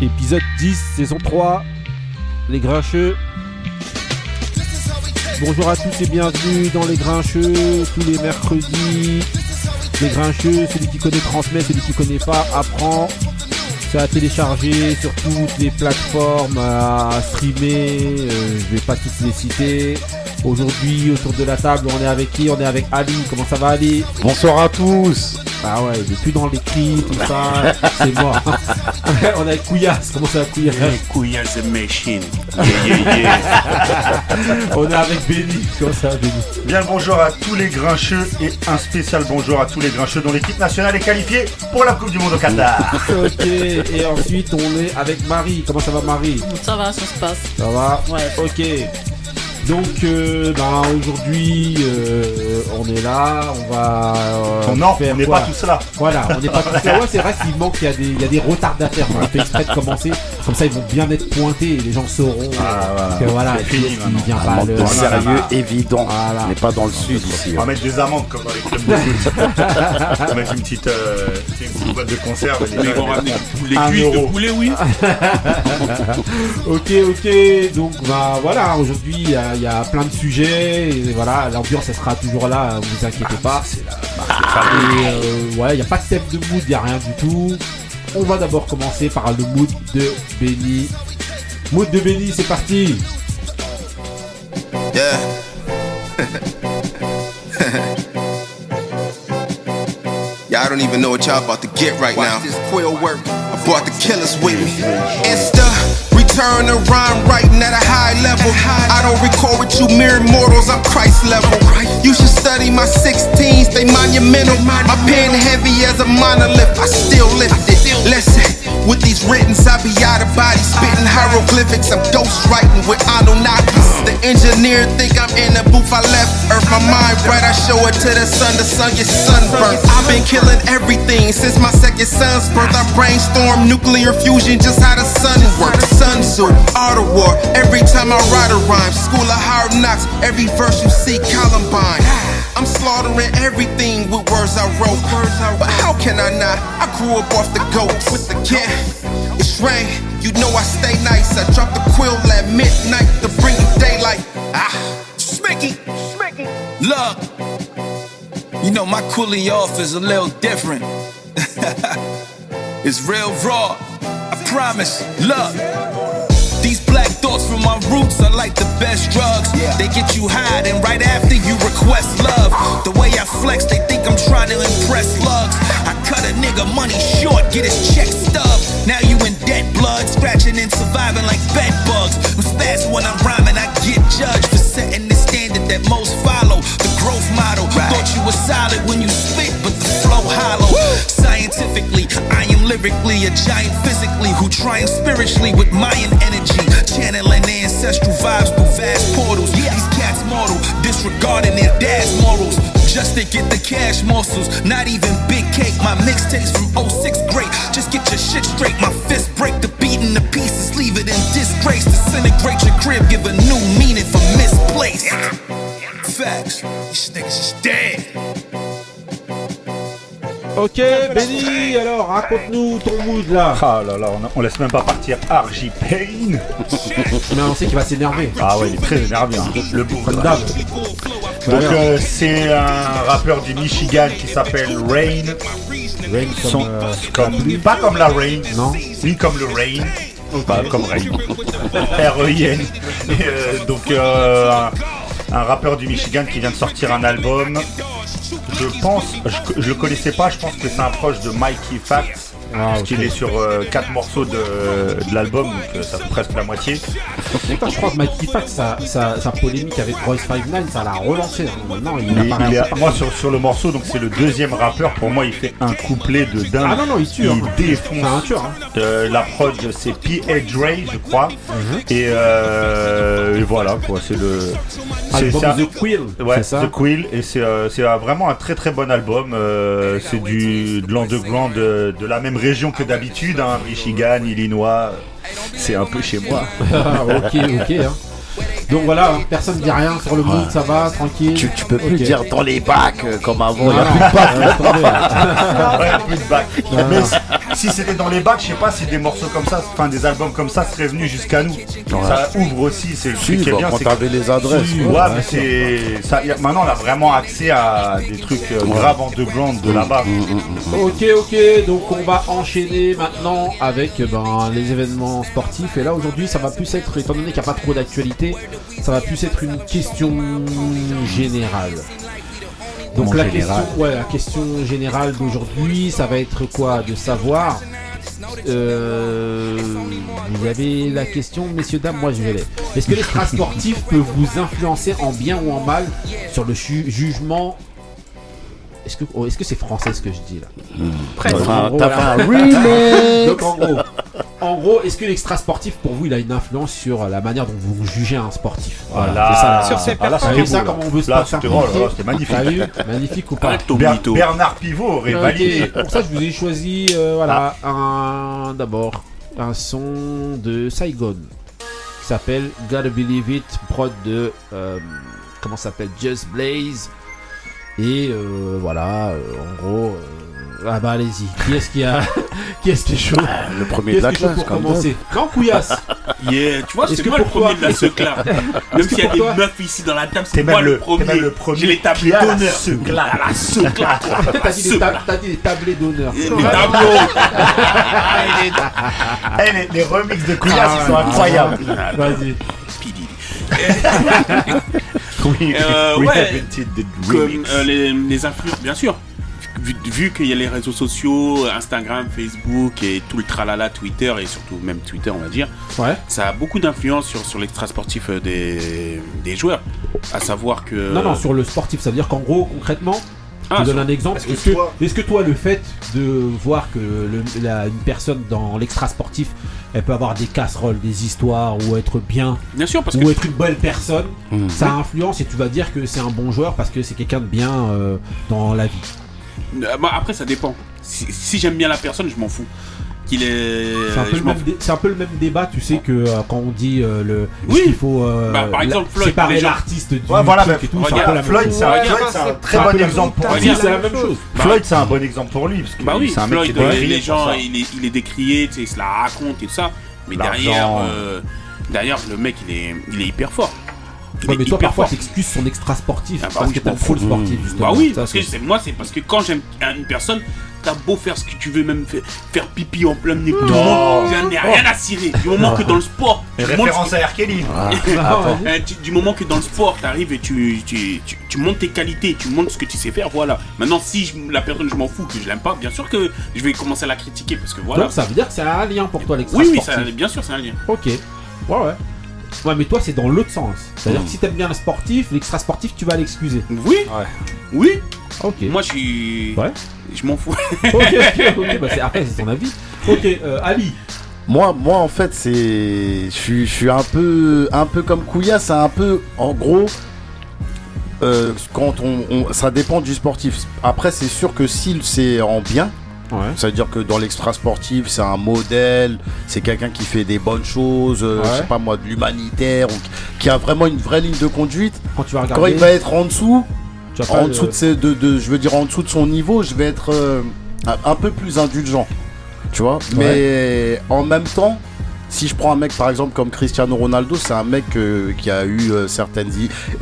Épisode 10, saison 3. Les Grincheux. Bonjour à tous et bienvenue dans Les Grincheux, tous les mercredis. Les Grincheux, celui qui connaît transmet, celui qui connaît pas apprend. C'est à télécharger sur toutes les plateformes, à streamer. euh, je vais pas toutes les citer. Aujourd'hui, autour de la table, on est avec qui? On est avec Ali. Comment ça va, Ali? Bonsoir à tous Ah ouais, il est plus dans les cris, tout ça. C'est moi. on est avec Couillasse. Comment ça va, Couillasse Couillard the machine. Yeah, yeah, yeah. On est avec Benny. Comment ça va, Benny? Bien le bonjour à tous les grincheux et un spécial bonjour à tous les grincheux dont l'équipe nationale est qualifiée pour la Coupe du Monde au Qatar. Ok, et ensuite on est avec Marie. Comment ça va Marie? Ça va, ça se passe. Ça va? Ouais. Ok. Donc euh, ben, aujourd'hui euh, on est là, on va euh, non, faire on n'est pas tous là. Voilà, on n'est pas tous là. Ouais, c'est vrai qu'il manque, il y, a des, il y a des retardataires. On a fait exprès de commencer. Comme ça, ils vont bien être pointés et les gens sauront Ah, voilà. que voilà, C'est qui vient pas manque le- de sérieux évident. Voilà. On n'est pas dans le sud ici. On va mettre des amendes comme dans les clubs de foot. on va mettre une petite, euh, une petite boîte de conserve. et les Ils gens, vont ramener les Un cuisses euro. de poulet, oui. Ok, ok. Donc, bah voilà, aujourd'hui, il y, a- il y a plein de sujets. Et voilà, l'ambiance, elle sera toujours là, hein, vous inquiétez pas. Et euh, ouais, il n'y a pas de thème de mood, il n'y a rien du tout. On va d'abord commencer par le mood de Benny. Mood de Benny, c'est parti. Yeah. Y'all don't even know what y'all about to get right now. This quill work. I brought the killers with me. Return of rhyme writing at a high level. I don't record with you mere mortals, I'm Christ level. You should study my 16s, they monumental. My pen heavy as a monolith, I still lift it. Listen, with these writtens, I be out of body spitting hieroglyphics. I'm ghost writing with Anunnakis. The engineer think I'm in the booth. I left Earth, my mind bright. I show it to the sun. The sun gets sunburned. I've been killing everything since my second son's birth. I brainstorm nuclear fusion, just how the sun works. Sun art war. Every time I write a rhyme, school of hard knocks. Every verse you see, Columbine. I'm slaughtering everything with words I wrote. But how can I not? I grew up off the goats. With the yeah, it's rain. You know I stay nice. I drop the quill at midnight to bring you daylight. Ah, Smicky, Smicky. Look, you know my coolie off is a little different. it's real raw, I promise. Look, thoughts from my roots are like the best drugs. They get you high, and right after you request love. The way I flex, they think I'm trying to impress slugs. I cut a nigga money short, get his check stubbed. Now you in debt, blood, scratching and surviving like bed bugs. I'm spazzing when I'm rhyming, I get judged for setting the standard that most follow. The growth model. Thought you were solid when you spit, but the flow hollow. Scientifically, I am lyrically a giant physically who trying spiritually with Mayan energy. Channeling ancestral vibes through vast portals. Yeah. These cats mortal, disregarding their dad's morals. Just to get the cash morsels, not even big cake. My mixtapes from 06 great. Just get your shit straight. My fist break the beat into pieces, leave it in disgrace. Disintegrate your crib, give a new meaning for misplaced. Facts. These niggas is dead. Ok, Benny, alors raconte-nous ton mood là. Ah là là, on, on laisse même pas partir RJ Payne. Mais on sait qu'il va s'énerver. Ah ouais, il est très énervé. hein. Le d'hab. Donc euh, c'est un rappeur du Michigan qui s'appelle Rain. Rain comme, Son- euh, comme- pas comme la Rain, Non. ni comme le Rain, pas comme Rain. R-E-I-N. Et, euh, donc euh, un, un rappeur du Michigan qui vient de sortir un album. Je pense, je, je le connaissais pas, je pense que c'est un proche de Mikey Facts. Ah, parce qu'il est sur 4 morceaux de, de l'album, donc euh, ça fait presque la moitié. Putain, je crois que Mikey Fax, sa, sa, sa polémique avec Royce 59, ça l'a relancé. hein. Maintenant, il Il il est- moi sur, sur le morceau, donc c'est le deuxième rappeur. Pour moi, il fait un couplet de dingue. Ah non, non, il tue. hein. Il défonce. C'est un tueur. hein. Euh, la prod c'est P.A. Dre je crois Mhm. et, euh, et voilà quoi c'est le c'est The Quill. ouais ça The Quill et c'est euh, euh, vraiment un très très bon album euh, c'est du de l'underground de, de la même région que d'habitude hein, Michigan Illinois c'est un peu chez moi hein. Donc voilà, personne ne dit rien sur le mood, ça va, tranquille. Tu, tu peux plus dire dans les bacs euh, comme avant. Il y a non, plus de bacs. laisse tomber, là. Ouais, plus de bacs. Mais si, c'était dans les bacs, je sais pas si des morceaux comme ça, enfin des albums comme ça seraient venus jusqu'à nous. Ça ouvre aussi, c'est le Si, truc qui est bah, bien. quand t'avais les adresses. Ouais, mais c'est. a- Maintenant, on a vraiment accès à des trucs euh, graves underground de là-bas. Ok, ok, donc on va enchaîner maintenant avec ben, les événements sportifs. Et là aujourd'hui, ça va plus être, étant donné qu'il n'y a pas trop d'actualité, ça va plus être une question générale. Donc la question, ouais, la question générale d'aujourd'hui, ça va être quoi De savoir? euh, vous avez la question, messieurs dames, moi je vais. Est-ce que l'extra sportif peut vous influencer en bien ou en mal sur le ju- jugement Est-ce que oh, est-ce que c'est français ce que je dis là t'as fait un remix. Donc en gros, en gros, est-ce que l'extra sportif pour vous il a une influence sur la manière dont vous jugez un sportif? Voilà. c'est ça. la- Sur ses Ah, là, ça on veut c'était magnifique. Vu? Magnifique ou pas? Ber-. Bernard Pivot aurait Ok, validé. Pour ça, je vous ai choisi euh, voilà un d'abord un son de Saigon qui s'appelle Gotta Believe It, prod de euh, comment ça s'appelle? Just Blaze et euh, voilà euh, en gros euh, ah bah allez-y qui est-ce qui a qui est-ce qui est chaud Le premier de la classe, pour comme commencer non Couillasse Yeah, tu vois, c'est que moi le premier de la secla. Même s'il y a des meufs ici dans la table, c'est moi même le premier. même J'ai les tablés d'honneur. la secla. t'as dit, des ta- t'as dit des tablés d'honneur Les tableaux. Eh, les, remixes de Couillasse, ils sont incroyables. vas-y Pidi. Oui, Euh, we ouais. Comme euh, les, les influences, bien sûr. Vu, vu qu'il y a les réseaux sociaux, Instagram, Facebook et tout le tralala, Twitter et surtout même Twitter, on va dire, ouais ça a beaucoup d'influence sur, sur l'extra sportif euh, des, des joueurs. À savoir que. non non sur le sportif ça veut dire qu'en gros concrètement Ah, Je te donne sur- un exemple. Est-ce que toi- est-ce que toi, le fait de voir que le- la- une personne dans l'extra sportif, elle peut avoir des casseroles, des histoires, ou être bien, Bien sûr, parce ou que être une belle personne, Mhm. ça influence et tu vas dire que c'est un bon joueur parce que c'est quelqu'un de bien euh, dans la vie. Euh, bah, après, ça dépend. Si, si j'aime bien la personne, je m'en fous. Qu'il est. C'est un, je c'est un peu le même débat, tu sais, que euh, quand on dit euh, le. Oui. qu'il faut euh, Bah, par exemple, Floyd, séparer l'artiste du Ouais, voilà, truc mais et tout, c'est un regarde, peu la même Floyd, c'est un, bah, très bon exemple pour lui. c'est la même chose. Floyd, c'est un bon exemple pour lui. Parce que Bah oui, c'est un mec qui Floyd, est euh, grillé les gens, il est, décrié, tu sais, il se la raconte et tout ça. Mais derrière, euh, derrière, le mec, il est, il est hyper fort. Ouais, mais toi, parfois, t'excuses son extra sportif Ah bah parce oui, que t'as fous. sportif, justement. Bah oui, Ça, parce que c'est- moi, c'est parce que quand j'aime une personne, t'as beau faire ce que tu veux, même faire, faire pipi en plein nez, tout le monde, j'en ai rien à cirer. Du moment que dans le sport, tu référence à R. Kelly. Ah, vas-y. Euh, du moment que dans le sport, tu arrives et tu, tu, tu, tu montes tes qualités, tu montres ce que tu sais faire, voilà. Maintenant, si je- la personne, je m'en fous, que je l'aime pas, bien sûr que je vais commencer à la critiquer parce que voilà. Donc ça veut dire que c'est un lien pour toi l'extra oui, oui, sportif. ça, bien sûr, c'est un lien. Ok. Ouais, ouais. Ouais, mais toi, c'est dans l'autre sens. C'est-à-dire que si t'aimes bien le sportif, l'extra sportif, tu vas l'excuser. Oui, oui. Ok. Moi, je suis. Ouais. Je m'en fous. ok, ok, ok. Bah, c'est- après, c'est ton avis. Ok, euh, Ali. Moi, moi, en fait, c'est, je suis, je suis un peu, un peu comme Kouya. C'est un peu, en gros, euh, quand on, on- ça dépend du sportif. Après, c'est sûr que si c'est en bien, Ouais. ça veut dire que dans l'extra sportif, c'est un modèle, c'est quelqu'un qui fait des bonnes choses, euh, Ouais. je sais pas moi, de l'humanitaire, ou qui- a vraiment une vraie ligne de conduite. Quand tu vas Quand regarder, il va être en dessous, tu en le- dessous de, ses- de, de- je veux dire en dessous de son niveau, je vais être euh, un, peu plus indulgent, tu vois? Mais en même temps, si je prends un mec par exemple comme Cristiano Ronaldo, c'est un mec euh, qui a eu euh, certaines,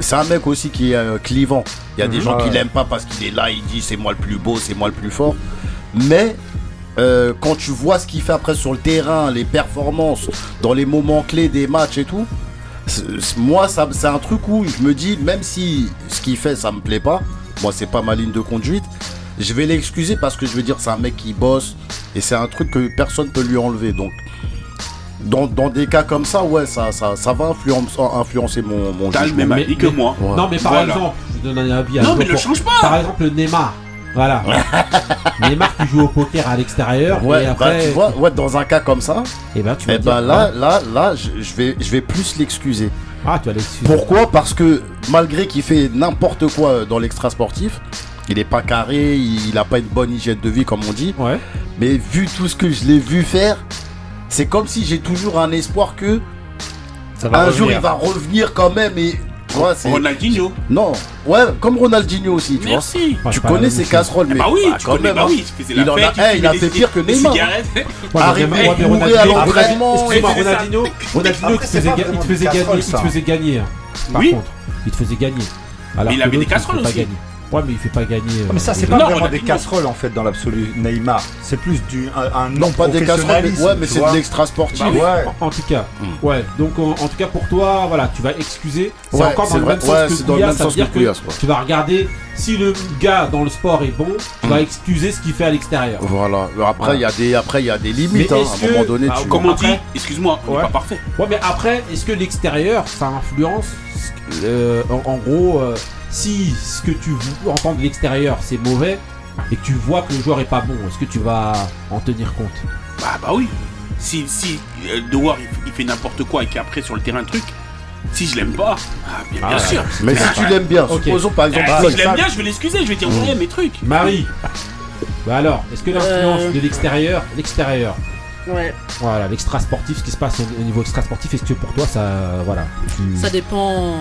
c'est un mec aussi qui est euh, clivant. Il y a des Mhm. gens qui Ouais. l'aiment pas parce qu'il est là, il dit c'est moi le plus beau, c'est moi le plus fort. Mais euh, quand tu vois ce qu'il fait après sur le terrain, les performances, dans les moments clés des matchs et tout, moi ça c'est un truc où je me dis même si ce qu'il fait ça me plaît pas, moi c'est pas ma ligne de conduite, je vais l'excuser parce que je veux dire c'est un mec qui bosse et c'est un truc que personne peut lui enlever donc dans, dans des cas comme ça ouais ça ça, ça va influencer, influencer mon, mon T'as le jugement. même avis que moi. Ouais. Non, mais par Voilà. exemple, je donne un avis à Non, mais change pas. Par exemple, le Neymar. Voilà. Neymar qui joue au poker à l'extérieur. Ouais, et bah, après. tu vois, ouais, dans un cas comme ça, et ben, tu et dire, ben là, là, là, je, vais, je vais plus l'excuser. Ah, tu vas l'excuser. Pourquoi? Parce que malgré qu'il fait n'importe quoi dans l'extra sportif, il est pas carré, il n'a pas une bonne hygiène de vie comme on dit. Ouais. Mais vu tout ce que je l'ai vu faire, c'est comme si j'ai toujours un espoir que Ça va un jour il va revenir quand même et tu vois, c'est Ronaldinho. non, ouais, comme Ronaldinho aussi, tu vois. Merci. Tu connais ses casseroles, Eh mais bah oui, bah, tu quand connais, même, bah hein. oui, il il en a, eh, il a fait pire que Neymar. Arrivé, bourré à Ronaldinho- l'entraînement. Ronaldinho, Ronaldinho, il te faisait gagner, il te faisait gagner. Par Oui. contre, il te faisait gagner. Alors Mais il avait des casseroles aussi. Ouais, mais il fait pas gagner. Ah, mais ça, euh, c'est les pas vraiment des casseroles en fait dans l'absolu, Neymar. C'est plus du un, un Non, pas des casseroles, mais, ouais, mais c'est de l'extra sportif. Bah oui. Ouais. En, en tout cas, Hmm. ouais. Donc en, en tout cas pour toi, voilà, tu vas excuser. C'est Ouais, encore dans c'est le vrai. même sens Ouais, que c'est dans le même ça veut sens dire que tu vas regarder si le gars dans le sport est bon, tu Hmm. vas excuser ce qu'il fait à l'extérieur. Voilà. Après, il y a des, après, il y a des limites. Mais hein. est-ce À un moment que- donné, bah, tu. Comme on dit, Après- excuse-moi, on Ouais. n'est pas parfait. Ouais, mais après, est-ce que l'extérieur, ça influence euh, en, en gros, euh, si ce que tu entends de l'extérieur c'est mauvais et que tu vois que le joueur est pas bon, est-ce que tu vas en tenir compte? Bah, bah oui. Si, si euh, dehors il, il fait n'importe quoi et qu'après sur le terrain un truc, si je l'aime pas, ah, bien, Ah bien sûr. Mais si tu l'aimes bien, supposons par exemple. Ah, si je l'aime bien, je vais l'excuser, je vais dire ouais, mes trucs. Marie Bah alors, est-ce que l'influence Euh. de l'extérieur, l'extérieur, Ouais, voilà, l'extra sportif, ce qui se passe au, au niveau extra sportif, est-ce que pour toi ça, voilà, tu- ça dépend,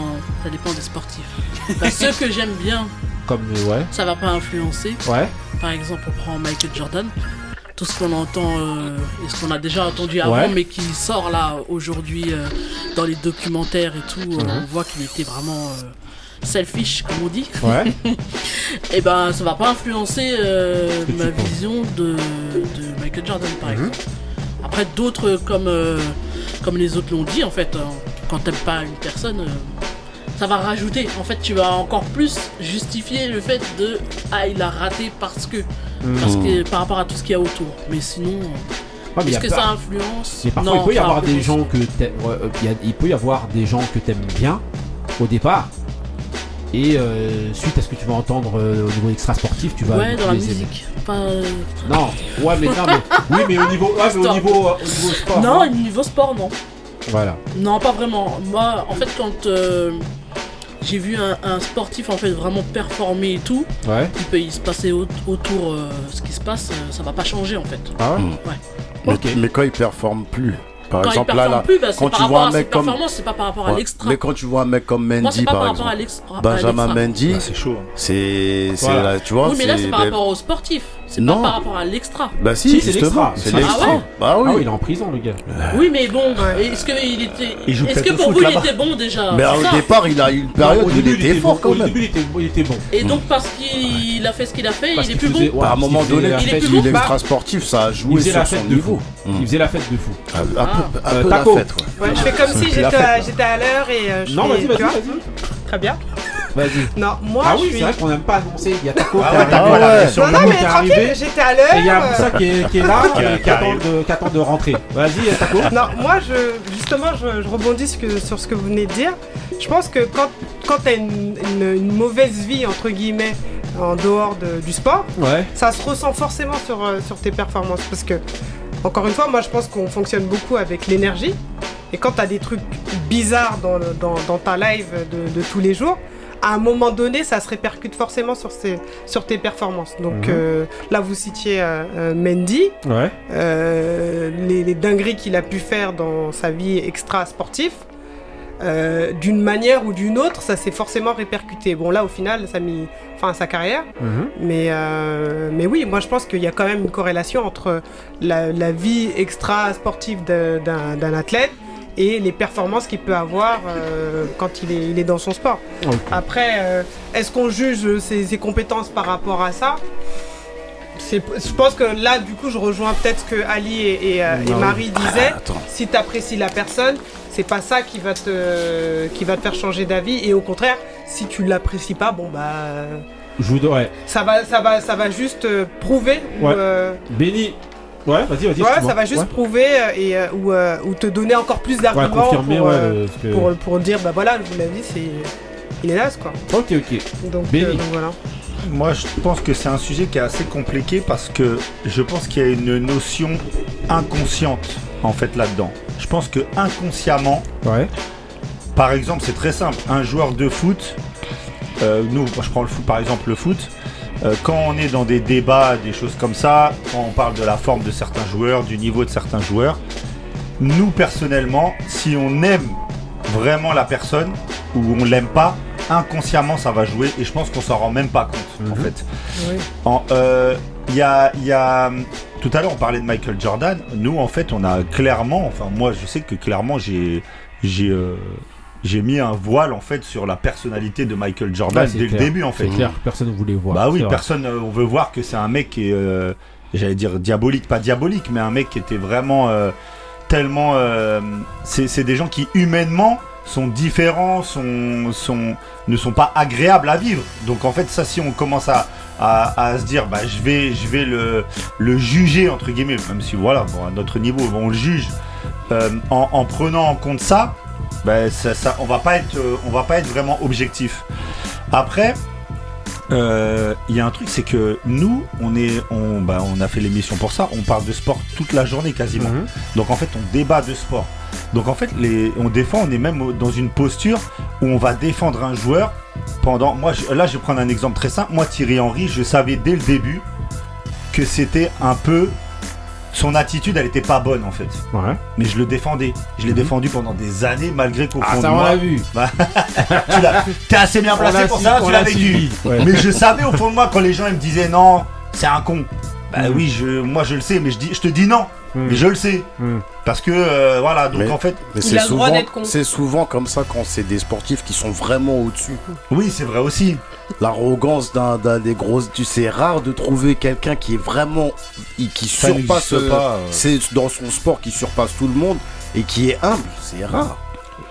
ça dépend des sportifs. Bah, ceux que j'aime bien, comme euh, ouais, ça va pas influencer. ouais, Par exemple, on prend Michael Jordan. Tout ce qu'on entend euh, et ce qu'on a déjà entendu avant, Ouais. mais qui sort là aujourd'hui euh, dans les documentaires et tout, euh, Mhm. on voit qu'il était vraiment euh, selfish, comme on dit. ouais, Et ben, ça va pas influencer euh, ma vision de, de Michael Jordan, par Mhm. exemple. Après, d'autres, comme, euh, comme les autres l'ont dit, en fait, hein, quand t'aimes pas une personne, euh, ça va rajouter. En fait, tu vas encore plus justifier le fait de Ah, il a raté parce que. Mhm. Parce que par rapport à tout ce qu'il y a autour. Mais sinon, y est-ce que pas- ça influence? Mais parfois, Non, il peut y avoir des gens que il peut y avoir des gens que t'aimes bien au départ. Et euh, suite à ce que tu vas entendre euh, au niveau extra sportif, tu vas Ouais, dans la aimer. Pas. euh, Non, ouais, mais non, mais oui, mais au niveau, ouais, mais au niveau, euh, au niveau sport. Non, hein. niveau sport, non. Voilà. Non, pas vraiment. Moi, en fait, quand euh, j'ai vu un, un sportif en fait vraiment performer et tout, Ouais. il peut y se passer au- autour euh, ce qui se passe, euh, ça va pas changer en fait. Ah ouais. Mais, Ok. mais quand il performe plus. Par Quand exemple, il là, performe là, plus, c'est quand par tu vois un mec comme. c'est pas par rapport à l'extra. Mais quand tu vois un mec comme Mendy, par par exemple. à Benjamin. Mendy, Bah, c'est chaud. hein. c'est. Voilà. là, Tu vois, Oui, mais là, c'est par rapport au sportif. C'est Non. pas par rapport à l'extra. Bah si, Si, c'est l'extra. C'est Ah l'extra. ouais Bah Ah oui, oui. il est en prison, le gars. Oui, mais bon, est-ce que il était. Il joue Est-ce que au pour vous, il était bon déjà Mais au départ, il a eu une période Non, où au il début, était fort bon. quand Au même. début, il était, il était bon. Et donc, parce qu'il a fait ce qu'il a fait, Parce il est plus faisait- bon. ouais, À un moment donné, il est est extra sportif, ça a Il joué faisait sur la son fête de niveau. fou. Il faisait la fête de fou. Un, un peu, un Euh, peu la fête, je fais comme si j'étais à, fête, j'étais à l'heure et euh, je Non, vas-y, vas-y. Très bien. Vas-y. Non, moi Ah je oui, suis. c'est vrai qu'on n'aime pas annoncer. Il y a Taco Ah qui ouais, voilà, ouais. Non, non, mais tranquille, arrivé. j'étais à Et il y a l'heure. Moussa qui est, qui est là, Qui et qui attend, de, qui attend de rentrer. Vas-y, Taco. euh, Non, moi, je, justement, je, je rebondis sur, que- sur ce que vous venez de dire. Je pense que quand, quand tu as une, une- une mauvaise vie, entre guillemets, en dehors de- du sport, Ouais. ça se ressent forcément sur, euh, sur tes performances. Parce que, encore une fois, moi, je pense qu'on fonctionne beaucoup avec l'énergie. Et quand tu as des trucs bizarres dans, le- dans, dans ta live de, de tous les jours, à un moment donné, ça se répercute forcément sur, ces, sur tes performances. Donc Mhm. euh, là, vous citiez euh, euh, Mendy. Ouais. Les, les dingueries qu'il a pu faire dans sa vie extra-sportive, d'une manière ou d'une autre, ça s'est forcément répercuté. Bon, là, au final, ça a mis fin à sa carrière. Mhm. Mais, mais oui, moi, je pense qu'il y a quand même une corrélation entre la, la vie extra-sportive d'un athlète et les performances qu'il peut avoir euh, quand il est, il est dans son sport. Après, euh, est-ce qu'on juge ses, ses compétences par rapport à ça? Je pense que là, du coup, je rejoins peut-être ce que Ali et, et, euh, et Non. Marie disaient. Attends. Si tu apprécies la personne, c'est pas ça qui va, te, qui va te faire changer d'avis. Et au contraire, si tu l'apprécies pas, bon bah. Je vous ouais. Ça va, ça va, ça va juste prouver. ou, Ouais. euh, Béni. Ouais, vas-y, vas-y. ouais, excuse-moi. ça va juste Ouais. prouver euh, et, euh, ou, euh, ou te donner encore plus d'arguments confirmer, pour, ouais. euh, le- que- pour, pour dire bah voilà, je vous l'ai dit, c'est. Il est naze quoi. Ok, ok. Donc, euh, voilà. Moi, je pense que c'est un sujet qui est assez compliqué parce que je pense qu'il y a une notion inconsciente en fait là-dedans. Je pense que inconsciemment, Ouais. par exemple, c'est très simple. Un joueur de foot, euh, nous, moi, je prends le foot par exemple, le foot. Euh, quand on est dans des débats, des choses comme ça, quand on parle de la forme de certains joueurs, du niveau de certains joueurs, nous personnellement, si on aime vraiment la personne ou on l'aime pas, inconsciemment ça va jouer et je pense qu'on s'en rend même pas compte en Mhm. fait. Oui. En, euh, Il y a, il y a- tout à l'heure on parlait de Michael Jordan. Nous en fait on a clairement, enfin moi je sais que clairement j'ai j'ai euh, j'ai mis un voile en fait sur la personnalité de Michael Jordan Ouais, dès clair. le début en fait. C'est clair, personne ne voulait voir. Bah oui, personne, euh, on veut voir que c'est un mec qui est, euh, j'allais dire diabolique, pas diabolique, mais un mec qui était vraiment euh, tellement. euh, c'est c'est des gens qui humainement sont différents, sont, sont, ne sont pas agréables à vivre. Donc en fait, ça, si on commence à, à, à se dire, bah je vais, je vais le, le juger entre guillemets, même si voilà, bon, à notre niveau, on le juge euh, en, en prenant en compte ça. Ben ça, ça- on va pas être, euh, on va pas être vraiment objectif. Après, euh, il y a un truc, c'est que nous, on est, on, bah, on a fait l'émission pour ça. On parle de sport toute la journée quasiment. Mhm. Donc en fait, on débat de sport. Donc en fait, les, on défend. On est même dans une posture où on va défendre un joueur pendant. Moi, je- là, je vais prendre un exemple très simple. Moi, Thierry Henry, je savais dès le début que c'était un peu son attitude, elle était pas bonne en fait. Ouais. Mais je le défendais. Je l'ai Mhm. défendu pendant des années malgré qu'au Ah, fond ça de on moi, l'a vu. tu l'as- T'es assez bien placé l'a pour su- ça, tu l'a l'as vécu. suivi. Ouais. Mais je savais au fond de moi quand les gens ils me disaient non, c'est un con. Bah Mm. oui, je, moi je le sais, mais je, dis, je te dis non. Mm. Mais je le sais. Parce que euh, voilà, donc Mais- en fait, souvent, c'est souvent comme ça quand c'est des sportifs qui sont vraiment au-dessus. oui, c'est vrai aussi. L'arrogance d'un, d'un des grosses. Tu c'est rare de trouver quelqu'un qui est vraiment. qui Ça surpasse. n'existe euh, pas. C'est dans son sport qui surpasse tout le monde et qui est humble. C'est rare.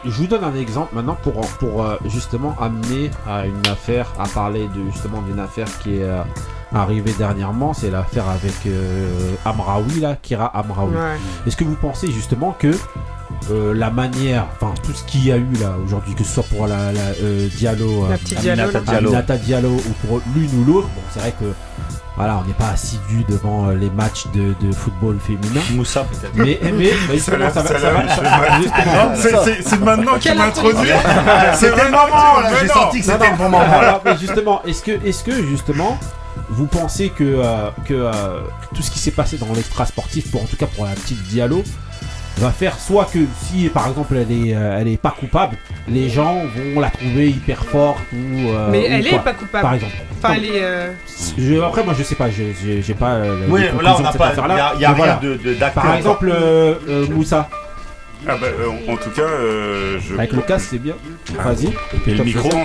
Je vous donne un exemple maintenant pour, pour euh, justement amener à une affaire, à parler de justement d'une affaire qui est euh, arrivée dernièrement, c'est l'affaire avec euh, Amraoui là, Kira Amraoui. Ouais. Est-ce que vous pensez justement que euh, la manière, enfin tout ce qu'il y a eu là aujourd'hui, que ce soit pour la, la, euh, Diallo, La euh, petite Diallo. Aminata là. Diallo. Aminata Diallo ou pour l'une ou l'autre, bon c'est vrai que voilà, on n'est pas assidu devant euh, les matchs de, de football féminin. Moussa peut-être. Mais, mais, mais justement, ça va, ça va- ça va- justement, C'est- maintenant Quel m'introduis. C'était le moment, là, j'ai senti que c'était le moment. Mais justement, est-ce que, est-ce que justement, vous pensez que, euh, que euh, tout ce qui s'est passé dans l'extra sportif, pour en tout cas pour la petite Diallo, va faire soit que si par exemple elle est, euh, elle est pas coupable, les gens vont la trouver hyper forte ou. euh, Mais ou elle est pas Par coupable. exemple. Enfin, elle est. euh, Je- après, moi je sais pas, je- j'ai pas. euh, Oui, là on n'a pas, il a, il y a rien voilà. de, de Par exemple, euh, euh, Moussa, Ah bah, euh, en en tout cas, euh, je. avec le casque, c'est bien. Vas-y. Et le micro.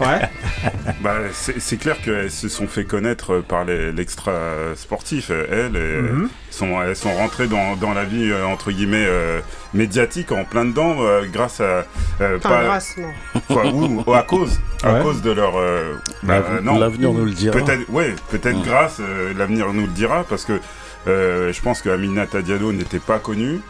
Ouais. Bah, c'est c'est clair qu'elles se sont fait connaître par les- l'extra sportif. Elles, et Mhm. sont, elles sont rentrées dans, dans la vie, euh, entre guillemets, euh, médiatique en plein dedans, euh, grâce à. euh, Enfin, pas- grâce, non. quoi, ou, ou à cause. À Ouais. cause de leur. euh, bah. L'avenir nous le dira. Peut-être, ouais, peut-être Ouais. grâce, euh, l'avenir nous le dira, parce que euh, je pense que Aminata Diallo n'était pas connue.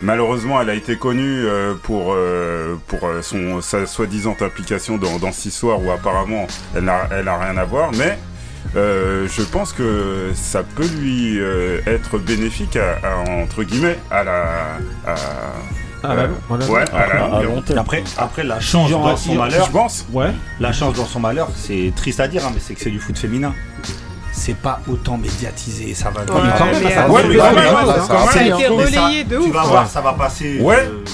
Malheureusement, elle a été connue euh, pour, euh, pour euh, son, sa soi-disant implication dans, dans ce soir où apparemment elle n'a elle a rien à voir, mais euh, je pense que ça peut lui euh, être bénéfique, à, à- entre guillemets, à la. à- Ah, euh, bah, voilà. ouais, à la À long terme. Après, après la chance dans son malheur, je pense. Ouais. la chance dans son malheur, c'est triste à dire, hein, mais c'est que c'est du foot féminin. C'est pas autant médiatisé, ça va. Ouais, quand même, ça euh. Ouais, hein. ça- Ça a été ça, relayé de Tu ouf. vas ouais. voir, ça va passer. Ouais. euh,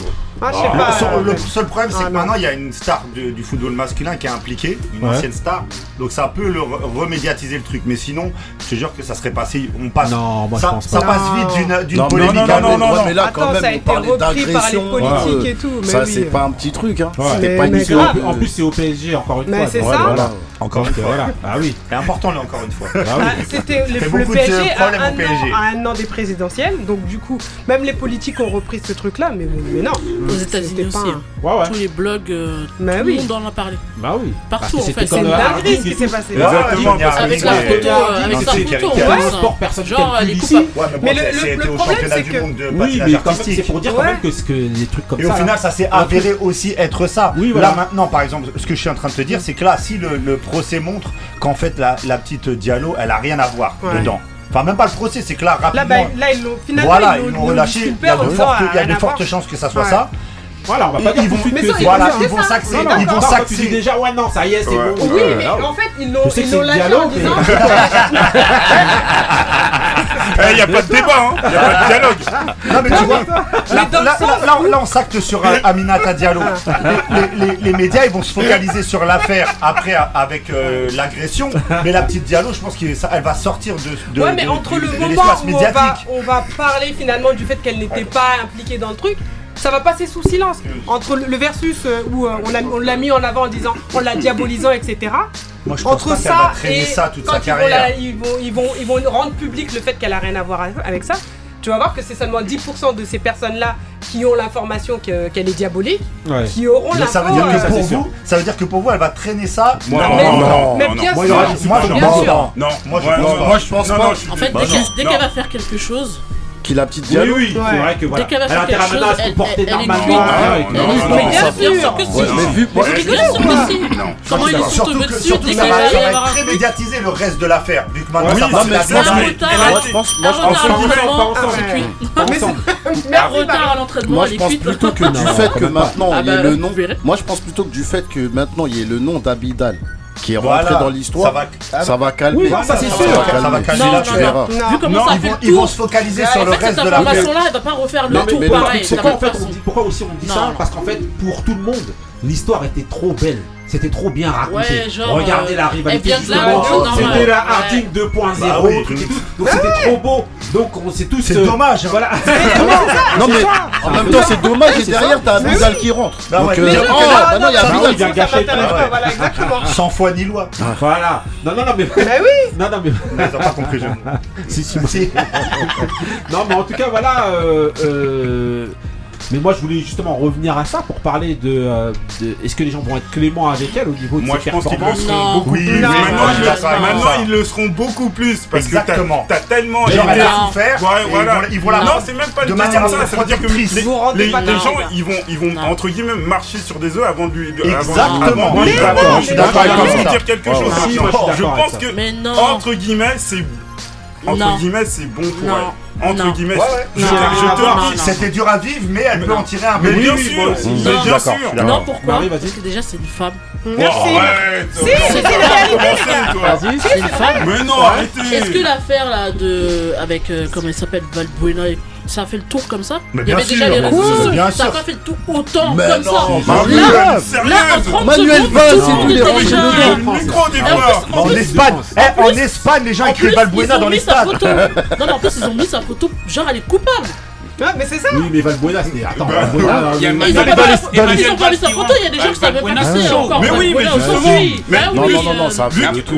Ah, je sais le, pas. seul- euh, le seul problème, c'est Ah, que non. maintenant, il y a une star de- du football masculin qui est impliquée, une Ouais. ancienne star. Donc ça peut le re- remédiatiser le truc. Mais sinon, je te jure que ça serait passé. On passe. Non, moi ça, je pense ça pas. passe Non. vite d'une Non, polémique non, à non, l'autre. non, non, mais là, quand Attends, même, ça a on été repris par les d'agression. politiques ouais. et tout. Mais Ça, oui. c'est pas un petit truc. Hein. Ouais. Pas une grave. En plus, c'est au PSG, encore une Mais fois. c'est ça. Encore une fois. voilà. Ah oui. C'est important, là, encore une fois. Ah Ah, oui. C'était le, le PSG à au un, PSG. an, à un an des présidentielles, donc du coup, même les politiques ont repris ce truc-là, mais, mais non. Aux États-Unis aussi. pas hein. un- Ouais, ouais. Tous les blogs, euh, Mais tout oui. le monde en a parlé. Bah oui. Partout, Parce en fait. C'est une dinguerie ce qui et s'est passé. Exactement, Avec c'est- photo, euh, avec c'est- sa photo, personne Genre, coupable. Ouais, mais le- au problème, championnat c'est du que- monde de Oui, mais c'est pour dire quand même que, ce que des trucs comme Et ça. au là. final, ça s'est avéré aussi être ça. Là maintenant, par exemple, ce que je suis en train de te dire, c'est que là, si le procès montre qu'en fait la, la petite Diallo, elle a rien à voir Ouais. dedans. Enfin, même pas le procès, c'est que là, Là, rapidement, bah, là, ils l'ont finalement voilà, ils l'ont- relâché. Il y a disculpé en de disant, fortes, il y a de fortes chances que ça soit Ouais. ça. Voilà, on va pas dire ils vont voilà, ils vont s'axer, ils vont s'axer déjà ouais non, ça y est, c'est bon. Oui, euh, mais en fait, ils l'ont ils l'ont lâché en disant il n'y eh, a pas de débat, hein. n'y a pas de dialogue. Non, mais tu vois, là, on s'acte sur euh, Aminata Diallo. Les, médias, ils vont se focaliser sur l'affaire après avec euh, l'agression. Mais la petite Diallo, je pense qu'elle va sortir de, Ouais, mais entre le moment où on va, parler finalement du fait qu'elle n'était pas impliquée dans le truc ça va passer sous silence. Entre le versus euh, où euh, on l'a mis en avant en disant, en la diabolisant, etc. Entre ça et ça quand ils, vont ils, vont, ils, vont, ils, vont rendre public le fait qu'elle a rien à voir avec ça, tu vas voir que c'est seulement 10% de ces personnes-là qui ont l'information qu'elle est diabolique, ouais. qui auront la ça veut dire que euh, pour ça veut dire que pour vous, elle va traîner ça. Moi, non, non, non, mais, non, mais bien Moi, je pense pas. En fait, dès qu'elle va faire quelque chose, qu'il a petite dialogue. Oui, oui, c'est vrai que voilà. Elle a faire quelque à se est normalement. mais vu- Comment ils vont se Surtout que, ça va être très médiatisé le reste de l'affaire. Vu que maintenant, ça non, passe mais retard Moi, je pense, moi, je pense- à plutôt que du fait que ah bah, maintenant il y ait le nom. Moi, je pense plutôt que du fait que maintenant il y ait le nom d'Abidal qui est voilà. rentré dans l'histoire, ça va, calmer. Ça c'est sûr. Ça va calmer. Là, tu verras. Non, Vu comment ça ils, vont, tout, ils vont se focaliser sur le reste de la là, elle va pas refaire le tour pareil. Pourquoi aussi on dit ça? Parce qu'en fait, pour tout le monde, l'histoire était trop belle c'était trop bien raconté. Ouais, genre, Regardez euh, la rivalité. C'était la Harding 2.0. Bah oui, donc bah c'était trop beau. Donc on s'est tous. C'est euh, dommage. Hein. Voilà. non mais en même temps c'est dommage et derrière t'as Abidal qui rentre. Bah donc euh, euh, non il y a Abidal qui gâché. Sans foi ni loi. Ah. Voilà. Non non non mais. Mais oui. Non non mais. Ils pas compris je. Si si si. Non mais en tout cas voilà. Euh, mais moi, je voulais justement revenir à ça pour parler euh, de. Est-ce que les gens vont être cléments avec elle au niveau de moi, ses Moi, je pense qu'ils le seront beaucoup oui, plus. Non, maintenant, ils le, seront, maintenant ils le seront beaucoup plus. Parce que t'as, t'as tellement. Ils vont la faire. voilà. Non, c'est même pas de manière ça. Ça veut dire que les, les, gens, ils vont, ils vont entre guillemets, marcher sur des œufs avant de lui. Exactement. Je suis d'accord avec toi. dire quelque chose. Je pense que, entre guillemets, c'est entre guillemets, c'est bon pour elle. Entre guillemets, je, C'était dur à vivre, mais elle peut en tirer un peu. Mais bien mmh. sûr. Non, pourquoi Parce que déjà, c'est une femme. Merci. Si, c'est. C'est une femme. Mais non, arrêtez. Est-ce que l'affaire là de avec euh, comment elle s'appelle Valbuena et ça a fait le tour comme ça. Mais il y avait sûr, déjà les réseaux ça a pas fait le tour autant comme non, ça. Manuel, là, là, en 30 Manuel secondes, tout le monde déjà... En, en, en, Espagne, en eh, Espagne, les gens écrivent Balbuena dans les stades. Non, mais en plus, ils ont mis sa photo, genre, elle est coupable. Ah, mais c'est ça Oui, mais Valbuena, c'est. Attends, bah, Valbuena. Euh, il y a Ils ont pas lu sa photo, il y a des gens qui savaient pas qui c'est encore. Mais oui, mais justement bah Non, non, non, ça va du tout.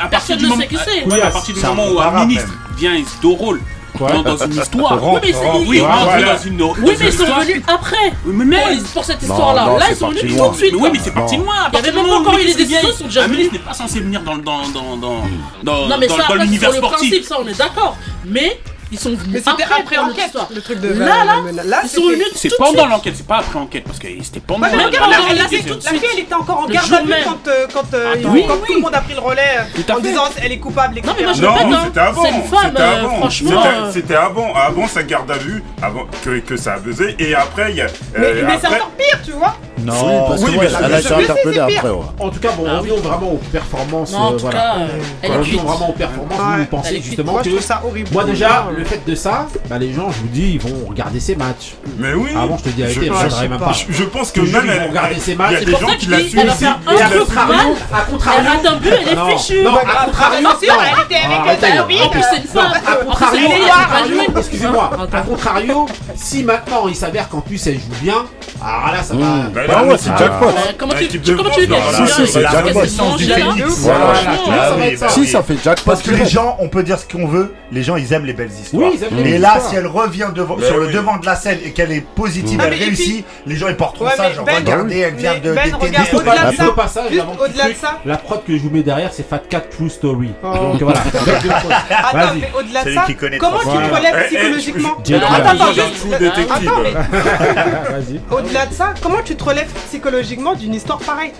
À partir du moment où un ministre vient au rôle non, dans une histoire. Oui, mais ils sont venus après. mais pour cette histoire-là. Là, ils sont venus tout de suite. Oui, mais c'est parti loin. Il y avait même encore eu des décisions sont déjà venus. n'est pas censé venir dans dans dans dans dans l'univers sportif. Ça, on est d'accord. Mais ils sont venus. Mais c'était après, après l'enquête, le truc de. Là, là, là ils sont venus. C'est pendant l'enquête, c'est pas après l'enquête, parce que c'était pendant l'enquête. La fille, elle était encore en garde à vue euh, euh, quand tout le monde a pris le relais euh, en disant elle est coupable. Non, mais moi je Non, c'était avant. C'était avant. Franchement. C'était avant. Avant sa garde à vue, que ça a buzzé. Et après, il y a. Mais c'est encore pire, tu vois. Non, parce que elle a été interpellée après. En tout cas, bon, ah revenons vraiment aux performances. Revenons vraiment aux performances. Vous pensez justement que. Moi, déjà, le fait de ça, bah, les gens, je vous dis, ils vont regarder ces matchs. Mais oui. Ah, Avant, je te dis la je, pas. Je, pense que même ils vont regarder ces matchs. Il a gens qui un truc mal. À contrario, elle un ah, elle est fichue. Non, à contrario, contrario, excusez-moi. À contrario, si maintenant il s'avère qu'en plus elle joue bien, ah là ça mmh. va. Bah, ouais, c'est jackpot. Comment tu, comment Si. Si, ça fait jackpot. Parce que les gens, on peut dire ce qu'on veut, les gens ils aiment les belles histoires. Oui, les et là, si elle revient devant, Bah sur le devant de la scène et qu'elle est positive, Ah, elle réussit, les gens ils porteront Ouais, ça, genre Ben- regardez, elle vient mais de Ben, regarde, au-delà de ça, passage, juste au-delà de ça. la prod que je vous mets derrière, c'est Fat Cat True Story. Oh. Donc voilà. Attends, mais au-delà de ça, qui connaît comment tu te relèves Eh, eh, psychologiquement Attends, attends, au-delà de ça, comment tu te relèves psychologiquement d'une histoire pareille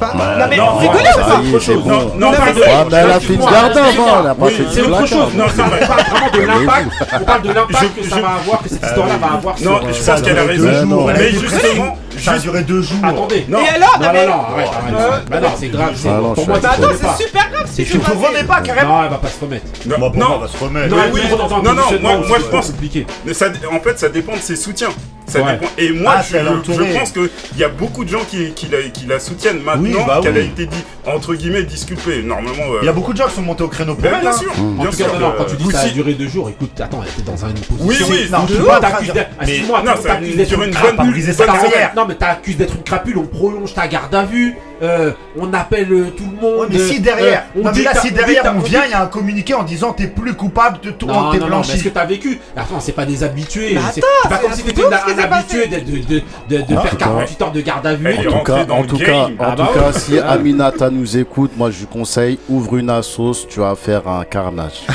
Non mais non, non, rigolé ou pas. Non, non, Non, on parle mais de. c'est- mais elle a fait une garde avant, elle a pas Oui, fait c'est du autre chose. Non, ça, on parle vraiment de l'impact. On parle de l'impact que ça va avoir, que cette histoire-là va avoir Non, je euh, pense qu'elle a raison. Mais justement, ça a duré deux jours. Attendez. Non. Et alors Non, non, non, non, arrête, arrête. Euh, Bah non, c'est grave. c'est- non, Pour moi, Bah attends, c'est super grave si tu remets pas carrément Non, elle va pas se remettre. Non. moi, on va se remettre. Non, Non, non, moi- je pense- compliqué. Mais ça, en fait, ça dépend de ses soutiens. Ça Ouais. dépend. Et moi, Ah, je, je- pense qu'il y a beaucoup de gens qui, qui, la, qui la soutiennent maintenant Oui, bah qu'elle oui. a été dit, entre guillemets, disculpée. Normalement. euh, Il y a beaucoup de gens qui sont montés au créneau pour ben, elle. bien hein. sûr, En bien tout sûr. cas, non, non, quand tu dis que ça a duré deux jours, écoute, attends, elle était dans une position. Oui, oui, Non, non, je Tu vois, pas t'accuses d'être. non, ça d'être dure une bonne- briser sa T'as- carrière. Non, mais t'accuses d'être une crapule, on prolonge ta garde à vue, euh, on appelle euh, tout le monde. Ouais, mais si derrière, euh, non, mais dit là, si derrière on vient, il y a un communiqué en disant t'es plus coupable de tout, Non, t'es non, non, mais blanchi. que t'as vécu Attends, c'est pas des habitués. Mais c'est pas comme si t'étais un, ce habitué de, de, de, de Ah, faire 48 heures de garde à vue. En tout cas, en le tout cas, game. en Ah bah tout ouais. cas, si. Aminata nous écoute, moi je lui conseille ouvre une sauce, tu vas faire un carnage.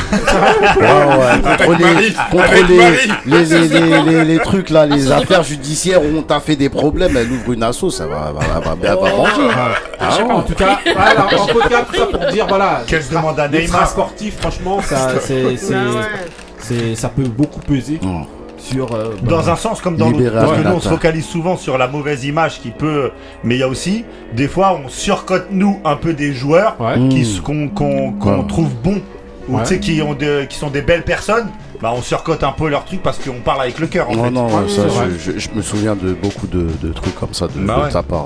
contre les, trucs là, les affaires judiciaires où on t'a fait des problèmes, elle ouvre une sauce, ça va, va, va, va bien va manger. Je sais pas, en tout cas, voilà, en tout cas, tout ça pour dire, voilà. Qu'elle se demande à Neymar. sportif, franchement, ça, c'est, c'est, Ah ouais. c'est- ça peut beaucoup peser Mm. sur. euh, bah, Dans un sens comme dans l'autre. Parce que nous, on se focalise souvent sur la mauvaise image qui peut. Mais il y a aussi, des fois, on surcote, nous, un peu des joueurs Ouais. qui, Mm. s- qu'on, qu'on, qu'on Ouais. trouve bons. Ou Ouais. tu sais, qui, ont de- qui sont des belles personnes. Bah, on surcote un peu leur truc parce qu'on parle avec le cœur, en Non, fait. non, Ouais, ça, je, je- je me souviens de beaucoup de, de trucs comme ça de, Bah de ouais. ta part.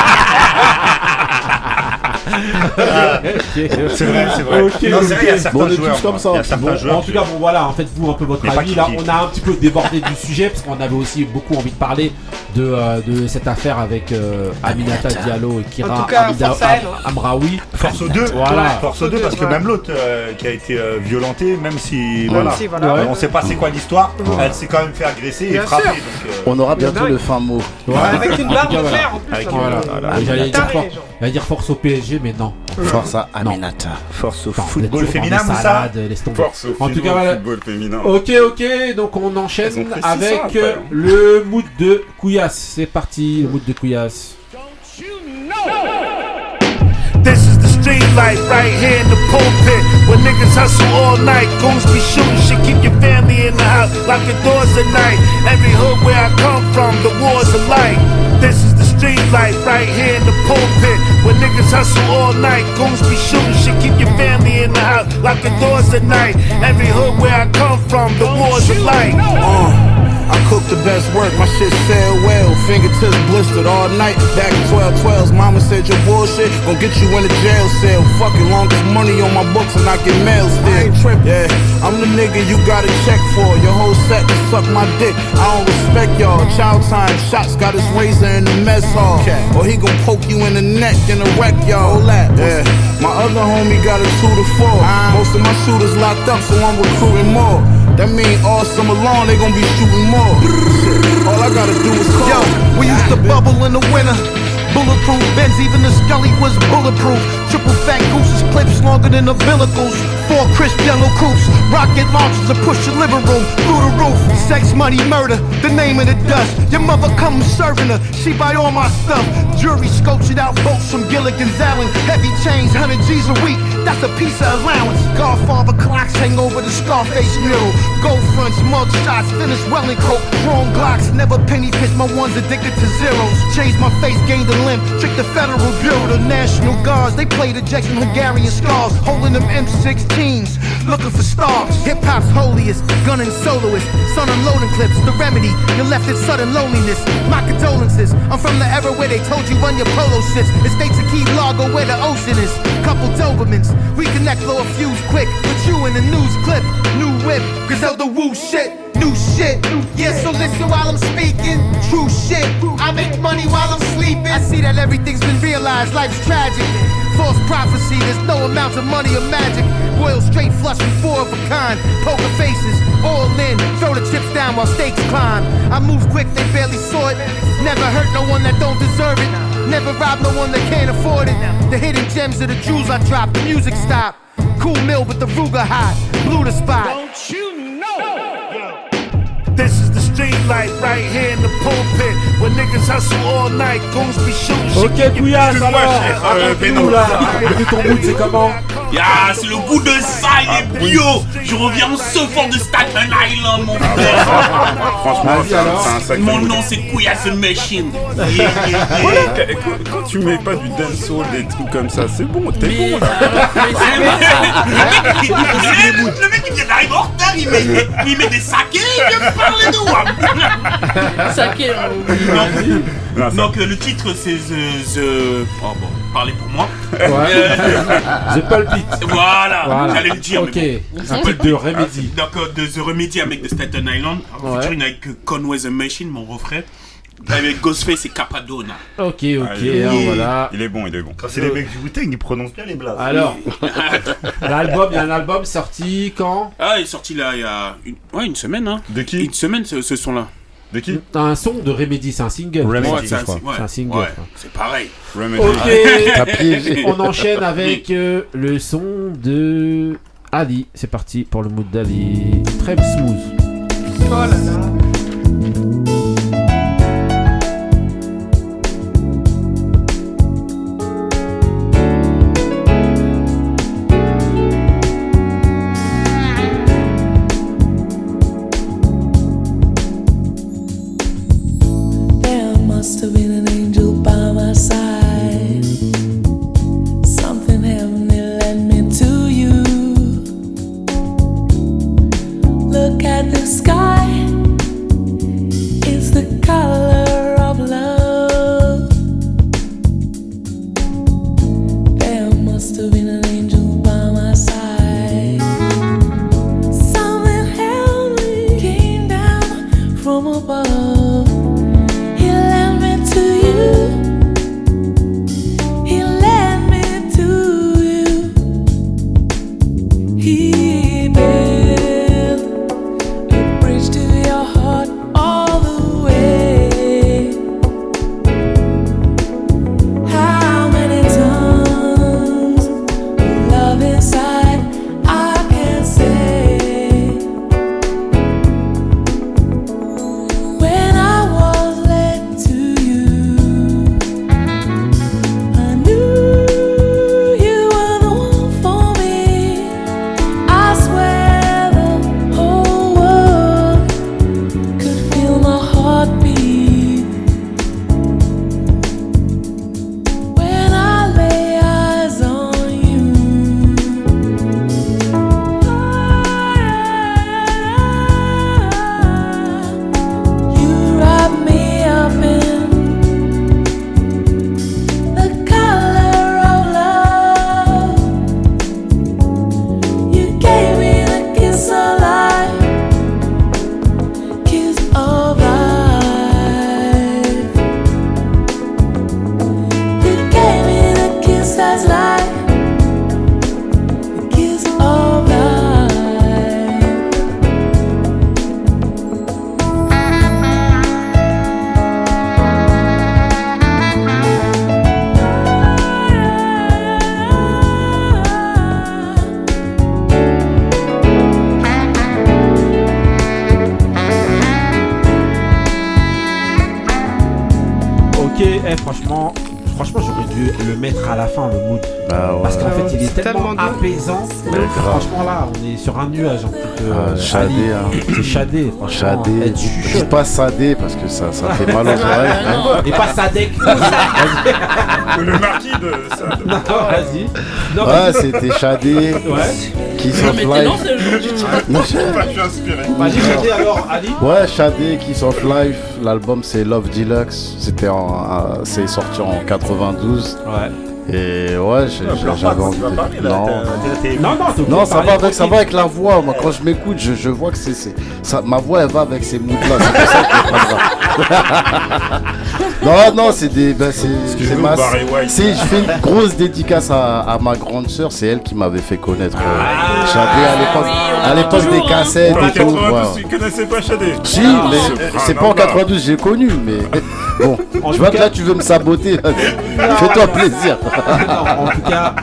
C'est vrai, c'est vrai. Ok, non, c'est vrai, il y a ok. certains Bon, on est joueurs. tous comme ça. Il y a certains Bon, joueurs. en tout cas, bon voilà, en fait, vous un peu votre Mais avis. Là, on a un petit peu débordé du sujet parce qu'on avait aussi beaucoup envie de parler de, euh, de cette affaire avec euh, Aminata Diallo et Kira En tout cas, Amida- force. Am- Amraoui. Force aux deux, Voilà. force aux deux parce que même l'autre euh, qui a été euh, violenté, même si voilà, si, voilà. On sait pas c'est quoi l'histoire, Ouais. elle s'est quand même fait agresser et frapper. Donc, euh, On aura bientôt le fin mot. Avec une barre de fer en plus. J'allais dire force au PSG, mais non. Force à Aminata. force au football féminin, salades, laisse tomber. Force au En tout philo- cas, voilà. football féminin. Ok, ok, donc on enchaîne ça avec euh, le mood de Couillasse. C'est parti, le mood de Couillasse. This is the street life right here in the pulpit. Where niggas hustle all night. Goons be shooting shit, keep your family in the house. Lock your doors at night. Every hood where I come from, the war's a light. This is the street life right here in the pulpit. Where niggas hustle all night. Goons be shooting shit, keep your family in the house. Lock the doors at night. Every hood where I come from, the war's a light. Uh. I cook the best work, my shit sell well. Fingertips blistered all night. Back in 1212s, mama said your bullshit gon' get you in a jail cell. Fucking longest money on my books and I get mail still. Yeah, I'm the nigga you gotta check for. Your whole set to suck my dick. I don't respect y'all. Child time, shots got his razor in the mess hall. Or he gon' poke you in the neck and a wreck y'all. Yeah, my other homie got a two to four. Most of my shooters locked up, so I'm recruiting more. That mean all summer long they gon' be shooting more. All I gotta do is call. Yo, we used to bubble in the winter. Bulletproof Benz, even the Scully was bulletproof. Triple fat gooses, clips longer than the umbilicals. Four crisp yellow coupes, rocket launchers to push your living room through the roof. Sex, money, murder, the name of the dust. Your mother come serving her, she buy all my stuff. Jury it out, boats from Gilligan's Island. Heavy chains, 100 G's a week, that's a piece of allowance. Godfather clocks hang over the Scarface mural. Gold fronts, mug shots, finished welling coat. Wrong glocks, never penny pitch, my ones addicted to zeros. Changed my face, gained a limb, tricked the Federal Bureau, the National Guards. They played the Jackson Hungarian scars, holding them M16s, looking for stars. Hip hop's holiest, gunning soloist, sun unloading clips, the remedy. You're left in sudden loneliness. My condolences. I'm from the era where they told you run your polo sits. Estates a key Largo where the ocean is. Couple Dobermans, reconnect, blow a fuse quick. Put you in the news clip, new whip, Griselda woo shit. New shit, yeah, so listen while I'm speaking. True shit, I make money while I'm sleeping. I see that everything's been realized, life's tragic. False prophecy, there's no amount of money or magic. Royal straight flush with four of a kind. Poker faces, all in, throw the chips down while stakes climb. I move quick, they barely saw it. Never hurt no one that don't deserve it. Never rob no one that can't afford it. The hidden gems of the jewels I drop, the music stop. Cool mill, but the Ruger hot, blew the spot. Don't you know? This is the street life right here in the pulpit. Where niggas hustle all night, goons be shooting shit. Ok, Couillasse, alors, Euh, non. là, c'est comment? Ah, c'est le goût de ça, il est bio. Je reviens en surfant de Staten Island, mon frère. Franchement, c'est un- sacré Mon nom, c'est Couillasse Machine. Yeah, yeah, yeah. Quand- tu mets pas du dancehall, des trucs comme ça, c'est bon, t'es bon là. c'est Le mec, il- le mec, il vient d'arriver en retard, il met, il met des sakés, il vient me parler de WAP. Saké. Non, ça- Donc, euh, le titre, c'est The. The... Oh bon, parlez pour moi. Ouais. The Pulpit. Voilà, Voilà. j'allais le dire. Ok. mais Un truc de Remedy. bon. Donc, euh, de The Remedy avec de Staten Island, Ouais. featuring avec euh, Conway the Machine, mon refrain, avec Ghostface et Capadonna. Ok, ok. Ah, il, est alors voilà. il est bon, il est bon. Quand c'est les mecs du Wu-Tang, ils prononcent bien les blagues. Alors, l'album, il y a un album sorti quand? Ah, il est sorti là il y a une, ouais, une semaine, hein. De qui? Une semaine, ce, ce son-là. De qui Un son de Remedy, c'est un single. Remedy, c'est un, ouais, C'est un single, ouais, quoi. c'est pareil. Remedy. Ok. On enchaîne avec euh, le son de Ali. C'est parti pour le mood d'Ali. Très smooth. Oh là là. Euh, shadé, Ali. hein. C'est. Shadé. Eh, tu Dis pas sadé parce que ça, ça fait mal aux oreilles. Non. Et pas Sadek. Le marquis de ça. non, vas-y. Non, Ouais, c'était Shadé. Ouais. Non, le jour du titre. Je suis inspiré. Vas-y, Shadé, alors, Ali. Ouais, Shadé, Kiss of Life. L'album c'est Love Deluxe. C'était en, en- c'est sorti en 92. Ouais. Et ouais, j'avais envie de. Non, Non, non, ça va avec, ça va avec la voix. Moi, quand je m'écoute, je, je vois que c'est, c'est- ça, ma voix, elle va avec ces moods-là. C'est pour ça que je fais ça. non, non, c'est des, ben, c'est, ma- je fais une grosse dédicace à, à ma grande sœur. C'est elle qui m'avait fait connaître. euh, Shadé à l'époque, oui, on à l'époque des hein. cassettes En et tout. 92, voilà. tu connaissais pas Shadé Si, Ah, mais c'est pas en normal. 92 j'ai connu, mais bon, En je tout vois que cas- là tu veux me saboter. Fais-toi plaisir. Non, en tout cas,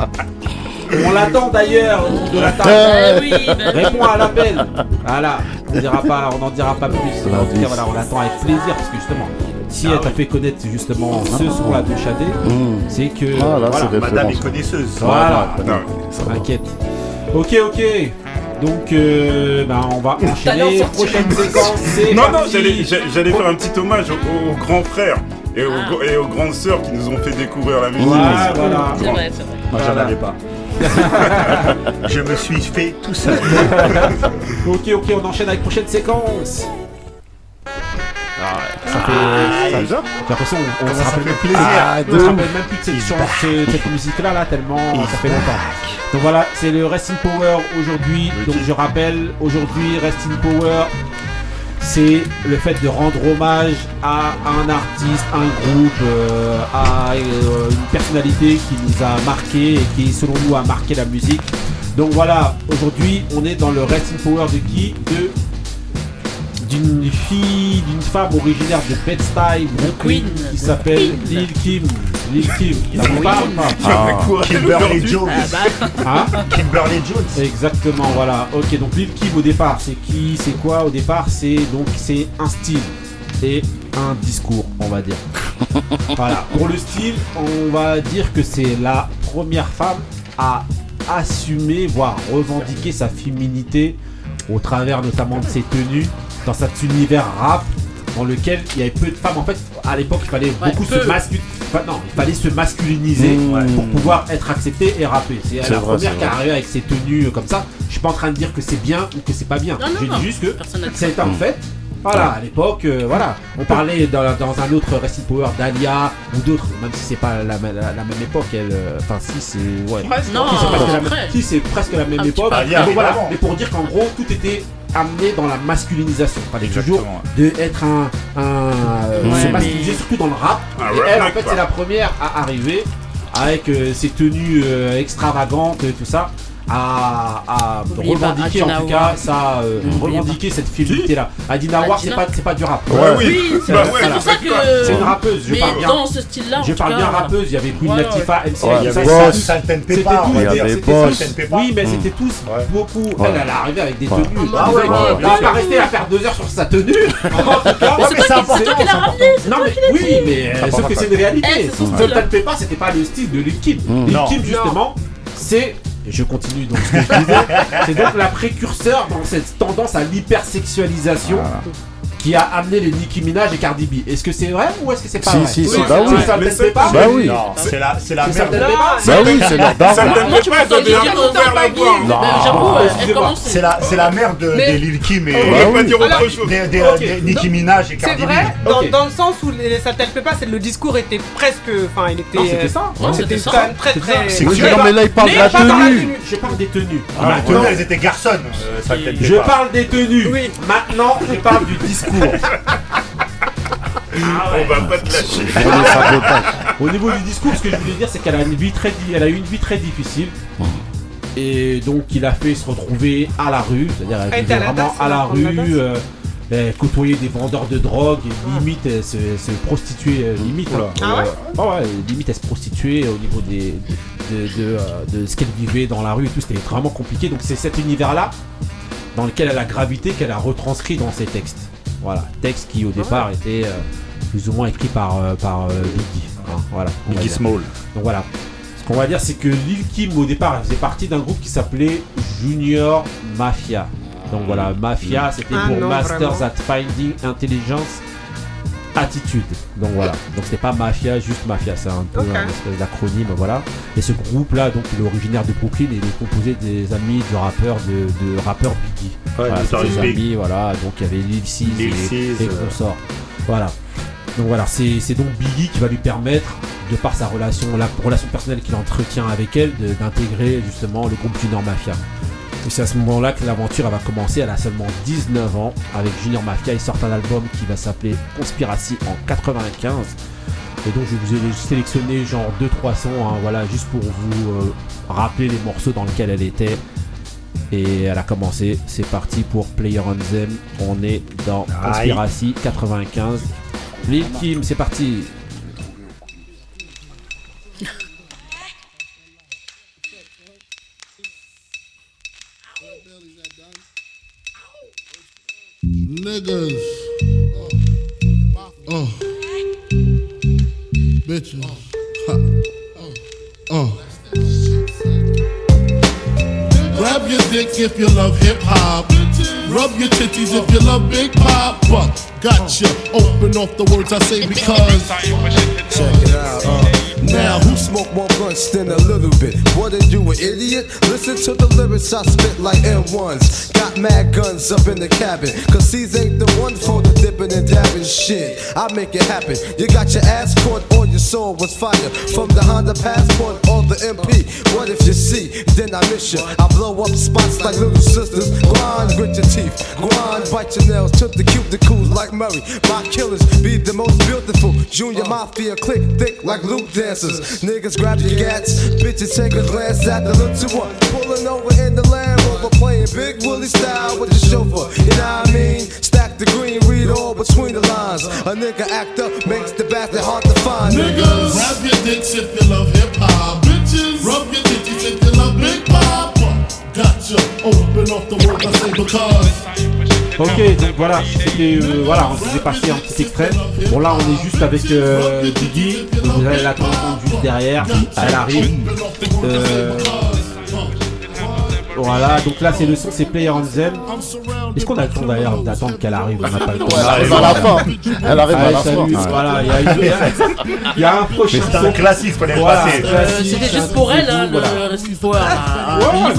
on l'attend d'ailleurs autour de la table. Eh oui, ben, Réponds à l'appel. Voilà, on dira pas, on n'en dira pas plus. En tout cas, voilà, on l'attend avec plaisir parce que justement, si Ah elle t'a fait connaître justement ce son-là de Shadé, Mmh. c'est que. Ah, là, voilà. Madame est connaisseuse. Voilà. Non, T'inquiète. Ok, ok. Donc, euh, ben, on va enchaîner. Prochaine séquence. c'est non, non, j'allais j'a- j'allais faire un petit hommage aux, aux grands frères et aux, Ah. et aux grandes sœurs qui nous ont fait découvrir la musique. Voilà, voilà. C'est vrai, c'est vrai. Moi, j'en Voilà. avais pas. Je me suis fait tout seul. Ok, ok, on enchaîne avec prochaine séquence. Fait. ça- Déjà J'ai l'impression qu'on on se rappelle fait même plus. plaisir. Ah, on se de rappelle même plus de cette, cette musique-là, là, tellement ça fait longtemps. Donc voilà, c'est le Rest in Power aujourd'hui. Donc je rappelle, aujourd'hui, Rest in Power, c'est le fait de rendre hommage à un artiste, un groupe, euh, à euh, une personnalité qui nous a marqué et qui, selon nous, a marqué la musique. Donc voilà, aujourd'hui, on est dans le Rest in Power de qui? De d'une fille, d'une femme originaire de Bed-Stuy, Brooklyn, Queen. qui s'appelle. Lil Kim. Lil Kim, ça vous parle pas Ah. Kimberly Jones. Hein Kimberly Jones. Exactement, voilà. Ok, donc Lil Kim au départ, c'est qui, c'est quoi? Au départ C'est donc c'est un style et un discours, on va dire. voilà. Pour le style, on va dire que c'est la première femme à assumer, voire revendiquer sa féminité au travers notamment de ses tenues dans cet univers rap dans lequel il y avait peu de femmes. En fait, à l'époque, il fallait beaucoup peu. se masculiniser. non, il fallait se masculiniser Mmh. pour pouvoir être accepté et rapper. C'est C'est la vrai, première c'est qui avec ses tenues euh, comme ça. Je suis pas en train de dire que c'est bien ou que c'est pas bien. Non, non, Je non. dis juste que c'était un fait. Voilà, à l'époque, euh, voilà. On parlait dans, dans un autre Rest in Power d'Alia ou d'autres, même si c'est pas la, la- la même époque. Elle, euh, enfin, si c'est ouais. Non, Si, c'est presque la même, après. si, c'est presque la même Un petit époque. voilà. Mais pour dire qu'en gros, tout était amené dans la masculinisation. Il fallait toujours de être un, un euh, Ouais, se mais- masculiniser surtout dans le rap. Et elle, en fait, c'est la première à arriver avec euh, ses tenues euh, extravagantes et tout ça. À, pas revendiquer en tout cas ça euh, N'oubliez revendiquer cette féminité là Adina War c'est pas c'est pas du rap. Ouais. oui, Oui, c'est bah c'est ouais, pour ça que. c'est une rappeuse je Mais parle bien. dans ce style-là, je parle bien rappeuse il y avait Queen Latifah MC c'était Boss. tous- tous- tous- oui mais c'était tous Ouais. beaucoup. Elle elle est arrivée avec des tenues. Ah ouais, bien va rester à faire deux heures sur sa tenue. Mais c'est toi qui- c'est toi qui l'as ramené, c'est non mais oui mais euh, Ça sauf que c'est une réalité. Eh, and Pepper c'était pas le style de Lil Kim. Mm. Lil Non. Kim justement c'est je continue donc ce que je disais. C'est donc la précurseur dans cette tendance à l'hypersexualisation qui a amené les Nicki Minaj et Cardi B est-ce que c'est vrai ou est-ce que c'est pas Si, vrai si, si, C'est bah oui. C'est- Bah oui. C'est la, c'est C'est merde. Bah oui, c'est leur Ça me pas, la. C'est la, c'est la mère de, Mais- des Lil Kim et On Bah va pas oui. dire Alors, autre chose. des, des, Ok. des Nicki Minaj et C'est Cardi B. vrai, dans, le sens où les Saltel Peppa, c'est le discours était presque. Enfin, il était. non c'était euh, ça Non, C'était ça. quand même très C'est très. ça. C'est Oui, non, mais là, il parle de la pas tenue. je parle des tenues Ah, bah, Maintenant, elles étaient garçons. euh, Je parle des tenues. Oui. Maintenant, je parle du discours. On va pas te lâcher. Au niveau du discours, ce que je voulais dire, c'est qu'elle a une vie très, elle a eu une vie très difficile. Et donc, il a fait se retrouver à la rue, c'est-à-dire elle vivait vraiment danse, à la rue, euh, côtoyait des vendeurs de drogue, et limite elle se, se prostituait, euh, limite. hein. Ah ouais Euh, ouais, limite elle se prostituait au niveau des, de, de, euh, de ce qu'elle vivait dans la rue et tout, c'était vraiment compliqué. Donc c'est cet univers-là dans lequel elle a gravité qu'elle a retranscrit dans ses textes. Voilà, textes qui au départ étaient euh, plus ou moins écrits par, euh, par euh, Biggie. hein, voilà, on va Biggie dire. Small. Donc voilà. Ce qu'on va dire, c'est que Lil Kim, au départ, faisait partie d'un groupe qui s'appelait Junior Mafia. Donc voilà, Mafia, c'était Ah pour non, Masters vraiment. at Finding Intelligence Attitude. Donc voilà. Donc c'était pas Mafia, juste Mafia. C'est un peu Ok. un espèce d'acronyme, voilà. Et ce groupe-là, donc il est originaire de Brooklyn et il est composé des amis du rappeur de, de rappeur Biggie. Ouais, Voilà, c'est amis. Donc il y avait Lil Sis et, et consorts. Voilà. Donc voilà, c'est donc Biggie qui va lui permettre, de par sa relation, la relation personnelle qu'il entretient avec elle, de- d'intégrer justement le groupe Junior Mafia. Et c'est à ce moment-là que l'aventure va commencer. Elle a seulement 19 ans. Avec Junior Mafia, ils sortent un album qui va s'appeler Conspiracy en 95. Et donc je vous ai sélectionné genre 2-3 sons, hein, voilà, juste pour vous euh, rappeler les morceaux dans lesquels elle était. Et elle a commencé, c'est parti pour Player on Them. On est dans. Conspiracy 95. Lil Kim, c'est parti. Niggas. Oh. bitches. Uh. Grab your dick if you love hip hop. Rub your titties if you love Big Papa. Gotcha. Open off the words I say because. Check it out. Uh. Now, who smoke more blunts than a little bit? What are you, an idiot? Listen to the lyrics I spit like M1s. Got mad guns up in the cabin. Cause these ain't the one for the dipping and dabbing shit. I make it happen. You got your ass caught or your soul was fire. From the Honda Passport or the MP. What if you see? Then I miss you. I blow up spots like little sisters. Grind, grit your teeth. Grind, bite your nails. Took the cuticles like Murray. My killers be the most beautiful. Junior uh. Mafia click thick like Luke dancers. Niggas grab your gats. Bitches take a glance at the look to what? Pulling over in the Land Rover. Playing Big Willie style with the chauffeur. You know what I mean? Stack the green, read all between the lines. A nigga act up makes the bastard hard to find. Niggas, grab your dicks if you love hip hop. Ok, donc voilà, c'était euh, voilà, on est passé un petit extrait. Bon là, on est juste avec euh, vous allez l'attendre juste derrière. Elle arrive. Euh, voilà, donc là c'est le son, c'est Player on Them. Est-ce qu'on a le temps d'ailleurs d'attendre qu'elle arrive On n'a pas le temps. Elle arrive à la fin. Elle arrive à la salut. fin. Voilà, il y a une- il y a un prochain. Mais c'est un classique, fallait le Voilà, passer. Euh, C'était juste pour elle, hein, le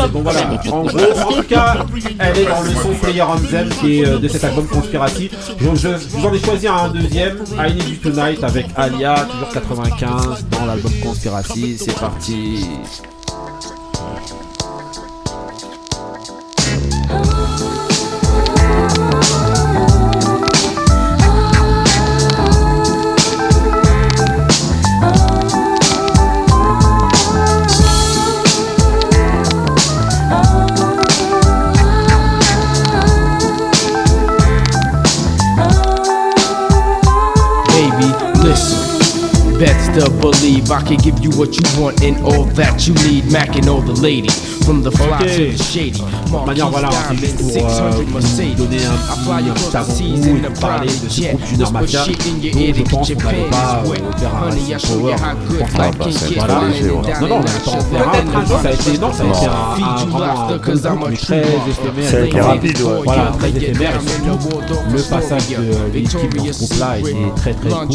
bon, voilà. En gros, en tout cas, elle est dans le son Player on Them qui est euh, de cet album Conspiracy. Je, je- je vous en ai choisi un deuxième, I Need You Tonight avec Alia, toujours 95 dans l'album Conspiracy. C'est parti. To believe I can give you what you want and all that you need. Mac and all the ladies. From the fly Ok. to the shady. Manière, voilà, c'est juste pour euh, vous donner un petit, avant-goût et vous parler de ce groupe Junior Mafia. Donc je pense qu'on n'allait pas euh, faire un Resting Power. Je pense pas. bah, c'est Voilà. pas léger, ouais. Non, non, on n'allait pas en faire un. Non, ça a été, non, ça a été un, un, vraiment un bon groupe, mais très éphémère. Ça a été Très- rapide, ouais. Voilà, très éphémère. Et surtout, le passage de l'équipe dans ce groupe-là était très très court.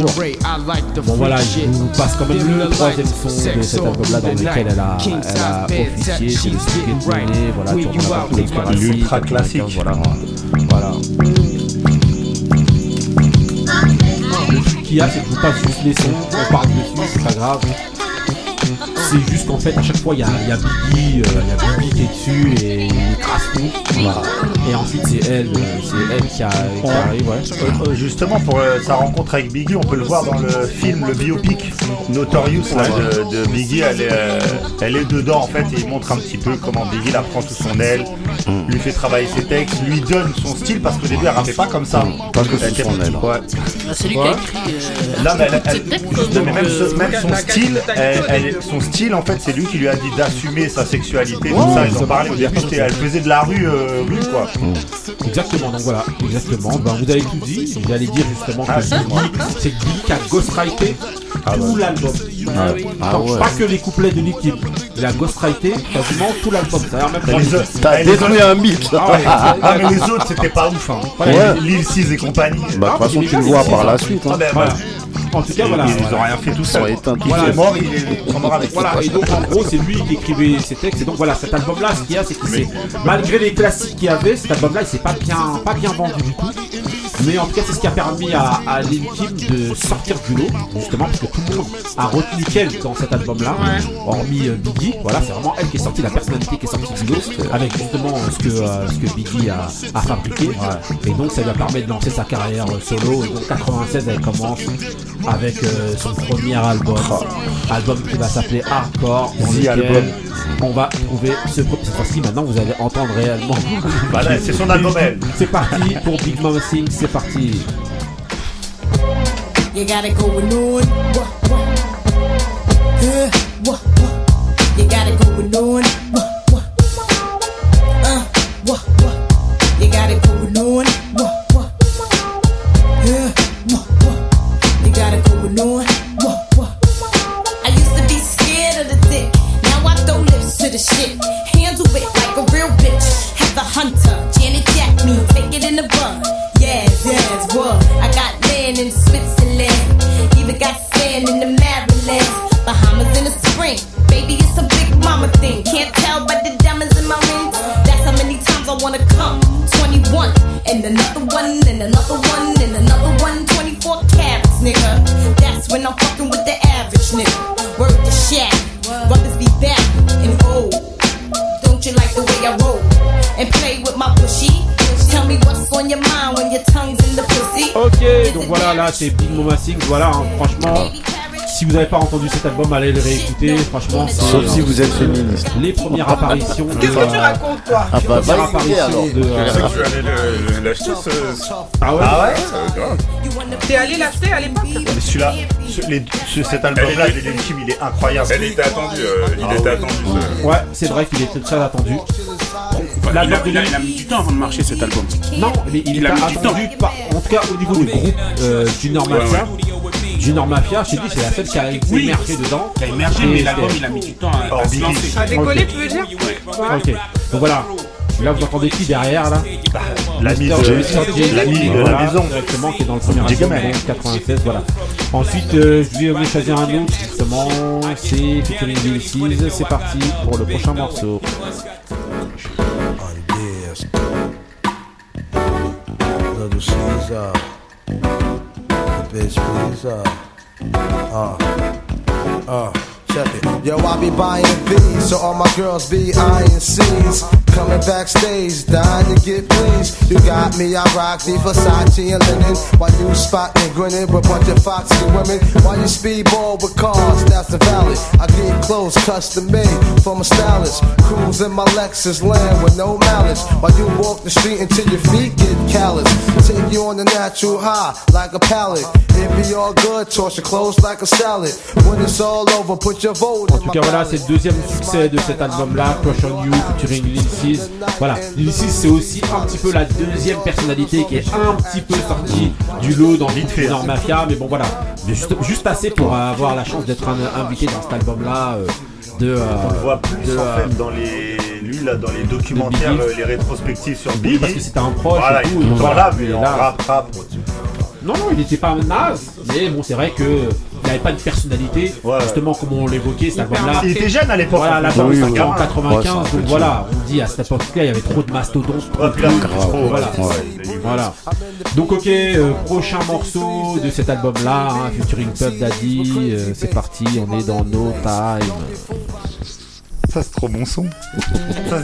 Bon voilà, je vous passe quand même le troisième son de cet album-là dans lequel elle a, elle a officié, c'est le Secret Money, voilà, album Conspiracy, L'ultra 95, classique. Voilà, voilà. Le truc qu'il y a, c'est que je vous passe juste les sons, on parle dessus, c'est pas grave. C'est juste qu'en fait, à chaque fois, il y a, il y a Biggie, euh, il y a Biggie qui est dessus et il crasse tout. Voilà. Et ensuite, c'est elle, euh, c'est elle qui, a, qui arrive, ouais. Euh, euh, Justement, pour euh, sa rencontre avec Biggie, on peut le voir dans le film, le biopic Notorious là, de, de Biggie. Elle est, euh, elle est dedans en fait et il montre un petit peu comment Biggie la prend sous son aile, lui fait travailler ses textes, lui donne son style parce qu'au début elle rappait pas comme ça. Pas que Elle sous était- son aile. Ouais. Ah, C'est lui qui a écrit. euh, Là, mais elle- elle- juste, mais même, euh, ce- même son style, elle- elle- son style en fait, c'est lui qui lui a dit d'assumer sa sexualité. tout ça, ils en parlaient au début. Elle faisait de la rue, euh, rue quoi. Exactement, donc voilà, exactement. Ben, vous avez tout dit. J'allais dire justement que Ah, c'est Biggie qui a ghostwrité tout l'album. Ah oui. Ah. Pas que les couplets de Liquid. Il a ghostwrité quasiment tout l'album. T'as autres- un mythe. Ah, ouais. Ah, mais les autres c'était pas ouf. Hein. Ouais. Lil 6 et compagnie. Bah, de toute façon, tu le vois par la suite. Voilà. voilà. En tout cas, voilà. Ils voilà. ont rien fait tout Ils sont seul. est mort, il est- ils sont morts avec Voilà, et donc en gros, c'est lui qui écrivait ses textes. Et donc voilà, cet album-là, ce qu'il y a, c'est que c'est malgré les classiques qu'il y avait, cet album-là, il s'est pas bien, pas bien vendu du tout. Mais en tout cas, c'est ce qui a permis à, à Lil Kim de sortir du lot, justement, parce que tout le monde a retenu qu'elle dans cet album-là, hormis euh, Biggie. Voilà, c'est vraiment elle qui est sortie, la personnalité qui est sortie du lot, avec justement ce que, euh, ce que Biggie a, a fabriqué. Et donc, ça lui a permis de lancer sa carrière euh, solo. Et donc, 96, elle commence avec euh, son premier album, album qui va s'appeler Hardcore, dans The lequel Album. on va trouver ce cette fois-ci. Maintenant, vous allez entendre réellement. Voilà, c'est son album, elle. C'est parti pour Big Mama Sing, c'est parti. You got it going on. What, what? Uh, what, what? C'est Big Mama Sings, voilà, hein, franchement, si vous n'avez pas entendu cet album, allez le réécouter, franchement, c'est. Sauf si euh, vous êtes féministe. Les premières apparitions de. Qu'est-ce que tu euh, racontes, toi Ah bah, les premières va écouter, apparitions alors. de. euh, que l'acheter ce. Ah ouais Ah ouais Euh. T'es allé l'acheter à l'époque Mais celui-là, ce- les- ce- cet album-là, l'ultime, il est incroyable. Elle était attendue, euh, il était attendu. ce- Ouais, c'est vrai qu'il était très attendu. Il a, de il a- il a mis du temps avant de marcher cet album. Non, mais il, Il est a mis du attendu par, en tout cas au niveau du groupe euh, Junior Ouais, Mafia. Junior Mafia, je t'ai dit, c'est la seule qui a Oui. émergé dedans. Il a émergé, mais l'album il a mis du temps à, à se lancer. À décoller, Ok. tu veux dire Ok, donc voilà. Là, vous entendez qui derrière là L'ami Mr. de- Mr. J. l'ami de la Voilà, maison. Directement, qui est dans le premier album, Man. donc 96, voilà. Ensuite, euh, je vais vous choisir un autre, justement. C'est featuring Lil Sis. C'est parti pour le prochain morceau. Little Caesar. The bitch, please, uh. Uh. Yo, I be buying V's, so all my girls be eyeing C's. Coming backstage, dying to get pleased. You got me, I rock the Versace and linen. While you spotting, grinning with a bunch of foxy women. While you speedball with cars, that's the valid. I get clothes custom made from a stylist. Cruise in my Lexus land with no malice. While you walk the street until your feet get callous. Take you on the natural high like a pallet. It be all good, toss your clothes like a salad. When it's all over, put your vote En in tout my cas, voilà, c'est le deuxième succès de cet album-là, Crush on You, featuring Lil Voilà, c'est aussi un petit peu la deuxième personnalité qui est un petit peu sortie du lot dans Vite fait. Mafia, mais bon, voilà, juste, juste assez pour avoir la chance d'être un- invité dans cet album-là. euh, de, euh, On le voit plus de, en euh, fait dans les lui là dans les documentaires, euh, les rétrospectives sur Oui, Biggie. parce que c'était un proche Voilà, et tout, il temps voilà, là, mais il est en là. rap, rap. Non, non, il n'était pas naze, mais bon, c'est vrai que il n'avait pas de personnalité, justement, comme on l'évoquait, cet album-là. Il était jeune à l'époque, Voilà, en l'album Oui, sorti oui. en Ouais, 95, c'est un donc peu voilà, on dit à cette époque-là, il y avait trop de mastodontes. trop Ouais, de trop, ouais, voilà. ouais. Voilà. Donc, ok, euh, prochain morceau de cet album-là, hein, featuring Puff Daddy, euh, c'est parti, on est dans No Time. Ça, c'est trop bon son. Ça,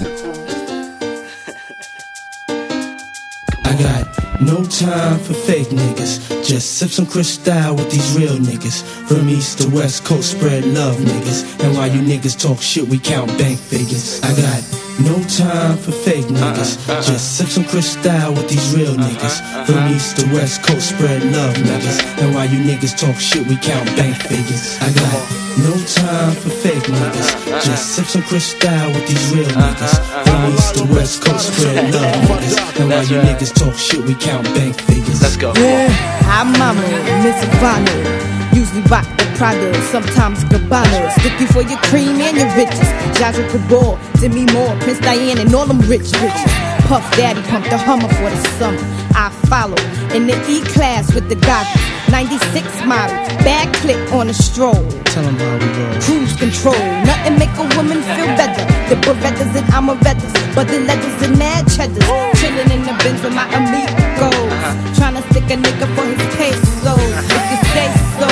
I got no time for fake niggas. Just sip some crystal with these real niggas. From east to west coast, spread love niggas. And while you niggas talk shit, we count bank figures. I got no time for fake niggas. Uh-uh, uh-uh. Just sip some crystal with these real uh-uh, niggas. From east to west coast, spread love niggas. And while you niggas talk shit, we count bank figures. I got no time for fake niggas. Just sip some crystal with these real niggas. From east to west coast, spread love niggas. And while you niggas talk shit, we count bank figures. Let's go. Yeah, hi mama, Miss Ivana. Usually rock the Prada, sometimes Gabbana. Sticky for your cream and your riches. Jaja Cabal, Demi Moore, Prince Diane, and all them rich bitches. Puff Daddy pumped the Hummer for the summer. I follow in the E class with the goggles. 96 model, bad clip on a stroll. Tell 'em how we roll. Cruise control, nothing make a woman feel better. The Berettas and Amarettas, but the legends and mad cheddars. Chillin' in the Benz with my amigos. Uh-huh. Tryna stick a nigga for his pesos. Say so,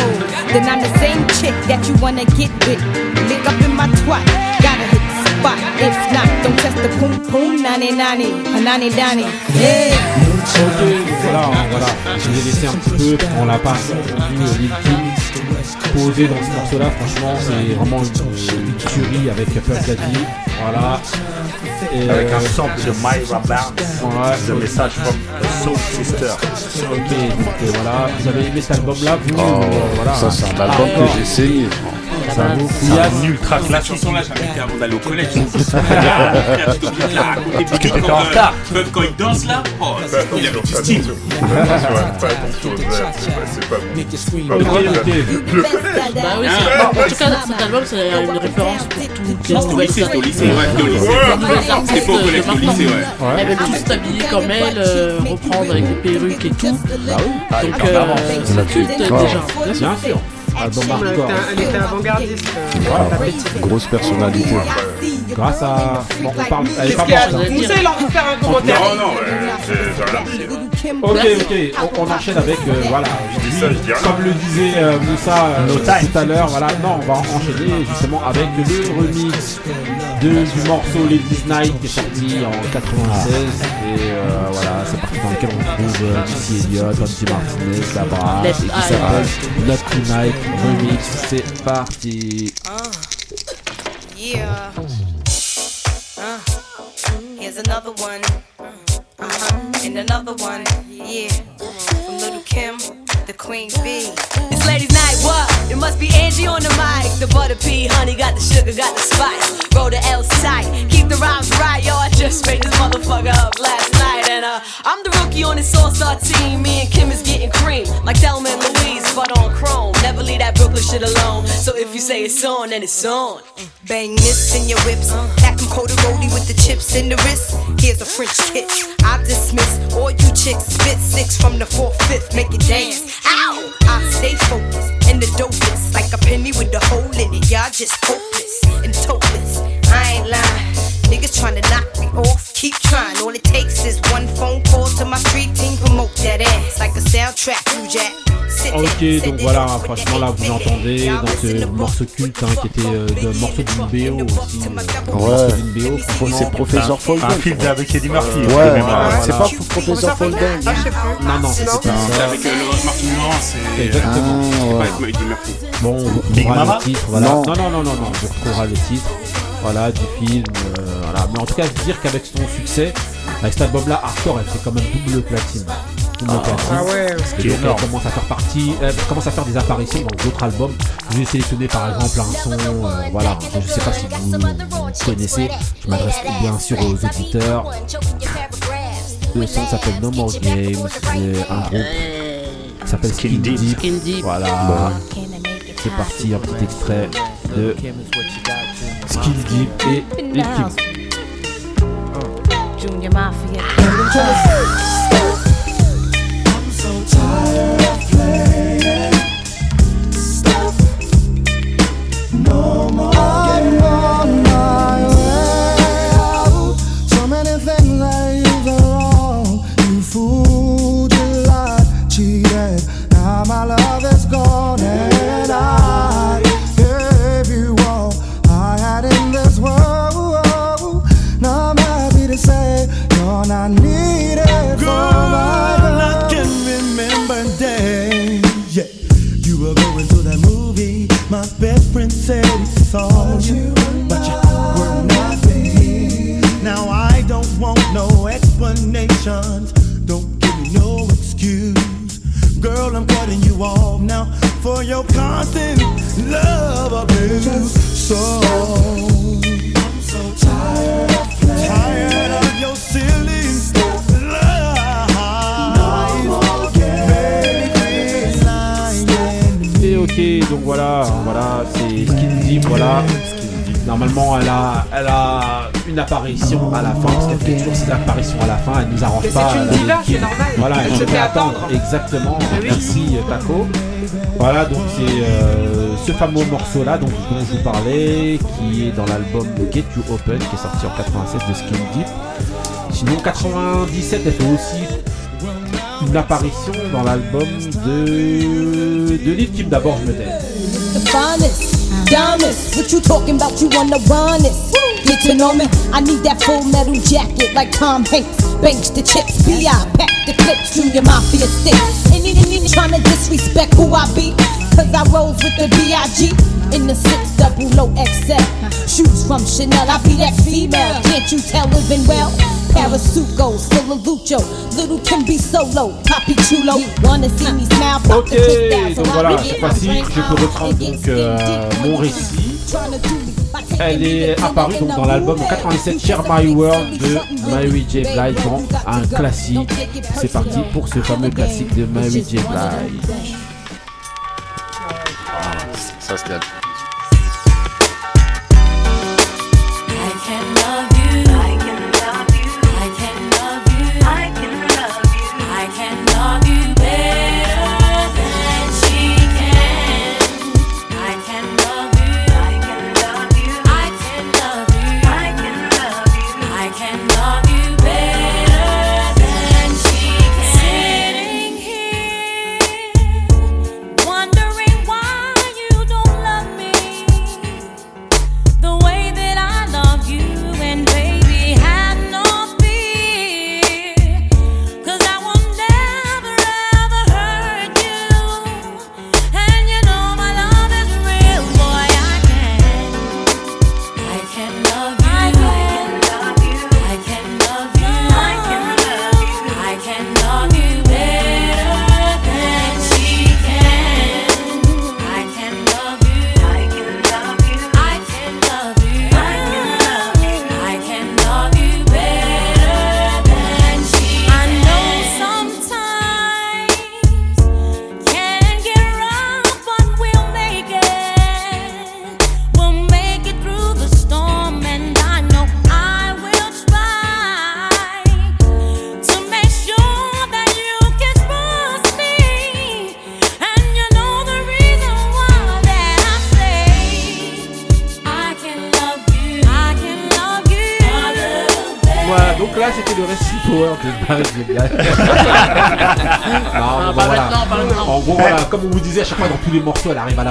then I'm the same chick that you wanna get with. Lick up in my twat, gotta hit the spot. If not, don't test the boom boom, nani nani, panani dani. Hey. Ok, voilà, voilà. Je vous ai laissé un petit peu, on l'a pas euh, Lil Kim posé dans ce morceau-là. Franchement, c'est vraiment une, une tuerie avec Puff Daddy. Voilà. Et, Avec euh, un sample de Myra Barnes. Ouais. The Message from a Soul Sister. Ok, donc euh, voilà. Vous avez aimé cet album-là, vous Oh, euh, voilà. ça, c'est un Ah, album encore. que j'ai saigné. Ça vaut C'est un ultra classique. Cette chanson-là, je la mettais avant d'aller au collège. Parce que t'étais quand, en euh, retard. Meuf, quand il danse là, oh, il avait du style. fais attention, c'est pas- pas bon. Le collège. Bah Ah. en tout cas, cet album, c'est une référence pour toutes les C'était au lycée, c'était au lycée, ouais, au lycée. C'était pas au artistes collège, au lycée, ouais. Elles veulent tous s'habiller comme elle, euh, reprendre avec les perruques et tout. Donc, hyper euh, culte déjà. Bien sûr. Album Elle hardcore. était, elle était avant-gardiste. euh. Grosse personnalité. Grâce à. Bon, on parle. Elle est pas morte. hein. Moussa, il a envie de faire un commentaire. Non, non, rien dit. Ok, ok, on, on enchaîne avec, euh, voilà, Je dis ça, je dis rien. comme le disait euh, Moussa euh, tout à l'heure, voilà, non, on va enchaîner justement avec le remix de, du morceau Ladies Night qui est sorti en 96 et euh, voilà, c'est parti dans lequel on trouve euh, Missy Elliott, Andy Martinez, et Let's qui s'appelle Not Tonight Remix, c'est parti. Yeah. Uh, here's another one. Uh-huh. And another one. Yeah. From Little Kim, the Queen Bee. It's ladies' night, what? It must be Angie on the mic. The butter pea, honey, got the sugar, got the spice. Roll the L's tight, keep the rhymes right, yo. I just made this motherfucker up last night, and uh, I'm the rookie on this all-star team. Me and Kim is getting cream, like Thelma and Louise, but on chrome. Never leave that Brooklyn shit alone. So if you say it's on, then it's on. Bang this in your whips. 'em cold roadie with the chips in the wrist. Here's a French kiss. I dismiss all you chicks. Spit six from the fourth, fifth. Make it dance. Ow! I stay focused the dopest. Like a penny with a hole in it. Y'all just hopeless and topless. I ain't lying. Niggas tryna knock me off. Keep trying. All it takes is one phone call to my street team. Promote that ass like a soundtrack. You jack. Ok, donc voilà, franchement là vous l'entendez, Y'all donc listen euh, to morceau culte hein, qui était euh, de morceau d'une BO aussi. euh, Ouais. morceau d'une BO. C'est Professeur Folden. Un film avec Eddie Murphy. Ouais, c'est voilà. pas Professeur Folden. Ah. Non, non, pas C'était ça. avec euh, Laurence Martin-Lawrence et. Exactement. Ah, Pas avec Eddie Murphy. Bon, on retrouvera le titre, voilà. Non. Non, non, non, non, non, on retrouvera le titre, voilà, du film, euh, voilà. Mais en tout cas, dire qu'avec son succès, avec cet album-là, Hardcore, elle fait quand même double platine. Double platine. Ah ouais. Et donc, elle commence à faire partie, elle commence à faire des apparitions dans d'autres albums. J'ai sélectionné par exemple un son, euh, voilà, je sais pas si vous, vous connaissez, je m'adresse bien sûr aux auditeurs. Le son s'appelle No More Games, c'est un groupe qui s'appelle Skin Deep. Skin Deep. Voilà, c'est parti, un petit extrait de Skin Deep et les Kim. Junior Mafia. Explanations. Don't give me no excuse. Girl, I'm cutting you off now for your constant love abuse. So I'm so tired of your donc voilà, voilà, c'est Skin Deep, voilà. Normalement, elle a, elle a une apparition à la fin, parce qu'elle fait toujours ses apparitions à la fin, elle nous arrange Mais pas. c'est une diva, des- c'est normal. Voilà, Elle se se fait fait attendre. Exactement, merci Taco. Voilà, donc c'est euh, ce fameux morceau-là donc, dont je vous parlais, qui est dans l'album Get You Open, qui est sorti en 87 de Skin Deep. Sinon, 97, elle fait aussi une apparition dans l'album de, de Lil Kim. D'abord, je me tais. Diamonds, what you talking about? You wanna run it? Get to know me. I need that full metal jacket like Tom Hanks. Banks the chips, B.I. pack the clips, Junior Mafia sticks. Any, any, trying to disrespect who I be? Cause I rolls with the B.I.G. In the six double low XL. Shoes from Chanel, I be that female. Can't you tell living well? Parasuco, still a lucho. Little can be solo. Poppy chulo. Wanna see me smile? Pop Ok, donc voilà, cette fois-ci, je peux reprendre donc euh, mon récit. Elle est apparue donc dans l'album en 97 Share My World de Mary J. Blige, donc un classique. C'est parti pour ce fameux classique de Mary J. Blige. Ça, c'était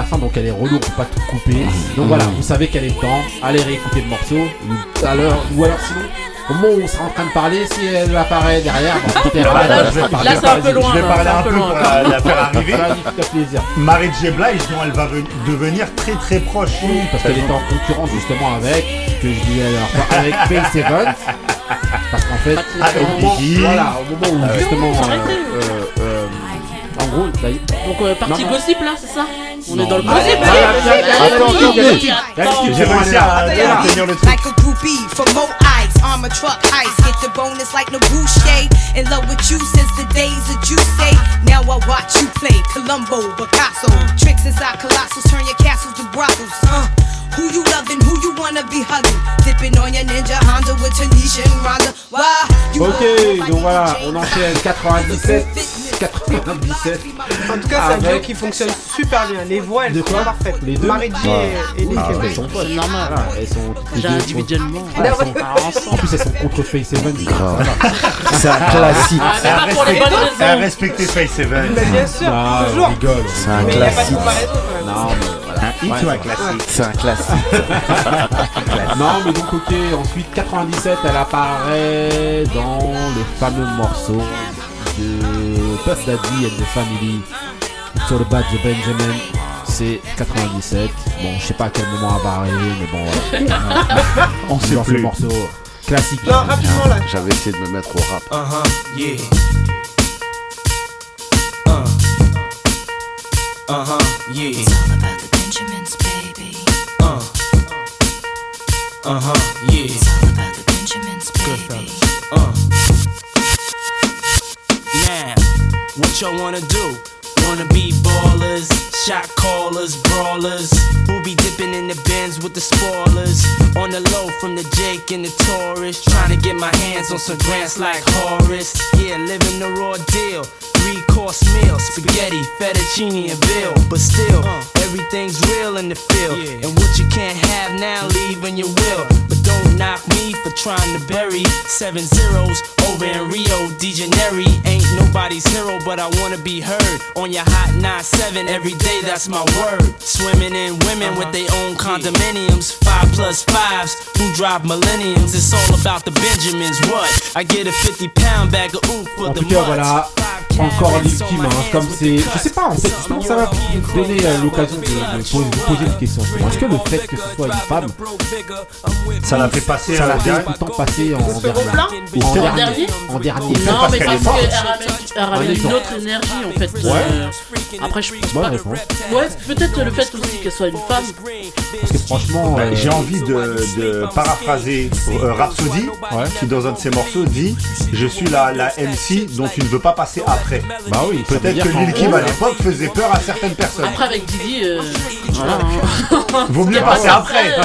fin donc elle est relou, on peut pas tout couper. Donc voilà, vous savez qu'elle est dedans, allez réécouter le morceau. Ou, à l'heure- ou alors sinon, au moment où on sera en train de parler, si elle apparaît derrière, bon, etc. Là, je vais parler. là, un peu loin, Je vais là, parler un un peu peu loin. pour la, la faire arriver. Ça va fait plaisir. Marie J. Blige, dont elle va ven- devenir très très proche. Oui, parce qu'elle était en concurrence justement avec, ce que je disais fois, avec Evans. Parce qu'en fait, Avec au moment, Biggie. voilà, au moment où justement, Ça euh, euh, euh, en gros, d'ailleurs- Donc, euh, partie Non, non. gossip là, c'est ça? On est dans le. Like a groupie for more ice, armor truck ice. Get the bonus like no Boucher. In love with you since the days that you say. Now I watch you play Columbo, Picasso. Tricks inside colossals, turn your castles to brothels. Uh, who you loving, who you wanna be hugging? Dipping on your ninja Honda with Tanisha and Rhonda. Why? You Ok, donc voilà, on enchaîne 97, 97. En tout cas, c'est un duo Avec- qui fonctionne super bien. Les voix, elles De sont parfaites. Les deux Marie J Ouais. et, Nick ah, elles sont. C'est normal. Voilà, elles sont les Déjà deux- individuellement. Ah. En plus, elles sont contre Face. Voilà. C'est un classique. Ah, Elle a respecté Face. Mais bien sûr, Ah, toujours. rigole. C'est un Mais il n'y a pas de classique. comparaison quand même. Non. Un hit Ouais, ou un ouais. classique C'est un classique. Non, mais donc, ok, ensuite, 97, elle apparaît dans le fameux morceau de Puff Daddy and the Family sur le badge de Benjamin. C'est 97. Bon, je sais pas à quel moment elle va arriver, mais bon, voilà. On sait dans ce plus. morceau classique. Non, rapidement là. J'avais essayé de me mettre au rap. Uh huh, yeah. Uh huh, yeah. Uh huh, yeah. It's all about the Benjamins, baby. Uh. Now, what y'all wanna do? Wanna be ballers, shot callers, brawlers, who be dipping in the bins with the spoilers. On the low from the Jake and the Taurus, trying to get my hands on some grants like Horace. Yeah, living the raw deal. Three course meal, spaghetti, fettuccine, and bill. But still, uh. everything's real in the field. And what you can't have now, leave when you will. But don't knock me for trying to bury seven zeros over in Rio de Janeiro. Ain't nobody's hero, but I wanna be heard on your hot 9-7 every day. That's my word. Swimming in women with their own condominiums, five plus fives who drive millenniums. It's all about the Benjamins. What? I get a 50 pound bag of oof for the tout cas, mutts. voilà. Encore Lil Kim, hein, comme c'est. Je sais pas, en fait, justement, ça va nous donner euh, l'occasion de, de poser, de poser une question. Est-ce que le fait que ce soit une femme, Ça l'a fait passer ça à l'a fait tout le temps passer en dernier? En En dernier dernier? En dernier. Non, Parce mais qu'elle parce qu'elle ramène, elle ramène En une autre énergie en fait. Ouais. euh, Après, je pense Bonne pas. réponse. Ouais, peut-être le fait aussi qu'elle soit une femme. Parce que franchement. Bah, euh, J'ai envie de, de paraphraser euh, Rhapsody qui dans un de ses morceaux dit Je suis la, la MC dont tu ne veux pas passer après. Bah oui, Peut-être que Lil Kim à l'époque faisait peur à certaines personnes. Après, avec Didi, euh, voilà. hein. Vaut mieux passer après.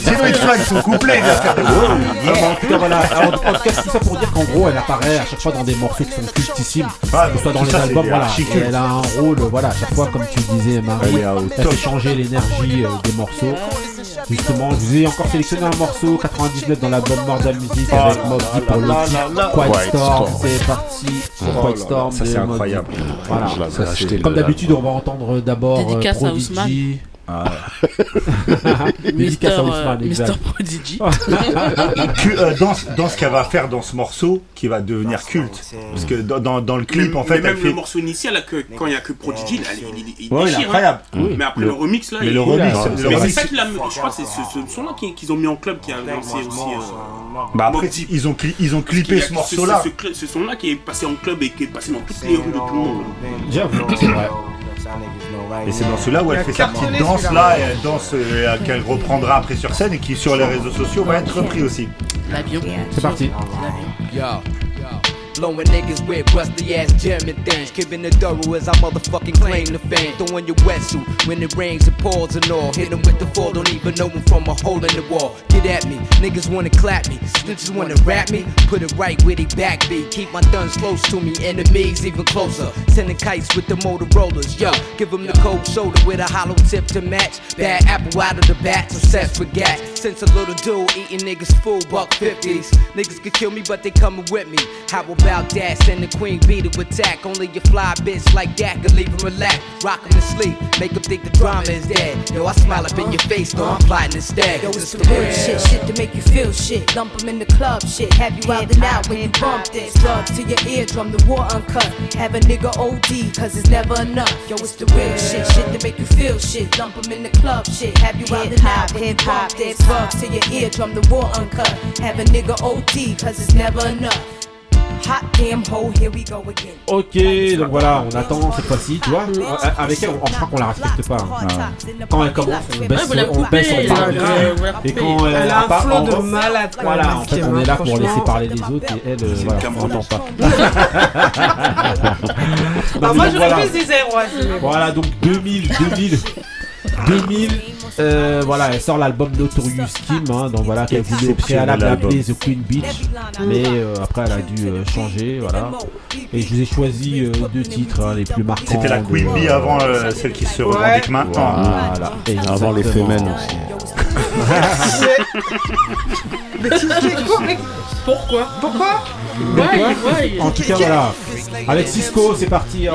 Sinon il flingue son couplet. Ah en tout cas, voilà. Alors, en tout cas, tout ça pour dire qu'en gros, elle apparaît à chaque fois dans des morceaux qui sont cultissimes. Ah, que ce soit dans les albums, voilà. elle a un rôle, voilà, à chaque fois, comme tu le disais, Marie, Elle fait changer l'énergie euh, des morceaux. Justement, je vous ai encore sélectionné un morceau 99 dans l'album Mordal Music Oh avec Mob Deep pour Quiet Storm. Storm. C'est parti pour Oh Quiet Storm. ça, c'est incroyable. Voilà. Comme d'habitude, on va entendre d'abord Dédicace à Ousmane. Prodigy. Ah. Mister, Ousmane, euh. Mister Prodigy. Que, euh, dans, ce- dans ce qu'elle va faire dans ce morceau qui va devenir culte. Parce que dans, dans, dans le clip, Mais- en fait, mais elle même fait. le morceau initial, là, que, quand il n'y a que Prodigy, là, il, il, il Ouais, il est déchire, hein. incroyable. Oui. Mais après Le- le, remix, là, mais il- le remix, Mais le c'est ça qu'il a. Je crois que c'est ce, ce son-là qu'ils ont mis en club qui a lancé aussi. euh, Bah après, ils ont, cli- ils ont clippé ce morceau-là. Ce, ce, ce son-là qui est passé en club et qui est passé dans toutes les rues de tout le monde. J'avoue, c'est vrai. Et c'est dans celui-là où elle fait sa petite danse là, et elle danse euh, qu'elle reprendra après sur scène et qui sur les réseaux sociaux va être repris aussi. L'avion. C'est parti. Blowing niggas with rusty ass German things. Keeping it thorough as I motherfucking claim the fame. Throwing your wetsuit when it rains and pours and all. Hit 'em with the fall, don't even know from a hole in the wall. Get at me, niggas wanna clap me. Snitches wanna rap me, put it right where they back be. Keep my guns close to me, enemies even closer. Sending kites with the Motorola's. Yo, give 'em the cold shoulder with a hollow tip to match. Bad apple out of the bat, obsessed with gat. Since a little dude eating niggas full buck 50s. Niggas could kill me, but they coming with me. How about that? Send the queen bee to attack. Only a fly bitch like that could leave him relaxed. Rock him to sleep, make him think the drama is dead. Yo, I smile up in your face, though I'm plotting instead. Yo, it's the real shit, shit to make you feel shit. Lump 'em in the club, shit. Have you out and out when you bump this. Drugs to your eardrum, the war uncut. Have a nigga OD, cause it's never enough. Yo, it's the real shit, shit to make you feel shit. Lump 'em in the club, shit. Have you out and out when you bump this. Drugs to your eardrum, the war uncut. Have a nigga OD, cause it's never enough. Hot damn hoe, here we go again. Ok, donc voilà, on attend cette fois-ci, tu vois. euh, Avec elle, on, je crois qu'on la respecte pas. hein. Quand elle commence, on baisse, Ouais, vous la on baisse parle. euh, la Et quand elle, Elle a un en- de malade, Voilà, en fait, on est là pour franchement. laisser parler les autres et elle, euh, voilà, on n'entend pas. Bah, moi, j'aurais voilà. plus dit zéro. ouais, mais bon. Voilà, donc 2000, 2000, 2000, euh, voilà, elle sort l'album Notorious Kim, hein, donc voilà, qu'elle voulait au préalable appeler The Queen Beach, mais euh, après elle a dû euh, changer, voilà. Et je vous ai choisi euh, deux titres hein, les plus marquants. C'était la de- Queen Bee avant euh, celle qui se revendique maintenant. Voilà, Avant les femmes aussi. Mais Pourquoi? Pourquoi? Ouais. En tout cas, voilà. Avec Cisco, c'est parti. hein,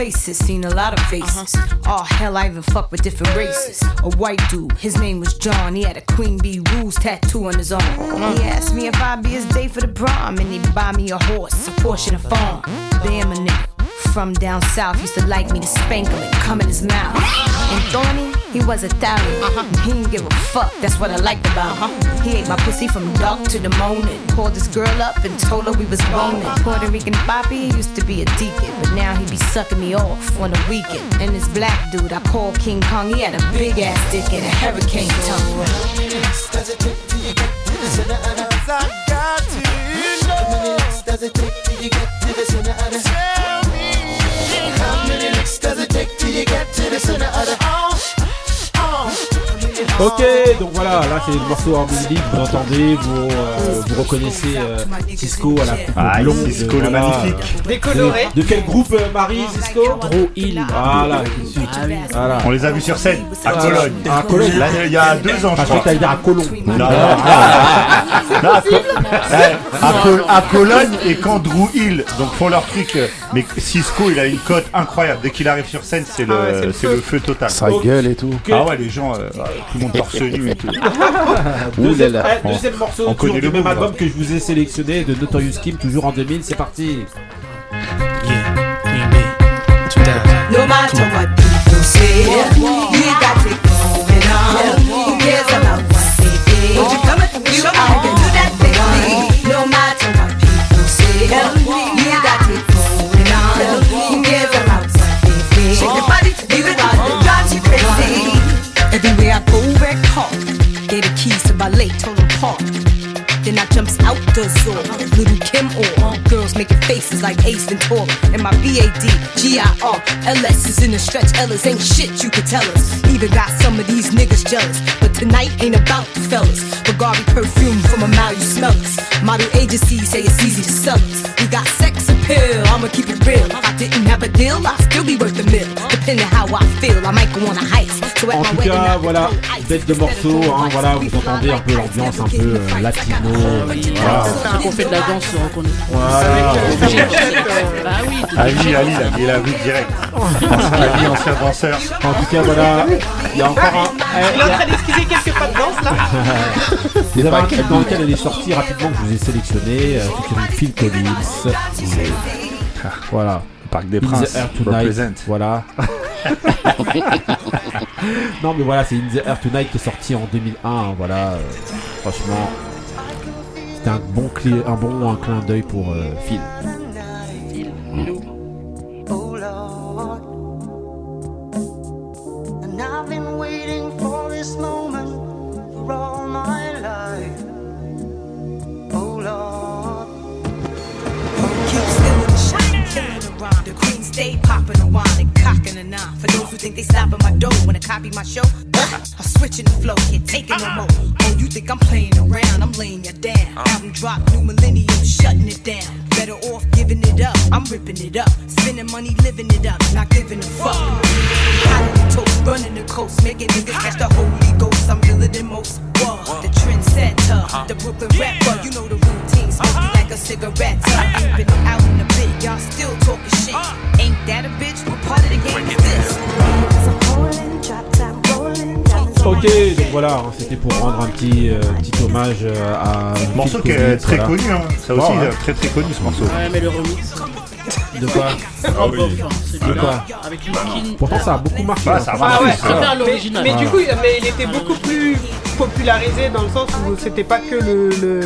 been a lot of places, seen a lot of faces. Uh-huh. Oh hell, I even fuck with different races. A white dude, his name was John. He had a Queen Bee Rules tattoo on his arm. Mm. He asked me if I'd be his date for the prom, and he'd buy me a horse, a Porsche, and a farm. Damn a nigga from down south used to like me to spank him and come in his mouth. And Thorny, he was Italian. Uh-huh. He didn't give a fuck. That's what I liked about him. Uh-huh. He ate my pussy from dark to the morning. Called this girl up and told her we was boning. Puerto Rican Papi used to be a deacon, but now he be sucking me off on the weekend. And this black dude I call King Kong, he had a big ass dick and a hurricane does it take till you get to the center of the heart? Ok, donc voilà, là c'est le morceau en musique, vous entendez, vous, euh, vous reconnaissez euh, Cisco à la coupe Ah, blonde. Cisco, le voilà. magnifique. Décoloré. De, de quel groupe euh, Marie Cisco Gros Hill. Voilà, tout de suite. Voilà. On les a vus sur scène à Cologne. À Cologne. Là, il y a deux ans, je Ah, je crois t'allais dire à Colomb. Non, non, non, à, Co- à Col- à Cologne et qu'Andrew Hill donc font leur truc. Mais Cisco, il a une cote incroyable. Dès qu'il arrive sur scène, c'est le, Ah le feu. le feu total. Sa gueule et tout. Ah ouais, les gens, euh, tout le monde torse nu et tout. Deuxième, Ouh là là. ouais, deuxième morceau on toujours connaît du le même move, album hein. que je vous ai sélectionné de Notorious Kim, toujours en 2000, c'est parti. No matter what people say, faces like Ace Ventura. And my BAD, GIR, LS is in the stretch. Ellis ain't shit you could tell us. Even got some of these niggas jealous. But tonight ain't about the fellas. Bulgari perfume from a mile you smell us. Model agencies say it's easy to sell us. We got sex appeal, I'ma keep it real. If I didn't have a deal, I'd still be worth a mill. Depending how I feel, I might go on a heist. So at En tout cas, voilà, bête de morceau, hein, voilà, vous entendez un peu l'ambiance un peu euh, latino. euh, voilà. C'est qu'on fait de la danse, on reconnaît. Voilà. Bah oui. Ali, Ali, là, il a vu direct. Ali, ancien danseur. En tout cas, voilà, il y a encore un. Il est en train d'esquiver quelques pas de danse là. Il y avait un clip dans lequel elle est sortie rapidement que je vous ai sélectionné, euh, Phil Collins. Voilà. Le Parc des In the Princes. Air Tonight. represent. Voilà. non mais voilà, c'est In the Air Tonight qui est sorti en 2001. hein, Voilà, euh, franchement, c'était un bon cli- un bon un clin d'œil pour euh, Phil. Stay popping a wine and cocking a nine. For those who think they stopping my dough when they copy my show, I'm switching the flow, can't take it no more. Oh, you think I'm playing around? I'm laying you down. Album drop, new millennium, shutting it down. Better off giving it up. I'm ripping it up, spending money, living it up, not giving a fuck. Hot the toast, running the coast, making niggas catch the Holy Ghost. I'm realer than most. Whoa, the trendsetter, the Brooklyn rapper. You know the routine, smoking like a cigarette. i ain't been out in the bit, y'all still talking shit. Ain't that a bitch? What part of the game is this? Ok, donc voilà, hein, c'était pour rendre un petit, euh, petit hommage euh, à. Morceau Phil qui est très voilà. connu, hein. Ça aussi, Ouais, ouais. euh, très très connu ce morceau. Ouais, mais le remix. De quoi Ah oui. De quoi Avec. Pourtant, ça a beaucoup marqué. Ah, hein, ça a franchement. marqué, Je préfère l'original. Mais du Voilà. coup, mais il était beaucoup plus popularisé dans le sens où c'était pas que le, le-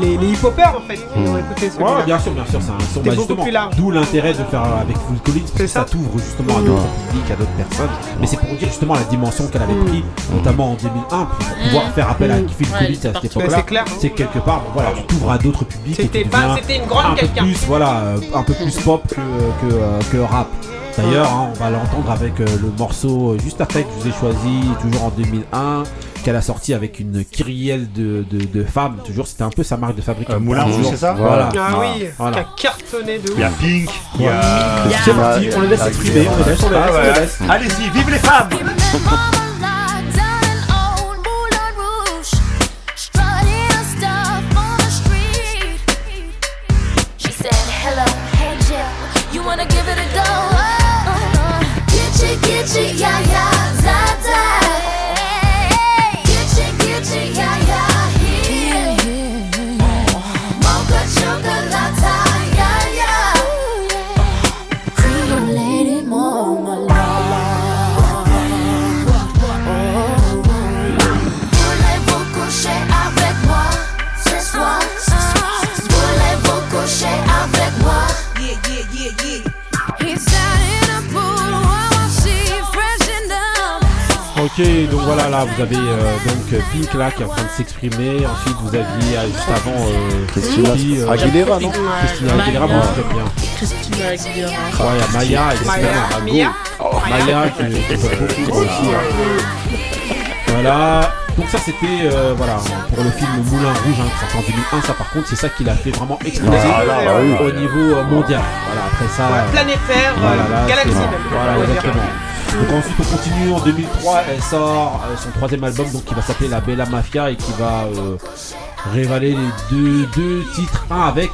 les, les hip-hoppers en fait qui ont écouté ce Ouais, bien sûr, bien sûr, c'est un son C'était bah, beaucoup justement. plus large. D'où l'intérêt de faire avec Phil Collins, parce que ça, t'ouvre justement à d'autres publics, à d'autres personnes. Mais c'est pour dire justement la dimension qu'elle avait pris, notamment en 2001, pour pouvoir Mm. faire appel à Mm. Phil Ouais, Collins à cette époque-là. Ouais, c'est clair. C'est que quelque part, bon, voilà, tu t'ouvres à d'autres publics. et C'était tu pas- deviens c'était une grande un peu quelqu'un. plus, voilà, euh, un peu plus pop que, que, euh, que rap. D'ailleurs, hein, on va l'entendre avec euh, le morceau euh, juste après que je vous ai choisi, toujours en 2001, qu'elle a sorti avec une kyrielle de, de, de femmes. Toujours, c'était un peu sa marque de fabrique. Euh, Moulin Rouge, c'est ça Voilà. Ah oui, Voilà. qui a cartonné de ouf. Il y a Pink, il y a. C'est parti, on les laisse exprimer, on les laisse, on laisse, Ah les laisse. Allez-y, vive les femmes donc voilà, là vous avez euh, donc euh, Pink là qui est en train de s'exprimer. Ensuite vous aviez euh, juste avant euh, Christina Aguilera, non Christina Aguilera, moi Maya. j'aime bien. Christina Aguilera. Ouais, il y a Maya, Maya, évidemment, Mia. Go. Maya qui fait beaucoup aussi. hein. Voilà. Donc ça c'était euh, voilà pour le film Moulin Rouge hein, qui sorti en 2001. Ça par contre c'est ça qui l'a fait vraiment exploser oui. au niveau mondial. Voilà après ça. Ouais, planétaire, voilà, là, galaxie même, Voilà exactement. Ensuite on continue en 2003. Elle sort euh, son troisième album donc qui va s'appeler La Bella Mafia et qui va euh, révéler les deux, deux titres. Un avec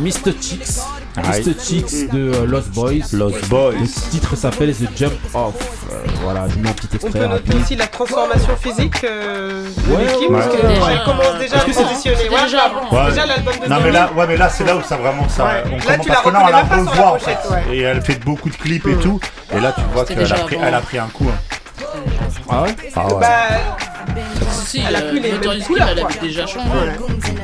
Mr. Chicks. Ouais. Mr. Chicks de euh, Lost Boys. Lost Boys. Le titre s'appelle The Jump Off. Euh, voilà, je mets un petit On extrait peut noter aussi la transformation physique euh, de Ouais, l'équipe, ouais, parce ouais. que Déjà. elle commence déjà à positionner. Ouais, déjà. Ouais. Déjà l'album de Non mais 2000. là, ouais mais là c'est là où ça vraiment ça. Ouais. on Là, commence tu la parce que là on la la revoit en fait. ouais. Et elle fait beaucoup de clips et tout. Et là tu vois qu'elle a pris, elle a pris un coup. hein. Ah ouais Ah ouais. Bah, Si, Elle a euh, plus les couleurs, elle avait déjà changé.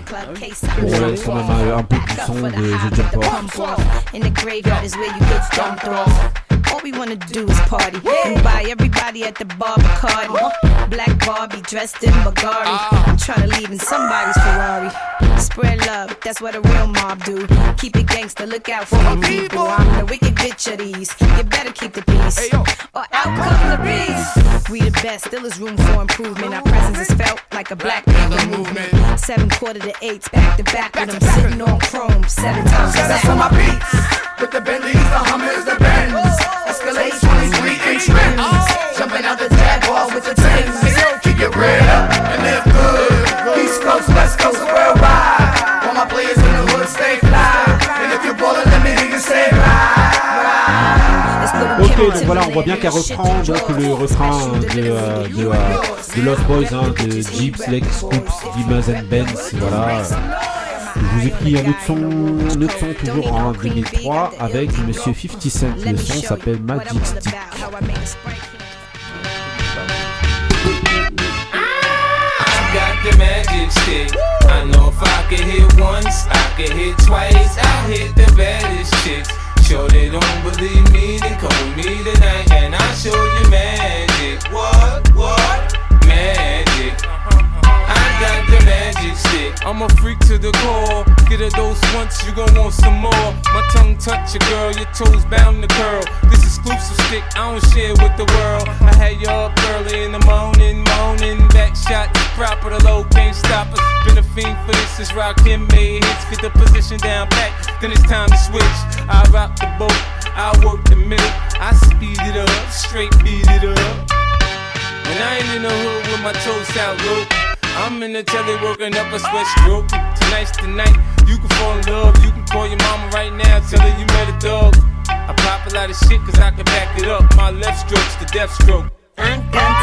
Bon, ouais, c'est même un, peu du son de The Jump. In the graveyard is where you get dumped off. All we wanna do is party and buy everybody at the bar Bacardi. Black Barbie dressed in Bulgari. I'm trying to leave in somebody's Ferrari. Spread love, that's what a real mob do. Keep it gangster, look out for my people. I'm the wicked bitch of these. You better keep the peace. Or out come the beast. We the best, still is room for improvement. Our presence is felt like a black Panther movement. Seven quarter to eights, back to back i'm sitting on chrome seven times. Shout out to my beats. With the Bentleys, the Hummers, the Benz. Escalade 23 inch rims. Jumping out the Jaguar with the Timbs. Keep your bread up and live good. East Coast, West Coast, worldwide. All my players in the hood stay fly. And if you're ballin', let me hear you say Ok, donc voilà, on voit bien qu'elle reprend donc le refrain de, euh, euh, de Lost Boys, hein, de Jeeps, Lex, Scoops, Dimas and Benz, voilà. Vous ai pris un autre son, un son toujours en 2003 avec Monsieur 50 Cent. Le son s'appelle Magic Stick. The magic stick. I know if I could hit once, I could hit twice. I hit the baddest chicks. Sure they don't believe me, then with me tonight and I'll show you magic. What? What? Magic. Got the magic stick. I'm a freak to the core. Get a dose once, you gon' want some more. My tongue touch your girl, your toes bound to curl. This exclusive stick, I don't share with the world. I had you up early in the morning, moaning. Back shot, proper, the low can't stop us. Been a fiend for this, is rock him made hits. Get the position down back, then it's time to switch. I rock the boat, I work the middle. I speed it up, straight beat it up. And I ain't in the hood with my toes out low. I'm in the telly working up a sweat stroke. Tonight's the night. You can fall in love. You can call your mama right now. Tell her you met a dog. I pop a lot of shit cause I can back it up. My left stroke's the death stroke. I got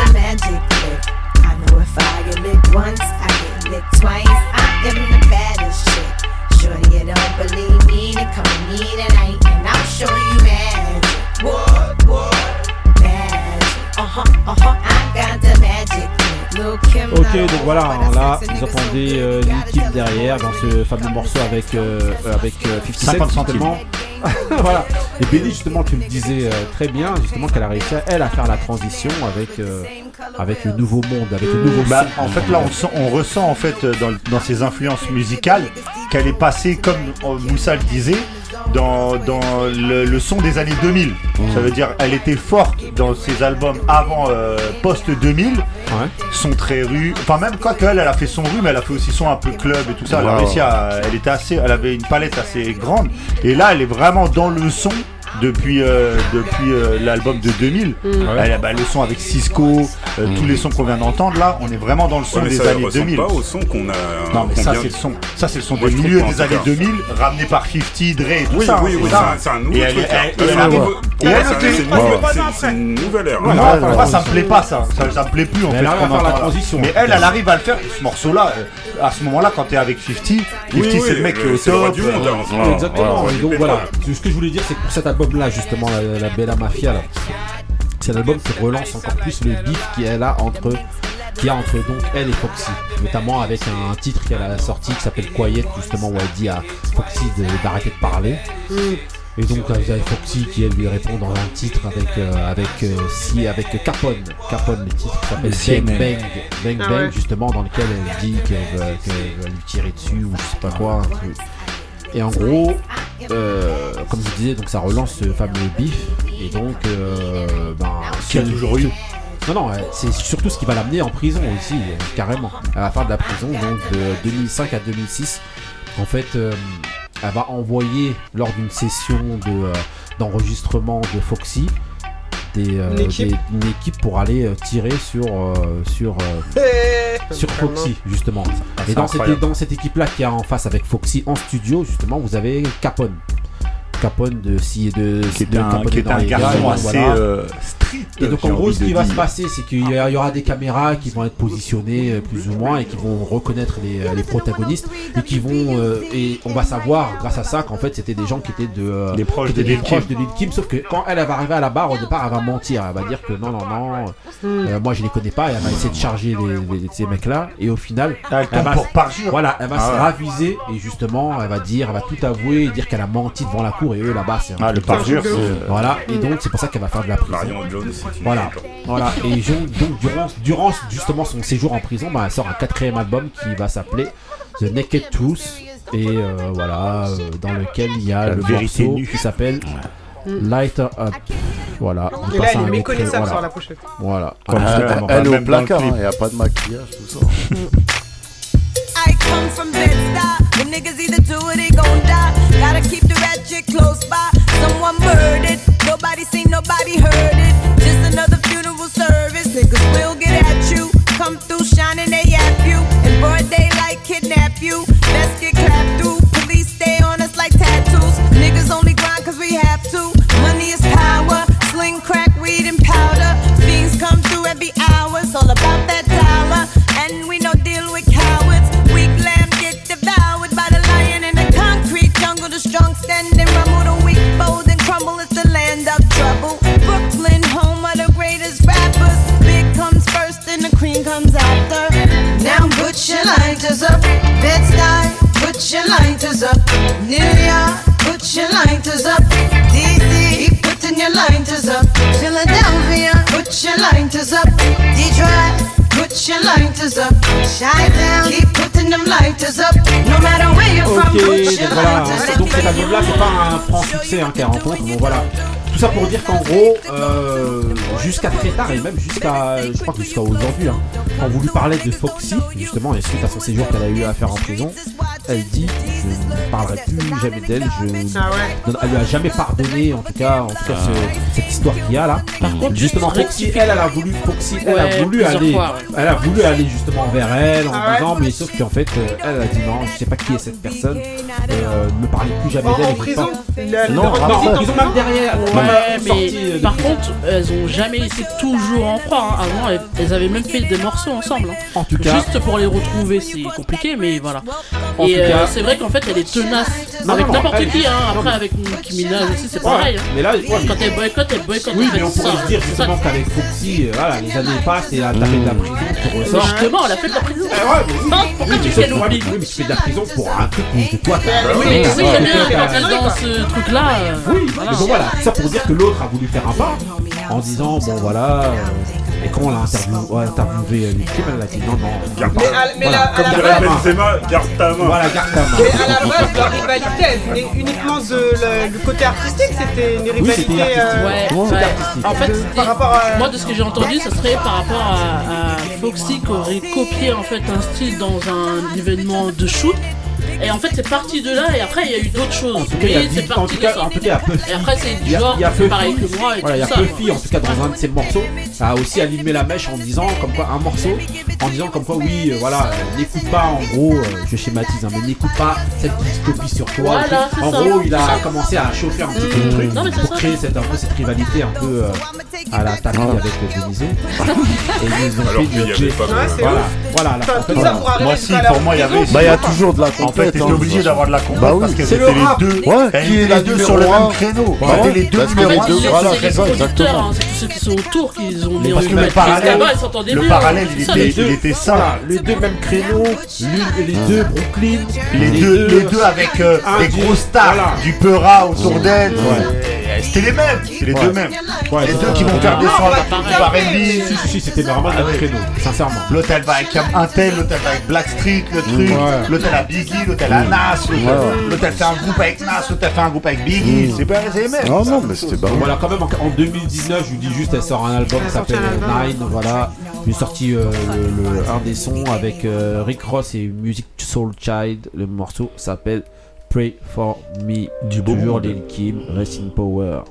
derrière dans ce fameux morceau avec, euh, euh, avec euh, 50 Cent, 50 centimes. voilà. Et Benny, justement, tu me disais euh, très bien, justement, qu'elle a réussi, à, elle, à faire la transition avec, euh, avec le nouveau monde, avec le nouveau Bah, en fait, là, on, sent- on ressent en fait euh, dans, dans ses influences musicales qu'elle est passée, comme euh, Moussa le disait, dans, dans le, le son des années 2000. Ça veut dire, elle était forte dans ses albums avant euh, post 2000. Son très rue, enfin même quoi qu'elle, elle a fait son rue, mais elle a fait aussi son un peu club et tout ça. Elle a Ouais, réussi ouais. à, elle était assez, elle avait une palette assez grande. Et là, elle est vraiment dans le son. Depuis, euh, depuis euh, l'album de 2000, Ouais. Elle- bah, le son avec Cisco, euh, tous les sons qu'on vient d'entendre là, on est vraiment dans le son Ouais, des ça années ressemble 2000. pas au son qu'on a. Non mais ça vient- c'est le son, ça c'est le son Moi, du milieu des années tout cas. 2000, ramené par 50, Dre et tout Oui, ça. oui, oui, ça. c'est un- nouveau Et elle- truc, C'est une nouvelle- ère. Moi, ça me plaît pas ça, ça, me plaît plus en fait. elle ce arrive qu'on à faire la transition, Mais elle, elle arrive à le faire. Ce morceau-là, euh, à ce moment-là, quand t'es avec 50, 50 Oui, c'est le mec qui est au c'est le roi top. du monde, euh, hein. Exactement. donc voilà, ce que je voulais dire, c'est que pour cet album-là, justement, la, la Bella Mafia, là, c'est un album qui relance encore plus le beef qu'elle a entre qu'il y a entre donc elle et Foxy, notamment avec un titre qu'elle a sorti qui s'appelle Quiet, justement où elle dit à Foxy d'arrêter de parler. Et donc vous avez Foxy qui elle lui répond dans un titre avec euh, avec euh, si avec Capone, Capone le titre qui s'appelle Le Bang. Bang, Bang Ah Bang ouais. justement dans lequel elle dit qu'elle veut, qu'elle veut lui tirer dessus ou je sais pas quoi. un truc. Et en gros, euh, comme je disais, donc ça relance ce fameux bif et donc euh, ben Qu'il y a toujours eu. Non, non, c'est surtout ce qui va l'amener en prison aussi, euh, carrément. Elle va faire de la prison, donc de 2005 à 2006. En fait, euh, elle va envoyer lors d'une session de, d'enregistrement de Foxy des, euh, Une équipe. des- une équipe pour aller euh, tirer sur, euh, sur, euh, sur. Foxy, justement. Ah, Et dans cette, incroyable. dans cette équipe-là qui est en face avec Foxy en studio, justement, vous avez Capone. Capone de si de Qui de un, Capone qui dans un garçon donc assez voilà. euh, street. Et donc en gros, ce qui va dire. se passer, c'est qu'il y, y aura des caméras qui vont être positionnées euh, plus ou moins et qui vont reconnaître les, euh, les protagonistes et qui vont euh, et on va savoir grâce à ça qu'en fait c'était des gens qui étaient de euh, Les proches de Lil' proches Kim. de Lil' Kim, sauf que quand elle, elle va arriver à la barre au départ, elle va mentir, elle va dire que non non non, euh, moi je les connais pas, et elle va essayer de charger les, les- ces mecs là et au final elle va, pour parjure. voilà, elle va Ah se raviser et justement elle va dire, elle va tout avouer et dire qu'elle a menti devant la cour et eux là-bas c'est un Ah, le parjure, c'est- voilà et donc c'est pour ça qu'elle va faire de la prison. Marion Jones, c'est une Voilà, voilà. Et donc, durant, durant justement son séjour en prison, bah, elle sort un quatrième album qui va s'appeler The Naked Truth. Et euh, voilà, euh, dans lequel il y a La le vérité morceau nue. qui s'appelle Lighter Up. Voilà. Et là, passe elle un est méconnaissable voilà. sur la pochette. Voilà. Comme Ah, elle- elle est au placard, il n'y a pas de maquillage, tout ça. I come from Bed-Stuy. When niggas either do ratchet close by. Someone murdered. Nobody seen, nobody heard it. Succès hein, qu'elle rencontre. Bon voilà, tout ça pour dire qu'en gros, euh, jusqu'à très tard et même jusqu'à, je crois que jusqu'à aujourd'hui, hein, quand on lui de Foxy, justement, et suite à son séjour qu'elle a eu à faire en prison, elle dit je ne parlerai plus jamais d'elle, je, Ah elle lui a jamais pardonné, en tout cas, en tout cas ce- cette histoire qu'il y a là. Par contre, justement, juste Foxy, elle, elle a voulu, Foxy, elle Ouais, a voulu aller, fois, ouais. elle a voulu aller justement vers elle en Ah ouais disant, mais sauf qu'en fait, euh, elle a dit non, je sais pas qui est cette personne, euh, ne me parlez plus jamais En, d'elle. La- Non, non, la- en prison même derrière. Ouais, mais euh, par contre, elles ont jamais été toujours en froid. hein. Avant, elles, elles avaient même fait des morceaux ensemble. hein. En tout cas- Juste pour les retrouver, c'est compliqué, mais voilà. En Et euh, c'est vrai qu'en fait, elle est tenace. Non, avec n'importe qui, hein. Après, mais- avec Nicki Minaj aussi, c'est pareil. hein. mais là, ouais, Quand elle boycotte, elle boycotte. Oui, mais on pourrait se dire justement ça. qu'avec Foxy, euh, voilà, les années passent et elle a fait de la prison, tu Mais ressors. Justement, elle a fait de la prison. Ouais, mais oui. Non, pourquoi tu mais fais l'oubli oui, mais tu fais de la prison pour un truc où toi t'as. Oui, c'est t'as- bien, t'as- quand elle est dans ce truc-là. euh, Oui, voilà. mais bon voilà, ça pour dire que l'autre a voulu faire un pas en disant bon voilà, euh, et quand on l'a interviewé, ouais, interviewé euh, Kim, elle a dit non, non, Garde pas. Mais à- mais Voilà, comme la dirait Benzema, garde ta main. Voilà, garde ta main. Mais à la base, leur rivalité, elle venait uniquement de le, le côté artistique, c'était une Oui, rivalité. artistique. euh, Ouais, Ouais, ouais. artistique. En fait, par rapport à. moi de ce que j'ai entendu, ça serait par rapport à, à Foxy qui aurait copié en fait un style dans un événement de shoot. Et en fait, c'est parti de là, et après, il y a eu d'autres choses. En tout cas, il y a en tout de cas, ça. en tout cas, il y a peu Et après, c'est Il du y a, genre, il y a peu pareil que moi et voilà, il y a tout ça. Puffy en tout cas dans un de ses morceaux a aussi allumé la mèche en disant comme quoi un morceau en disant comme quoi oui euh, voilà euh, n'écoute pas en gros euh, je schématise hein, mais n'écoute pas cette petite copie sur toi en ça, gros il a ça. commencé à chauffer un petit peu Mmh. le truc c'est pour ça. créer cette, un peu cette rivalité un peu euh, à la tapis avec euh, Deniso et ils ont Alors fait du voilà voilà ça Moi, si, pour moi, il y avait- Bah, il y a toujours de la En fait, compète. t'étais hein. obligé d'avoir de la combat Bah oui. parce qu'elles C'est étaient le rap. les deux. Ouais, elles qui est étaient la les deux sur le même créneau. Bah C'était ouais, les deux que numéros les un deux, sur voilà, le c'est les producteurs, exactement. c'est tous ceux qui sont autour qui les ont mis parce en que le parallèle- il était- les ça. Les deux mêmes créneaux, les deux Brooklyn, Les deux, les avec euh, des du- grosses stars du Peura autour d'elle. C'était les mêmes, c'est les Ouais. deux mêmes. Ouais, les deux qui vont faire descendre pas par Envy. Si, si, si, c'était vraiment notre créneau, sincèrement. Elle va avec un tel, elle va avec Blackstreet, le truc, elle a Biggie, a Mm. Nas, elle fait un groupe avec Nas, elle fait un groupe avec Biggie, c'est pas les mêmes. Non, non, mais c'était Donc voilà, quand même en, en 2019, je vous dis juste, elle sort un album qui s'appelle Nine. Voilà, j'ai sorti euh, un des sons avec euh, Rick Ross et Music Soul Child. Le morceau s'appelle Pray for Me. Du Toujours. Lil Kim, in Power.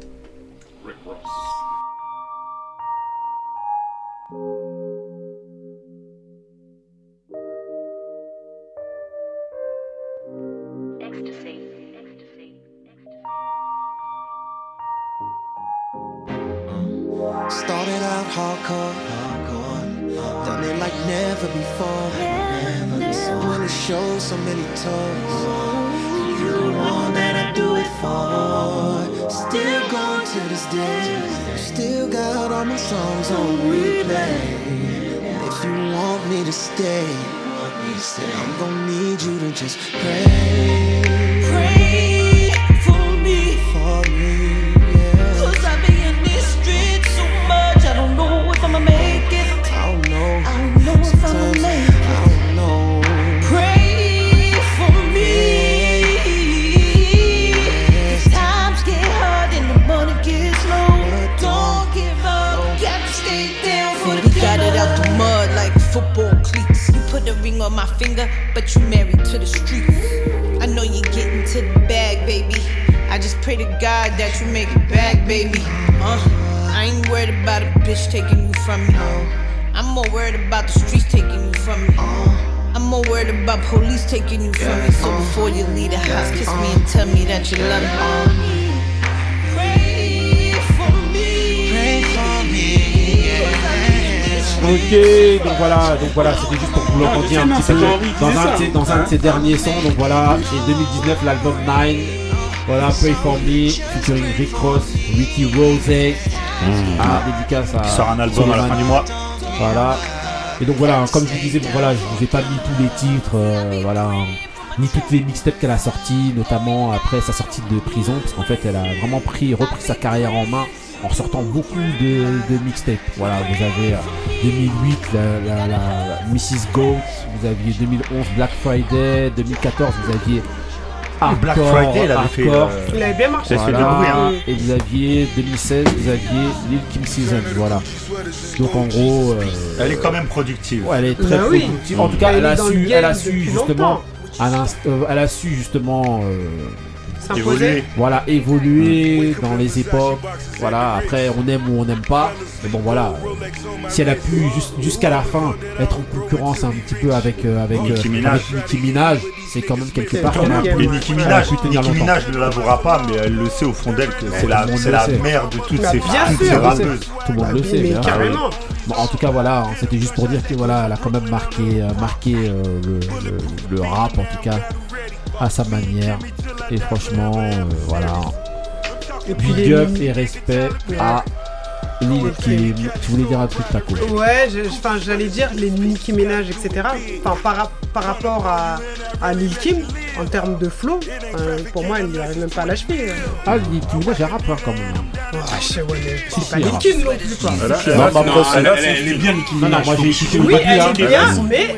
Un de ses derniers sons. Donc voilà, et 2019, l'album 9. Voilà, Pray for Me, featuring Rick Ross, Ricky Rose. Ah, dédicace à. Qui sort un album à la fin du mois. Voilà. Et donc voilà, comme je vous disais, bon, voilà, je vous ai pas mis tous les titres, euh, voilà, hein, ni toutes les mixtapes qu'elle a sorties, notamment après sa sortie de prison, parce qu'en fait, elle a vraiment pris, repris sa carrière en main en sortant beaucoup de, de mixtapes. Voilà, vous avez euh, 2008 la, la- la Mrs. Goat, vous aviez 2011 Black Friday, 2014 vous aviez Hardcore, Black Friday, elle avait fait, euh, Il avait bien marché. Fait bruit, hein. Et vous aviez 2016, vous aviez Lil Kim Season, voilà. Donc en gros, euh, Elle est quand même productive. Ouais, elle est très Bah oui. productive. En tout cas, Elle a su, elle a su justement, euh, elle a su justement, euh, S'imposer. voilà, évoluer dans les époques. Voilà, après on aime ou on n'aime pas, mais bon voilà. Si elle a pu jusqu'à la fin être en concurrence un petit peu avec euh, avec, euh, Nicki Minaj. Nicki Minaj, c'est quand même quelque part qu'elle a pu, Et Nicki Minaj, Nicki. Minaj ne l'avouera pas, mais elle le sait au fond d'elle que c'est la, la sait. mère de toutes Bah, ces femmes. Tout le monde le sait. Mais bien. carrément. Bon, en tout cas, voilà, hein, c'était juste pour dire que voilà, elle a quand même marqué, euh, marqué euh, le, le- le rap, en tout cas, à sa manière. Et franchement, euh, voilà. Et puis Big les up mimi- et respect à Lil Kim. Tu voulais dire un truc, Taco Ouais, j'allais dire les Nicki Minaj, etc. Enfin par, par rapport à, à Lil Kim, en termes de flow, euh, pour moi elle n'y arrive même pas à l'achever. Ah, Lil Kim, moi j'ai un rappeur quand même. Ah, je sais, ouais, mais c'est pas Lil hein. Kim non plus quoi. Si, elle non, est bien, Nicki Non, non, Minaj, moi j'ai écouté Oui, le elle hein. est bien, mais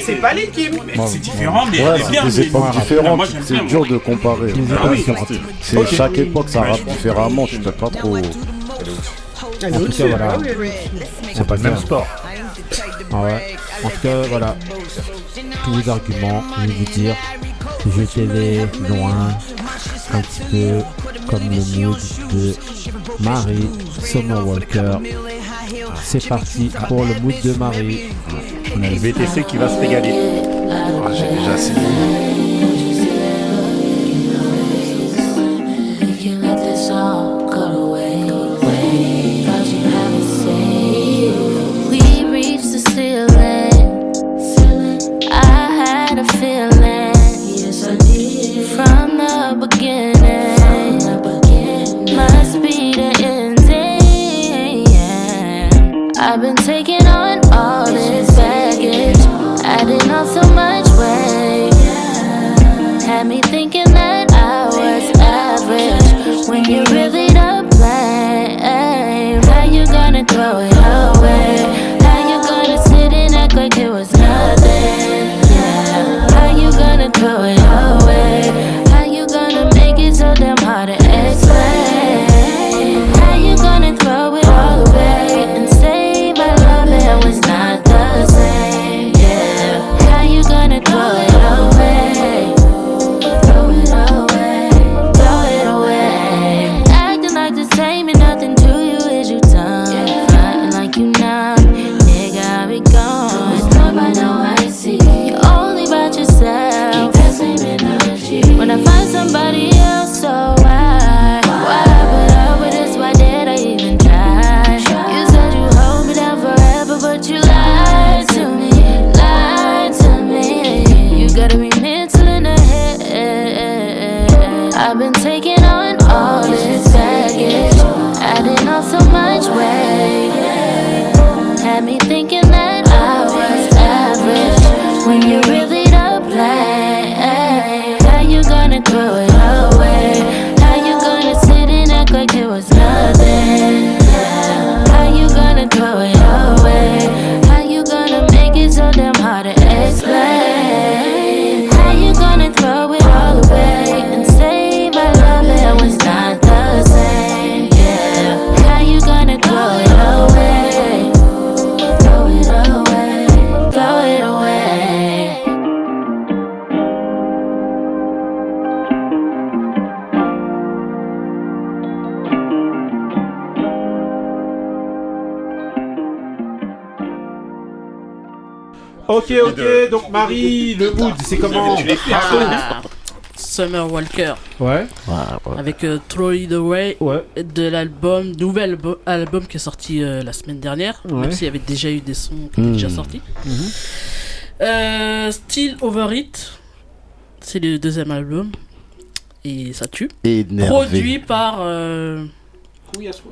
c'est- pas Lil Kim. Mais C'est différent, mais Ouais, elle est bien. c'est des époques différentes, c'est dur de comparer. Ah. C'est chaque époque ça rappe différemment, tu peux pas trop. En tout cas, voilà. ah. C'est pas le même sport. Ah ouais. En tout cas, voilà. Tous les arguments, je vais vous dire, jetez-les loin, un petit peu comme le mood de Marie Summer Walker. C'est parti pour le mood de Marie. On a le VTC qui va se régaler. Ah, J'ai déjà essayé. Summer Walker. Ouais. Avec euh, Throw It Away de l'album, nouvel albu- album qui est sorti euh, la semaine dernière, Ouais. même s'il y avait déjà eu des sons qui étaient Hmm. déjà sortis. Euh, Still Over It, c'est le deuxième album et ça tue. Énervé. Produit par euh,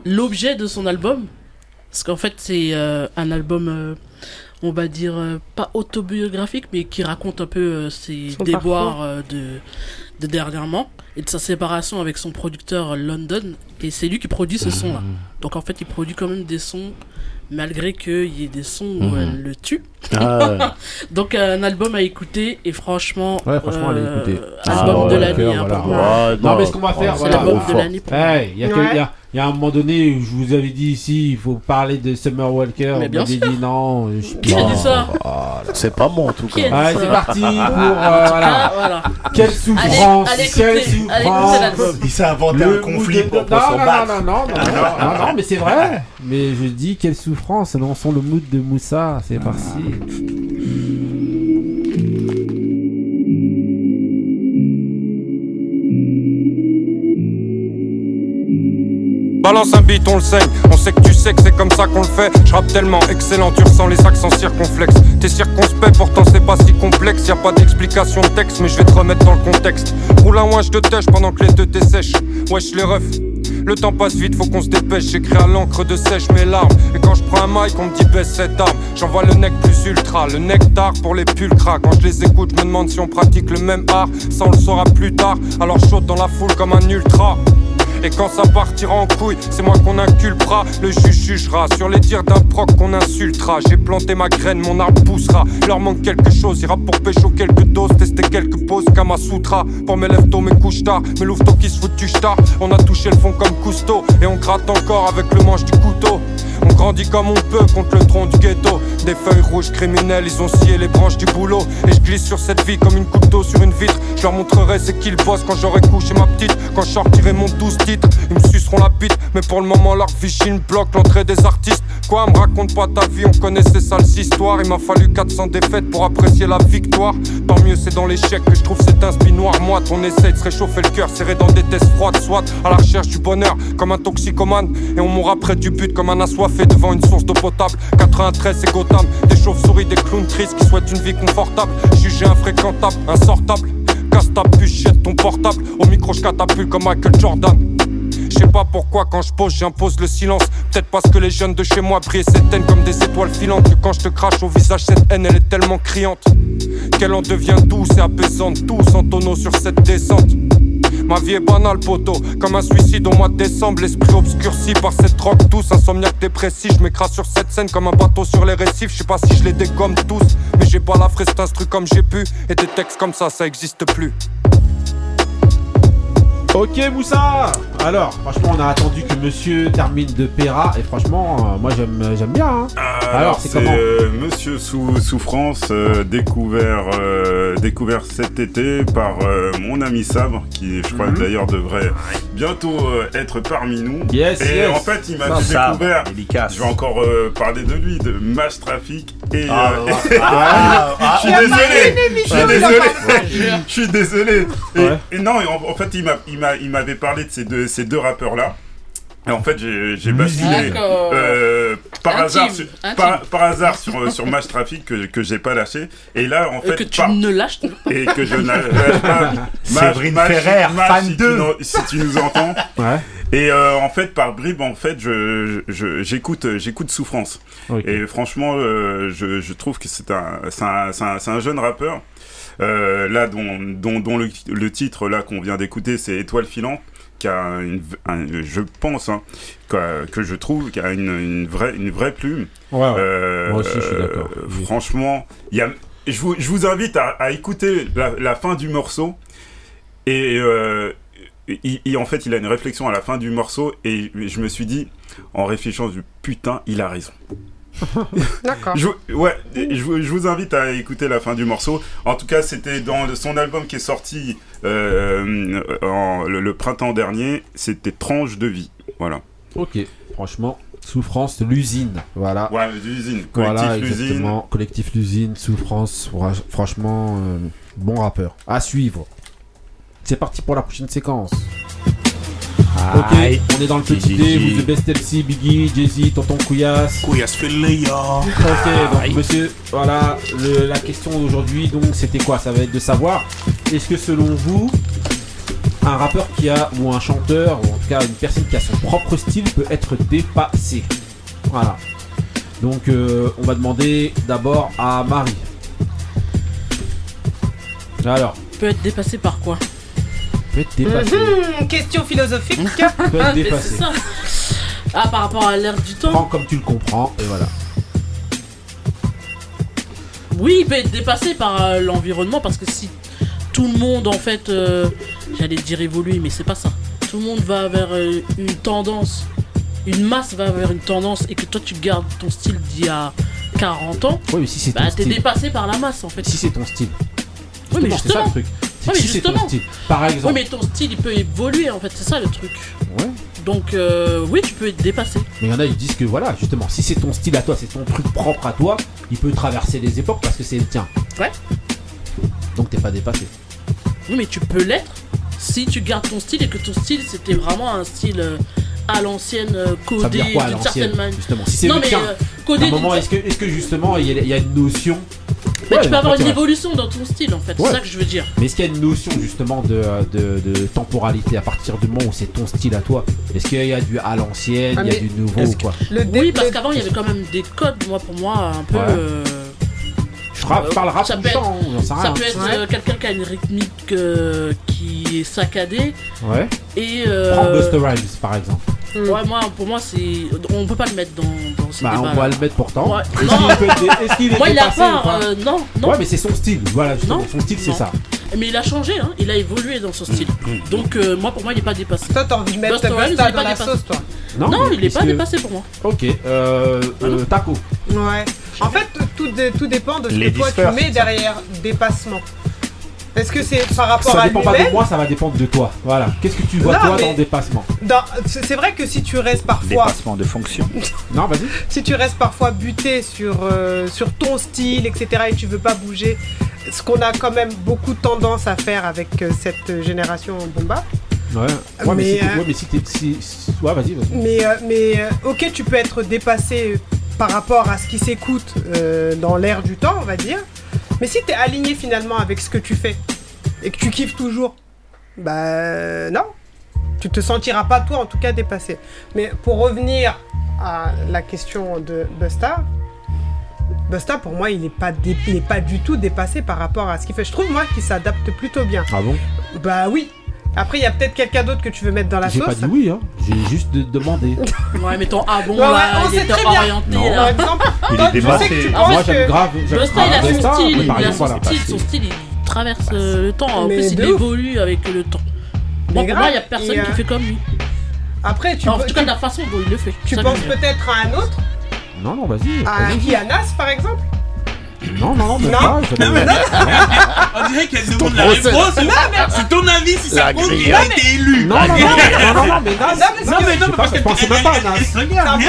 l'objet de son album, parce qu'en fait c'est euh, un album, euh, on va dire euh, pas autobiographique, mais qui raconte un peu euh, ses Son déboires euh, de, de dernièrement et de sa séparation avec son producteur London. Et c'est lui qui produit ce son-là. Donc en fait, il produit quand même des sons, malgré qu'il y ait des sons où Mhm. elle le tue. Ah ouais. Donc un album à écouter et franchement, Ouais, franchement, allez euh, écouter. album Ah, de l'année. hein, voilà. Ouais, non, mais ce qu'on va faire, c'est voilà. l'album de l'année. Hey, Il y, a quel- il y a- il y a un moment donné où je vous avais dit ici, il faut parler de Summer Walker. Mais on bien sûr. dit non. je- Qui a non. dit ça Ah, C'est pas moi en tout cas. Allez, c'est parti pour. euh, voilà. voilà. Quelle souffrance Allez, allez Quelle allez souffrance. Il s'est inventé Le un conflit pour, de- pour non, s'en non, battre. non, non, non, non, non, non, non, mais c'est vrai. Mais je dis quelle souffrance. Lançons le mood de Moussa. C'est parti. Balance un beat, on le saigne. On sait que tu sais que c'est comme ça qu'on le fait. Je rappe tellement excellent, tu ressens les accents circonflexes. T'es circonspect, pourtant c'est pas si complexe. Y a pas d'explication de texte, mais je vais te remettre dans le contexte. Roule un wesh de tèche pendant que les deux t'essèchent. Wesh les refs. Le temps passe vite, faut qu'on se dépêche. J'écris à l'encre de sèche mes larmes. Et quand je prends un mic, on me dit baisse cette arme. J'envoie le nec plus ultra, le nectar pour les pulcras. Quand je les écoute, je me demande si on pratique le même art. Ça on le saura plus tard. Alors chaude dans la foule comme un ultra. Et quand ça partira en couille, c'est moi qu'on inculpera. Le juge jugera sur les dires d'un proc qu'on insultera. J'ai planté ma graine, mon arbre poussera. Leur manque quelque chose, ira pour pécho quelques doses, tester quelques poses, Kama Sutra. Pour mes lèvres tôt, mes couches tard, mes louveteaux qui se foutent du star. On a touché le fond comme Cousteau, et on gratte encore avec le manche du couteau. On grandit comme on peut contre le tronc du ghetto. Des feuilles rouges criminelles, ils ont scié les branches du boulot. Et je glisse sur cette vie comme une couteau sur une vitre. Je leur montrerai c'est qu'ils bossent quand j'aurai couché ma petite. Quand je sortirai mon 12 ils me suceront la bite. Mais pour le moment, leur vichine bloque l'entrée des artistes. Quoi, me raconte pas ta vie, on connaît ces sales histoires. Il m'a fallu 400 défaites pour apprécier la victoire. Tant mieux, c'est dans l'échec que je trouve cet inspi noir. Moi, on essaie de se réchauffer le cœur, serré dans des tests froides, soit à la recherche du bonheur, comme un toxicomane. Et on mourra près du but comme un assoiffé devant une source d'eau potable. 93, c'est Gotham. Des chauves-souris, des clowns tristes qui souhaitent une vie confortable. Jugé infréquentable, insortable. Casse ta puce, ton portable. Au micro, je catapulte comme Michael Jordan. Je sais pas pourquoi quand je pose j'impose le silence. Peut-être parce que les jeunes de chez moi brillent cette haine comme des étoiles filantes. Quand je te crache au visage cette haine elle est tellement criante. Qu'elle en devient douce et apaisante Tous en tonneau sur cette descente Ma vie est banale poteau. Comme un suicide au mois de décembre. L'esprit obscurci par cette drogue douce. Insomniaque dépressif. Je m'écrase sur cette scène comme un bateau sur les récifs. Je sais pas si je les dégomme tous Mais j'ai pas la fraise instru comme j'ai pu. Et des textes comme ça ça existe plus Ok Moussa Alors, franchement, on a attendu que monsieur termine de Pera et franchement, euh, moi j'aime j'aime bien. hein. Alors, c'est c'est comment euh, Monsieur Sou- Souffrance, euh, découvert, euh, découvert cet été par euh, mon ami Sabre, qui je crois Mhm. d'ailleurs devrait bientôt euh, être parmi nous. Yes, et yes. en fait, il m'a découvert, je vais encore euh, parler de lui, de Mass Traffic et... Ah, euh, ouais. et- Ah, ah, je suis ah, désolé, je suis désolé, je suis désolé. Et, Ouais. et non, en fait, il m'a- il m'a- il m'avait parlé de ces deux, ces deux rappeurs-là. Et en fait, j'ai basculé euh, par, Intime, hasard sur, par, par hasard sur, euh, sur Match Traffic que, que j'ai pas lâché. Et là, en Et fait, que tu par- ne lâches pas. et que je ne lâche pas. Séverine Ferrer, fan si tu 2. nous- Si tu nous entends. Ouais. Et euh, en fait, par bribes, en fait, je, je- j'écoute, j'écoute Souffrance. Et franchement, euh, je, je trouve que c'est un, c'est un, c'est un, c'est un jeune rappeur. Euh, là, dont, dont, dont le, le titre là qu'on vient d'écouter, c'est Étoile filante, qui a une, un- je pense, hein, que, que je trouve, qui a une, une vraie, une vraie plume. Ouais, ouais. Euh, Moi aussi, je suis d'accord. euh, Franchement, il y a, je, vous, je vous invite à, à écouter la, la fin du morceau. Et il, il- en fait, il a une réflexion à la fin du morceau. Et je me suis dit, en réfléchissant, du putain, il a raison. D'accord. Je, vous- ouais, je, vous- je vous invite à écouter la fin du morceau. En tout cas, c'était dans son album qui est sorti euh, en- le, le printemps dernier. C'était Tranche de vie. Voilà. Ok, franchement, Souffrance, l'usine. Voilà. Ouais, l'usine. Voilà, Collectif l'usine. Collectif l'usine, Souffrance. Fra- Franchement, euh, bon rappeur. À suivre. C'est parti pour la prochaine séquence. Ok, Aïe. on est dans le petit. D, vous The Best MC, Biggie, Jay-Z, Tonton Couillasse. Couillasse. Ok, donc monsieur, voilà, le- la question d'aujourd'hui, donc c'était quoi? Ça va être de savoir, est-ce que selon vous, un rappeur qui a, ou un chanteur, ou en tout cas une personne qui a son propre style peut être dépassé? Voilà. Donc euh, on va demander d'abord à Marie. Alors, Peut être dépassé par quoi? Peut être dépassé. Mhm, question philosophique. Peut être Mais dépassé. ça. Ah, par rapport à l'ère du temps Prends comme tu le comprends, et voilà. Oui, il peut être dépassé par euh, l'environnement parce que si tout le monde, en fait, euh, j'allais dire évoluer, mais c'est pas ça. Tout le monde va vers euh, une tendance, une masse va vers une tendance et que toi tu gardes ton style d'il y a 40 ans, Oui, mais si c'est bah t'es dépassé par la masse en fait. Si c'est ton style. Oui, mais Justement, c'est ça le justement. truc. Oui, mais si c'est ton justement. style. Par exemple. Oui, mais ton style il peut évoluer en fait, c'est ça le truc. Ouais. Donc, euh, oui, tu peux être dépassé. Mais il y en a, ils disent que voilà, justement, si c'est ton style à toi, c'est ton truc propre à toi, il peut traverser les époques parce que c'est le tien. Ouais. Donc t'es pas dépassé. Oui, mais tu peux l'être si tu gardes ton style et que ton style c'était vraiment un style euh, à l'ancienne, euh, codé à d'une certaine manière. Justement, si c'est non, le mais tien. euh, à codé un moment, est-ce que, est-ce que justement il y, a, il y a une notion Mais Ouais, tu peux avoir une évolution dans ton style en fait, Ouais. c'est ça que je veux dire. Mais est-ce qu'il y a une notion justement de, de, de temporalité à partir du moment où c'est ton style à toi? Est-ce qu'il y a du à l'ancienne, Ah, il y a du nouveau ou quoi? oui, parce qu'avant il y avait quand même des codes, moi pour moi, un peu. Ouais. euh, Je euh, parle rap ça peut être, temps, j'en sais ça rien. peut être Ouais. euh, quelqu'un qui a une rythmique euh, qui est saccadée. Ouais. Et. euh, Prends Rhymes par exemple. Ouais, moi, pour moi, c'est. On peut pas le mettre dans, dans ce Bah, on va le mettre pourtant. Ouais. Est-ce Non. qu'il peut être dé- est-ce qu'il est Moi, il a pas. ou pas euh, non, non. Ouais, mais c'est son style. Voilà, Non. son style, c'est Non. ça. Mais il a changé, hein. il a évolué dans son style. Donc, euh, moi, pour moi, il est pas dépassé. Toi, t'as envie de mettre Busta dans la dépassé. sauce, toi. Non, il est pas dépassé pour moi. Ok, euh, euh, Taco. Ouais. En fait, tout, tout dépend de ce que toi tu mets derrière dépassement. Est-ce que c'est par rapport Ça à dépend pas de moi, ça va dépendre de toi. Voilà. Qu'est-ce que tu vois Non, toi mais- dans le dépassement Dans- C'est vrai que si tu restes parfois, Dépassement de fonction. Non, vas-y. si tu restes parfois buté sur, euh, sur ton style, etc., et tu veux pas bouger, ce qu'on a quand même beaucoup tendance à faire avec euh, cette génération bomba. Ouais. Ouais, mais, Mais, si t'es- euh, ouais, mais si si- Ouais, vas-y, vas-y. Mais, euh, mais euh, ok, tu peux être dépassé par rapport à ce qui s'écoute euh, dans l'air du temps, on va dire. Mais si t'es aligné finalement avec ce que tu fais et que tu kiffes toujours, bah euh, non, tu te sentiras pas toi en tout cas dépassé. Mais pour revenir à la question de Busta, Busta pour moi il est pas dé- il est pas du tout dépassé par rapport à ce qu'il fait. Je trouve moi qu'il s'adapte plutôt bien. Ah bon? Bah oui. Après il y a peut-être quelqu'un d'autre que tu veux mettre dans la J'ai sauce. pas dit oui, hein. J'ai juste de- demandé. Ouais, mais ton ah bon, Ouais, ouais, là, on il était très bien. orienté. Non. là. Par exemple, Il est dépassé. Ah, moi, j'aime que- grave- j'aime Busta, il a son style, il a son style, son style, il traverse euh, le temps. En plus, il évolue avec le temps. Moi, pour grave, moi, il y a personne qui euh, fait comme lui. Après, tu en tout cas, la façon dont il le fait. Tu penses peut-être à un autre? Non, non, vas-y. À vas-y. qui À Nas par exemple? Non, non, non, mais Non. pas. je- Non, mais non. On dirait qu'elle demande la réponse. Non, mais- C'est ton avis si ça compte qu'il a été élu. Non, non, non, non, non, non, mais Nas. Non, mais Non, mais non, parce je que pensais même pas à Nas. Regarde,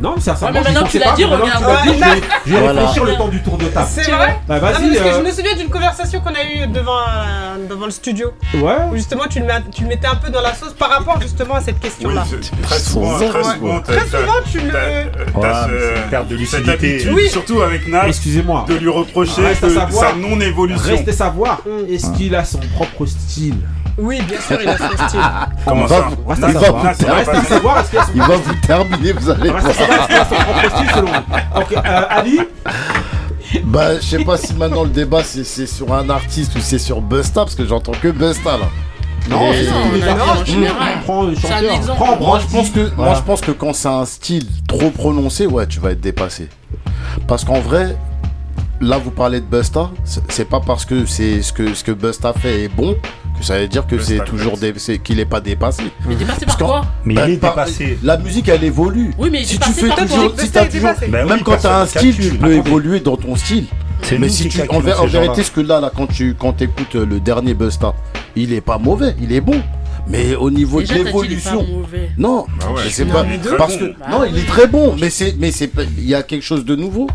Non, mais ça, ça mais maintenant que tu l'as pas, dit, mais maintenant que regarde. tu l'as dit, je vais- Ouais, Je vais Voilà. réfléchir le temps du tour de table. C'est vrai Bah, Non, vas-y. que euh, je me souviens d'une conversation qu'on a eue devant, le studio. Ouais. Où justement tu le, mettais un peu dans la sauce par rapport justement à cette question-là. très souvent, très souvent, Très souvent tu le. une perte de lucidité. surtout avec Nas, Excusez-moi. Lui reprocher Reste à de savoir- sa non-évolution. Restez savoir, Mm. est-ce qu'il a son propre style? Oui, bien sûr, il a son style. Comment Il va ça vous- Reste à il va savoir. vous Reste à est-ce qu'il a son Il va vous terminer, vous allez Reste à voir. savoir, est-ce qu'il a son propre style selon vous? Ok, euh, Ali? Bah, je sais pas si maintenant le débat c'est c'est sur un artiste ou c'est sur Busta, parce que j'entends que Busta là. Non, c'est Non, on les a dit en artistes. général. Prends le C'est un chanteur. exemple. Prends Moi je pense que moi Voilà. je pense que quand c'est un style trop prononcé, ouais, tu vas être dépassé. Parce qu'en vrai, là vous parlez de Busta, c'est- pas parce que c'est ce que ce que Busta fait est bon que ça veut dire que c'est toujours qu'il est pas dépassé. Mais dépassé Parce par quoi Mais Bah, il est par- dépassé. La musique elle évolue. Oui, mais si tu fais par quoi toujours. Bah oui, même quand t'as un style, tu peux évoluer dans ton style. C'est Mais si tu, en, vérité, ce que là, là, quand tu quand écoutes le dernier Busta, il est pas mauvais, il est bon. Mais au niveau Déjà, de l'évolution. Non, Bah c'est non, pas parce que Bah non, il est très bon, mais c'est mais c'est pas- il y a quelque chose de nouveau.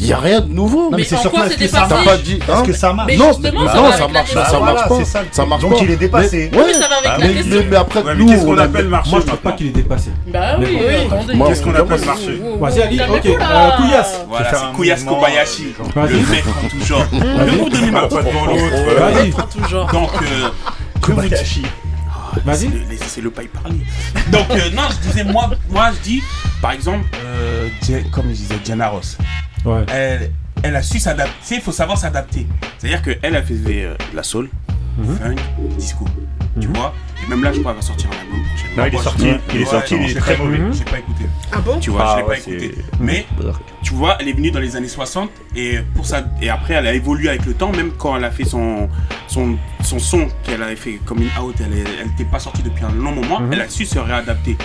Il y a rien de nouveau. Non, mais c'est surtout quoi est-ce c'est que ça dépassé T'as pas dit Est-ce hein que ça marche Mais non, mais ça non, ça marche, la ça marche Voilà, pas. c'est ça. Ça marche Donc pas. il est dépassé. Mais- Oui, mais ça va avec Ah, la mais, question. mais- mais après, Ouais, mais nous, qu'est-ce qu'on appelle marché Moi, je trouve maintenant pas qu'il est dépassé. Bah Mais oui, oui, attendez. Qu'est-ce qu'on appelle marché Vas-y, Ali, ok. Calmez-vous, Euh. Voilà, c'est un Kouyas Kobayashi, Vas-y. le maître en tout genre. Vais vous Ah, pas devant l'autre. euh. Vas-y. En tout genre. Donc, euh, Kobayashi. Vas-y. C'est le- Laissez le paille parler. Donc, non, je disais, moi, moi je dis, par exemple, comme je disais, Jenna Ross. Ouais. Elle, elle a su s'adapter. Il faut savoir s'adapter. C'est-à-dire qu'elle, elle faisait euh, de la soul, Mhm. funk, disco. Tu vois? Et même là, je crois qu'elle va sortir un album prochainement. Non, il est sorti, il est sorti, il est je l'ai très pas mauvais. écouté, J'ai pas écouté. Ah bon? Tu vois, Ah je l'ai ouais, pas écouté. Mais tu vois, elle est venue dans les années 60 et pour ça et après elle a évolué avec le temps. Même quand elle a fait son son, son son qu'elle avait fait comme une out, elle elle n'était pas sortie depuis un long moment. Mhm. Elle a su se réadapter.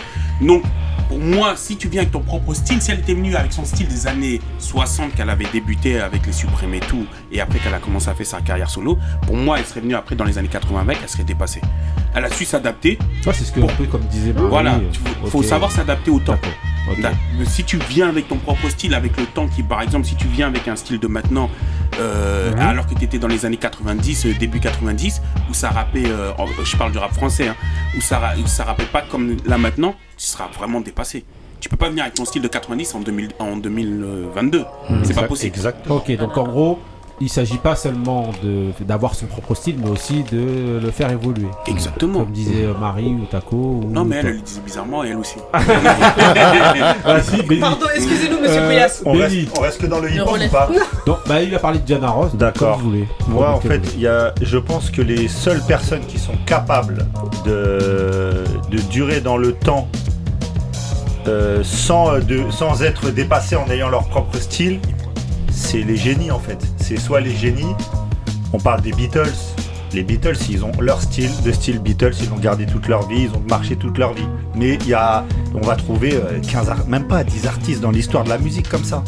Donc pour moi, si tu viens avec ton propre style, si elle était venue avec son style des années 60 qu'elle avait débuté avec les Suprêmes et tout, et après qu'elle a commencé à faire sa carrière solo, pour moi, elle serait venue après dans les années 80 avec, elle serait dépassée. Elle a su s'adapter. Ouais, c'est ce que un peu comme disait Marie. Voilà, il faut savoir s'adapter au temps. Si tu viens avec ton propre style, avec le temps qui, par exemple, si tu viens avec un style de maintenant, euh, alors que tu étais dans les années 90, euh, début 90, où ça rappait, euh, en- je parle du rap français, hein, où ça, ra- où ça rappait pas comme là maintenant, tu seras vraiment dépassé. Tu peux pas venir avec ton style de 90 en, 2000, en 2022. C'est pas possible. Ok, donc en gros, il s'agit pas seulement de d'avoir son propre style, mais aussi de le faire évoluer. Exactement. Comme disait euh, Marie ou Taco. Ou Non, mais elle, le disait bizarrement, et elle aussi. Pardon, excusez-nous, monsieur Euh, Couillasse. On reste, on reste que dans le hip-hop ou pas Donc, bah, il a parlé de Diana Ross. D'accord. comme vous voulez. Moi, en fait, il y a, je pense que les seules personnes qui sont capables de, de durer dans le temps euh, sans, de, sans être dépassés en ayant leur propre style, c'est les génies en fait. C'est soit les génies, on parle des Beatles. Les Beatles, ils ont leur style, de style Beatles, ils l'ont gardé toute leur vie, ils ont marché toute leur vie. Mais y a, on va trouver euh, 15, ar- même pas 10 artistes dans l'histoire de la musique comme ça.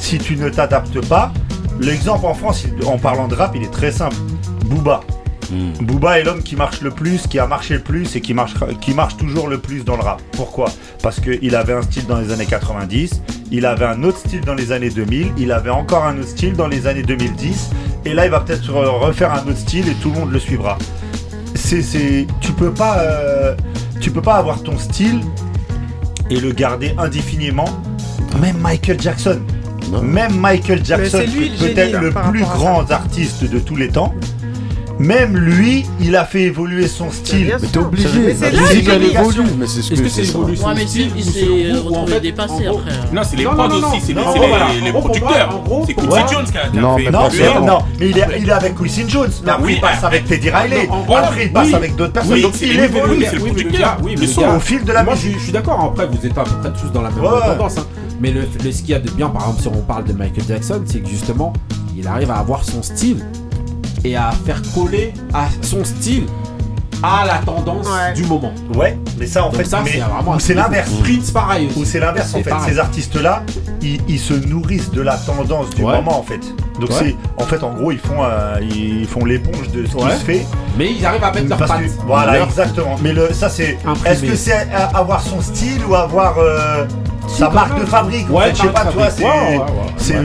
Si tu ne t'adaptes pas, l'exemple en France, en parlant de rap, il est très simple. Booba. Booba est l'homme qui marche le plus, qui a marché le plus et qui marche, qui marche toujours le plus dans le rap. Pourquoi? Parce qu'il avait un style dans les années 90, il avait un autre style dans les années 2000, il avait encore un autre style dans les années 2010, et là il va peut-être re- refaire un autre style et tout le monde le suivra. C'est, c'est, tu peux pas, euh, tu peux pas avoir ton style et le garder indéfiniment. Même Michael Jackson. Même Michael Jackson, peut-être le hein, plus grand artiste de tous les temps. Même lui, il a fait évoluer son style. Mais t'es obligé. Mais c'est évolue. Mais c'est ce que c'est mais de style ou en fait, dépassé après. Non, c'est les Non, prods non, non, aussi, c'est les, producteurs. C'est Quincy Jones qui a, Non, fait Non, mais, ça. non, mais il est, avec Quincy Jones. Mais après, il passe avec Teddy Riley. après, il passe avec d'autres personnes. Oui, Donc, il évolue. c'est le Oui, mais le producteur. Le son au fil de la Moi, musique. je, je suis d'accord. Après, vous êtes à peu près tous dans la même tendance. hein. Mais le, le- ce qu'il y a de bien, par exemple, si on parle de Michael Jackson, c'est que justement, il arrive à avoir son style et à faire coller à son style à la tendance Ouais. du moment. Ouais, mais ça, en Donc fait, ça, mais- c'est vraiment ou un c'est truc- l'inverse. Prince, pareil. Ou c'est l'inverse en C'est fait. pareil. Ces artistes-là, ils, ils se nourrissent de la tendance du Ouais. moment en fait. Donc Ouais. c'est, en fait, en gros, ils font, euh, ils font l'éponge de ce Ouais. qui se fait. Mais ils arrivent à mettre leur Parce patte. que- voilà, Leur- exactement. Mais le, ça c'est. Est-ce que c'est à- avoir son style ou avoir euh, sa marque même. de fabrique? En Ouais, fait, Je sais pas, fabrique. c'est, Ouais, ouais, ouais. c'est toi. un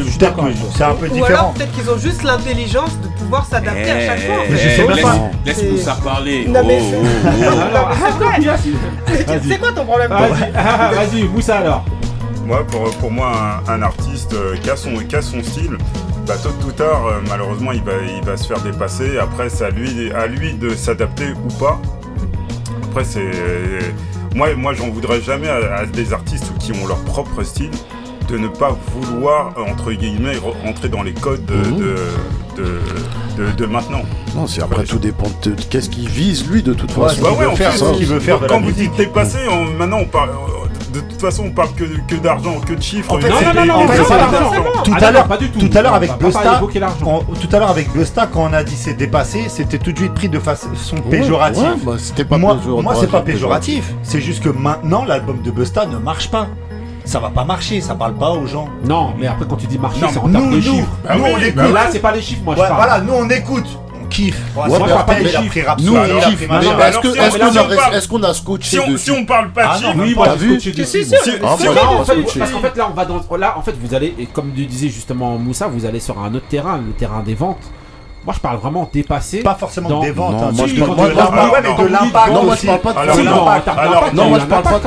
peu Ou alors différent. peut-être qu'ils ont juste l'intelligence de pouvoir s'adapter à chaque fois. en Eh, je sais même laisse- pas. Laisse-nous C'est- ça parler. Non, mais c'est- quoi ton problème Vas-y, vas-y, Moussa alors. Moi, pour, pour moi, un, un artiste euh, qui, a son, qui a son style, bah, tôt ou tard, euh, malheureusement, il va, il va se faire dépasser. Après, c'est à lui, à lui de s'adapter ou pas. Après, c'est. Moi, moi j'en voudrais jamais à, à des artistes qui ont leur propre style de ne pas vouloir, euh, entre guillemets, re- rentrer dans les codes de, Mhm. de, de, de- de maintenant. Non, c'est après tout dépend de de qu'est-ce qu'il vise lui de toute Ouais, façon. Bah ouais, en veut faire ça. qu'il veut faire de Quand vous dites dépasser, on- maintenant on parle. De toute façon, on parle que, que d'argent, que de chiffres. En fait, non, non, non, c'est non, pas non, d'argent. non, non. Tout Ah à non, l'heure, pas du tout. tout à l'heure avec on- tout à l'heure avec Busta, quand on a dit c'est dépassé, c'était tout de suite pris de façon péjorative. Bah, c'était pas moi, péjoratif. moi c'est pas péjoratif. C'est juste que maintenant, l'album de Busta ne marche pas. Ça va pas marcher, ça parle pas aux gens. Non, mais après, quand tu dis marché, Non, c'est en nous, termes de nous, chiffres. nous, on écoute. Mais là, c'est pas les chiffres, moi, je Ouais, parle. voilà, nous on écoute kiffe. Ouais, pas pas kiffe. Nous, on kiffe. Est-ce qu'on a ce scotché Si on parle pas ah de oui, t'as vu Parce qu'en fait, là, on va dans. Là, en fait, vous allez, et comme disait justement Moussa, vous allez sur un autre terrain, le terrain des ventes. Moi, je parle vraiment dépassé. Pas forcément des ventes. Non, hein. moi, je parle pas de alors, Non, moi, je parle pas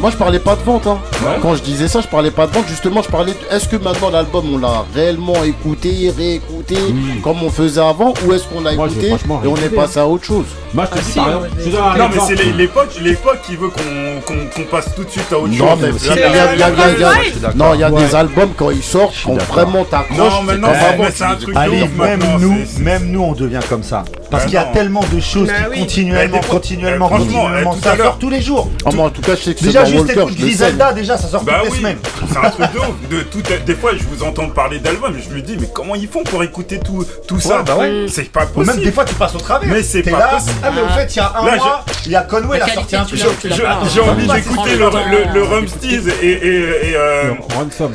moi, parlais pas. De vente. Hein. Ouais. Quand je disais ça, je parlais pas de vente. Justement, je parlais. De... Est-ce que maintenant l'album, on l'a réellement écouté, réécouté, comme on faisait avant, ou est-ce qu'on l'a écouté et on est passé à autre chose? Hein. Moi, je te dis. Ah, non, mais c'est l'époque, l'époque qui veut qu'on passe tout de suite à autre chose. Non, mais il y a des albums quand ils sortent, quand vraiment t'accroches. Non, mais non, c'est un truc de même nous même nous, on devient comme ça. Parce bah qu'il y a tellement de choses qui continuellement, continuellement, continuellement, ça sort tous les jours. Ah, en tout cas, Déjà, juste écoute Griselda, déjà, ça sort bah toutes les semaines. C'est un truc de ouf. Des fois, je vous entends parler d'albums, je me dis, mais comment ils font pour écouter tout, ça? Bah c'est pas possible. Même des fois, tu passes au travers. Mais c'est pas là, possible. Ah, mais au fait, il y a un là, mois, il y a Conway, la sortie un truc. J'ai ah, envie d'écouter le Rumsteez et euh, Ransom.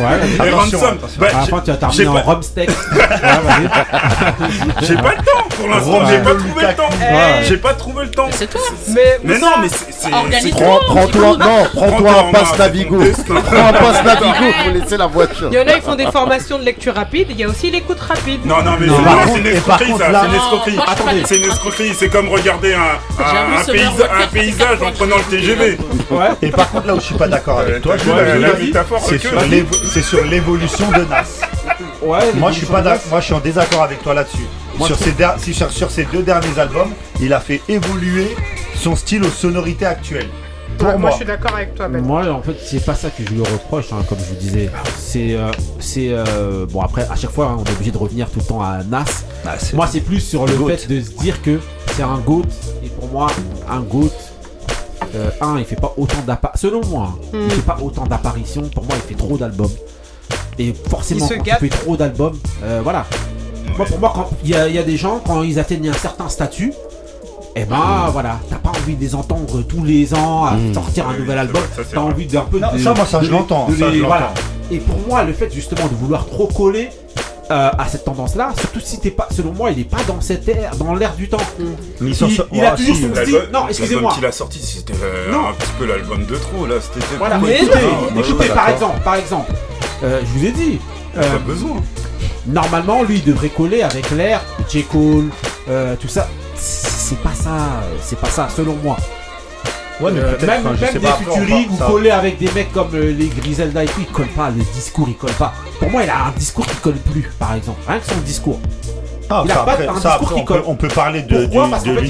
Ouais, et Ransom. Bah, à la tu as terminé en Rumsteak. J'ai pas pour l'instant. J'ai pas trouvé le temps. J'ai pas trouvé le temps. C'est toi. Mais non, mais c'est. Prends-toi, non, prends-toi un passe Navigo. Prends un passe Navigo pour laisser la voiture. Il y en a, ils font des formations de lecture rapide. Il y a aussi l'écoute rapide. Non, non, mais c'est une escroquerie, ça. C'est une escroquerie. C'est comme regarder un paysage en prenant le TGV. Et par contre, là où je suis pas d'accord avec toi, c'est sur l'évolution de NAS. Moi je suis en désaccord avec toi là-dessus. Sur, sur, ces deux derniers albums, il a fait évoluer son style aux sonorités actuelles. Pour moi. je suis d'accord avec toi. Ben. Moi, en fait, c'est pas ça que je lui reproche, hein, comme je vous disais. C'est, euh, euh, bon après, à chaque fois, hein, on est obligé de revenir tout le temps à Nas. Moi, c'est plus sur le fait de se dire que c'est un goat. Et pour moi, un goat. Euh, un, il fait pas autant d'apparitions. Selon moi, hein, il hmm. fait pas autant d'apparitions. Pour moi, il fait trop d'albums. Et forcément, tu fais trop d'albums, euh, voilà. Moi, pour moi, il y, a des gens, quand ils atteignent un certain statut, et eh ben hmm. voilà, t'as pas envie de les entendre tous les ans à hmm. sortir un nouvel album. T'as envie d'un peu non, de. Ça, moi, ça, je l'entends. Et pour moi, le fait justement de vouloir trop coller euh, à cette tendance-là, surtout si t'es pas, selon moi, il est pas dans cette ère, dans l'air du temps. Mmh. Il, il, a toujours son style. Non, excusez-moi. qu'il a sorti, c'était euh, un petit peu l'album de trop là. C'était. Voilà. Mais, écoutez, ah, par exemple, par exemple, euh, je vous ai dit. Euh, pas besoin. Normalement, lui, il devrait coller avec l'air, J. Cole, euh, tout ça. C'est pas ça, c'est pas ça, selon moi. Même, des futurings ou coller avec des mecs comme les Griselda et tout, ils collent pas, le discours il colle pas. Pour moi, il a un discours qui colle plus, par exemple. Rien que son discours. Ah, il a pas après, un discours qui colle. On peut, on peut parler de. Pourquoi Parce qu'en fait,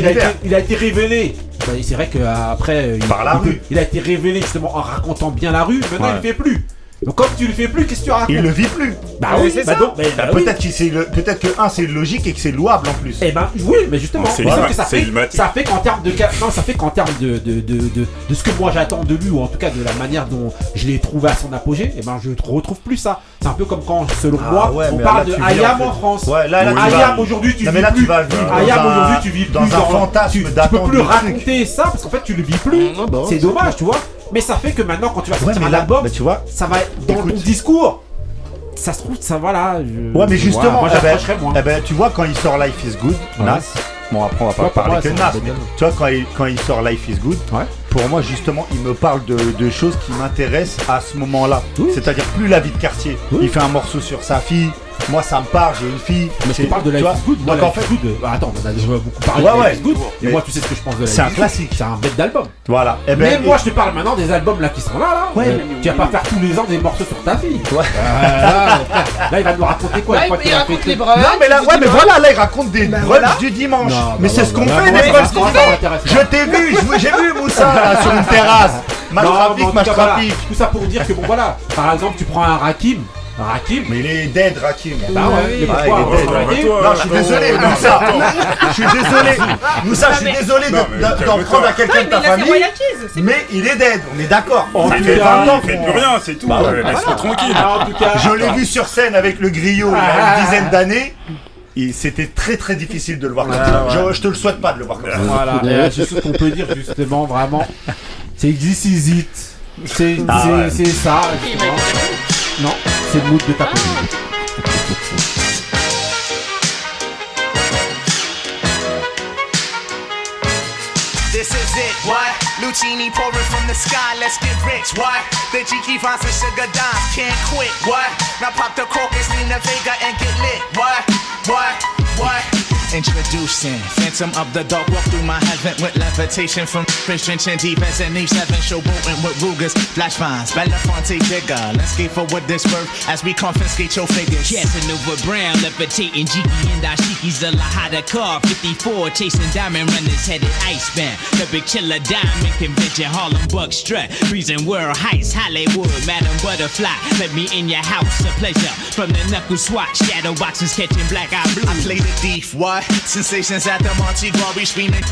il a, été, révélé. Bah, c'est vrai qu'après. Par il, la rue. Il a été révélé justement en racontant bien la rue. Maintenant, ouais. il ne fait plus. Donc comme tu le fais plus, qu'est-ce que tu racontes Il le vit plus. Bah oui, c'est bah ça. Bah bah peut-être, que le... peut-être que un c'est logique et que c'est louable en plus. Eh ben oui, mais justement, ça, fait, ça fait qu'en termes de non, ça fait qu'en termes de de, de, de de, ce que moi j'attends de lui ou en tout cas de la manière dont je l'ai trouvé à son apogée, eh ben je retrouve plus ça. C'est un peu comme quand selon ah, moi on parle de Ayam en, France. Ouais, là, Ayam aujourd'hui tu vis. Ayam aujourd'hui tu vis dans un fantasme. Tu peux plus raconter ça parce qu'en fait tu le vis plus. C'est dommage, tu vois. Mais ça fait que maintenant, quand tu vas sortir ouais, un album, tu vois, ça va dans écoute. ton discours. Ça se trouve, ça va là. Ouais, mais justement, moi, eh ben. Eh ben, tu vois, quand il sort Life is Good. Nas, bon, après, on va pas parler que Nas, mais tu vois, quand il, quand il sort Life is Good, pour moi justement il me parle de, de choses qui m'intéressent à ce moment là c'est à dire plus la vie de quartier il fait un morceau sur sa fille moi ça me parle, j'ai une fille. Mais je te parle de Life is Good. Donc en fait, good. Euh, attends, on a déjà beaucoup parlé ouais, de Life is Good. Et moi, tu sais ce que je pense de Life C'est un classique. C'est un bête d'album. Voilà. Eh ben, mais moi, je te parle maintenant des albums là qui sont là. là. Euh, tu vas pas faire tous les ans des morceaux sur ta fille. Ouais. Euh, là, il va nous raconter quoi? Bah, il raconte les brevets. Non, mais là, ouais, mais voilà, là, il raconte des bah, brevets du dimanche. Mais c'est ce qu'on fait, les brevets Je t'ai vu, j'ai vu Moussa sur une terrasse. Match trafic, match trafic. Tout ça pour dire que, bon, voilà, par exemple, tu prends un Rakim. Rakim? Mais il est dead, Rakim. Bah ouais, Ah, il est dead. Non, je suis désolé, Moussa. Je suis désolé. Moussa, je suis désolé d'en prendre à quelqu'un de ta il famille. Mais il est dead, on est d'accord. Tout fait cas, 20 ans Il fait plus rien, c'est tout. Bah euh, Laisse-le tranquille. Ah, en tout cas, Je l'ai vu sur scène avec le griot il y a une dizaine d'années. Et c'était très très difficile de le voir comme ça. Je, je te le souhaite pas de le voir comme ça. Voilà, et seule chose qu'on peut dire justement, vraiment, c'est que this is it. C'est Ah c'est- ouais. c'est ça. justement. Non, c'est le mood de ta commune. Lucini pouring from the sky, let's get rich. What? The Jiki finds some sugar dimes, can't quit. What? Now pop the cork and Selena Vega and get lit. What? What? What? Introducing Phantom of the Dark Walk through my heaven with levitation from Fish drenching deep as an E7 Showboating with Rugers, Flash Vines, Belafonte Digger Let's skate for what this worth as we confiscate your figures Casanova Brown, levitating Jiki and Ashiki's a Lahada car. 54, chasing diamond runners headed icebound. The big chiller diamond convention, Harlem Buck strut. Freezing world heights, Hollywood, Madam Butterfly. Let me in your house, a pleasure. From the knuckle swatch, shadow boxes catching black eye blue. I play the thief, what? Sensations at the Monte Glory screaming.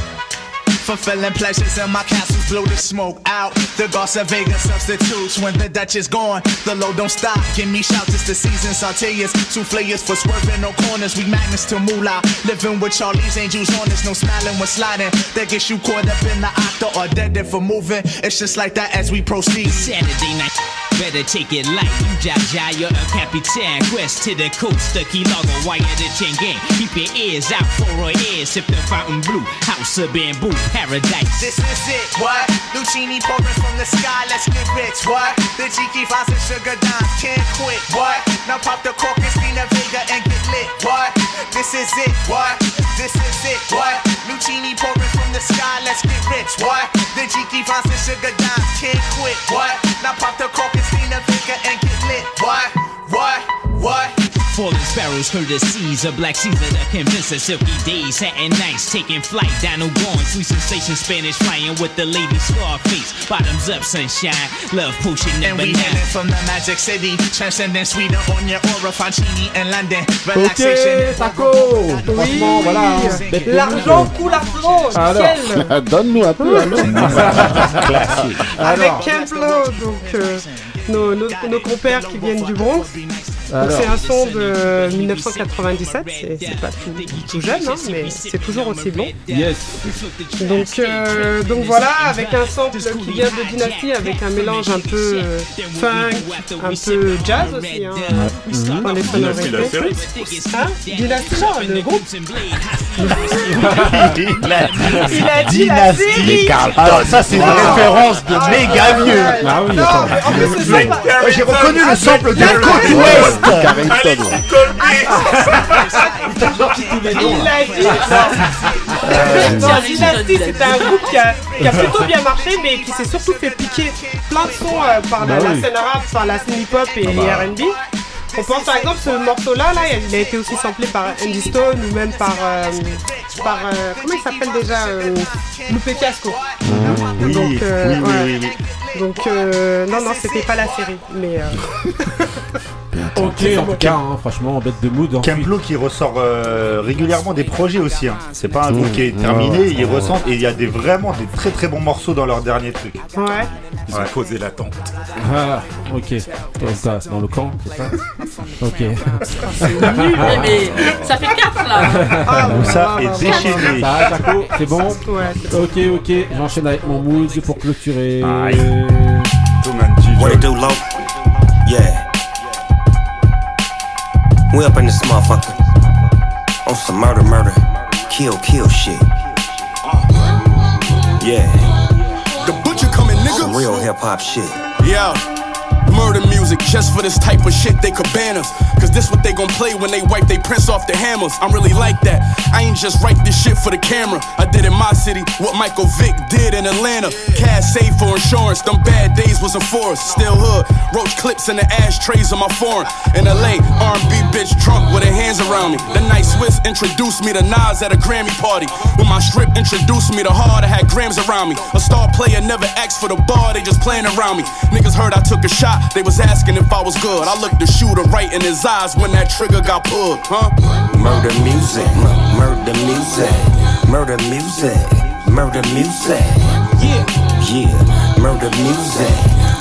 Fulfilling pleasures in my castles, blow the smoke out. The Garza Vega substitutes when the Dutch is gone. The load don't stop. Give me shouts, it's the season. Sauteas, souffleurs for swerving, no corners. We magnets to moolah. Living with Charlie's angels on us, no smiling when sliding. That gets you caught up in the octa or dead for moving. It's just like that as we proceed. Saturday night. Better take it light, Jaja, you're a capitan. Quest to the coast, the key logger, wire the chain gang. Keep your ears out for a ears, sip the fountain blue. House of bamboo, paradise. This is it, what? Lucini pouring from the sky, let's get rich, what? The Jiki finds some sugar dimes, can't quit, what? Now pop the cork and Selena Vega and get lit, what? This is it, what? This is it, what? Lucini pouring from the sky, let's get rich, what? The Jiki finds some sugar dimes, can't quit, what? Now pop the cork and Selena Vega and get lit, what? What? What? Falling sparrows, courtesies of Black Caesar, the convincer, silky days, satin nights, taking flight, dino gone, sweet sensation, Spanish flying with the lady Scarface, bottoms up, sunshine, love potion number And number we nine. hailing from the Magic City, transcending Sweden on your aura, Fancini and London. Ok, Relaxation. Taco Franchement, voilà. hein. L'argent coule à flot, Alors. Ah, Donne-nous un peu, alors. Classique. Avec Alors. Camp donc euh, nos, nos, compères qui viennent du Bronx. C'est un son de 1997, c'est c'est pas tout, tout jeune, hein, mais c'est toujours aussi bon. Yes. Donc, euh, donc voilà, avec un sample qui vient de Dynasty, avec un mélange un peu euh, funk, un peu jazz aussi, hein, Mhm. dans les Dynasty, la série Hein Dynasty, non, le groupe Il a dit Il a dit la série Alors ça c'est une Ah. référence de Ah, méga ouais. vieux. Ah oui, Non, attends. mais en plus, ce Mais- sample- Ouais, J'ai reconnu le Ah, sample de Côte Ouest. Carrington, ouais. Il l'a dit Non, Dynasty, c'était un groupe qui a, qui a plutôt bien marché, mais qui s'est surtout fait piquer plein de sons euh, par la, Bah la oui. scène arabe, par la scène hip-hop et les R&B. On pense par exemple ce morceau-là, là, il a été aussi samplé par Andy Stone ou même par, euh, par euh, comment il s'appelle déjà, euh, Lupe Fiasco. Oui, Donc, euh, oui, oui, ouais. oui, oui. Donc euh, non, non, c'était pas la série, mais euh, Ok, en tout cas, hein, franchement, bête de mood. ensuite. Camplo qui ressort euh, régulièrement des projets aussi. hein. C'est pas un groupe qui est terminé, ils ressentent et il y a des vraiment des très très bons morceaux dans leur dernier truc. ouais. Ils ont posé l'attente. Ah, ok. Donc ça, c'est dans le camp, c'est ça Ok. Nul, mais, mais ça fait 4 là. Ah, Donc ça bah, est déchaîné. Ça, Taco, c'est bon Ouais, c'est Ok, ok, j'enchaîne avec mon mood pour clôturer. Aïe. What do, low? Yeah. We up in this motherfucker. On some murder, murder. Kill, kill shit. Yeah. The butcher coming, nigga. Some real hip hop shit. Yeah. Murder music just for this type of shit they could ban us. Cause this what they gon' play when they wipe they prints off the hammers. I'm really like that. I ain't just write this shit for the camera. I did in my city what Michael Vick did in Atlanta. Cash saved for insurance, them bad days wasn't for us. Still hood, roach clips in the ashtrays of my foreign. In LA, R&B bitch drunk with her hands around me. The night Swiss introduced me to Nas at a Grammy party. When my strip introduced me to hard, I had grams around me. A star player never asked for the bar, they just playing around me. Niggas heard I took a shot, they was asking if I was good. I looked the shooter right in his eyes when that trigger got pulled, huh? Murder music, mu- murder music, murder music, murder music. Yeah, yeah, murder music,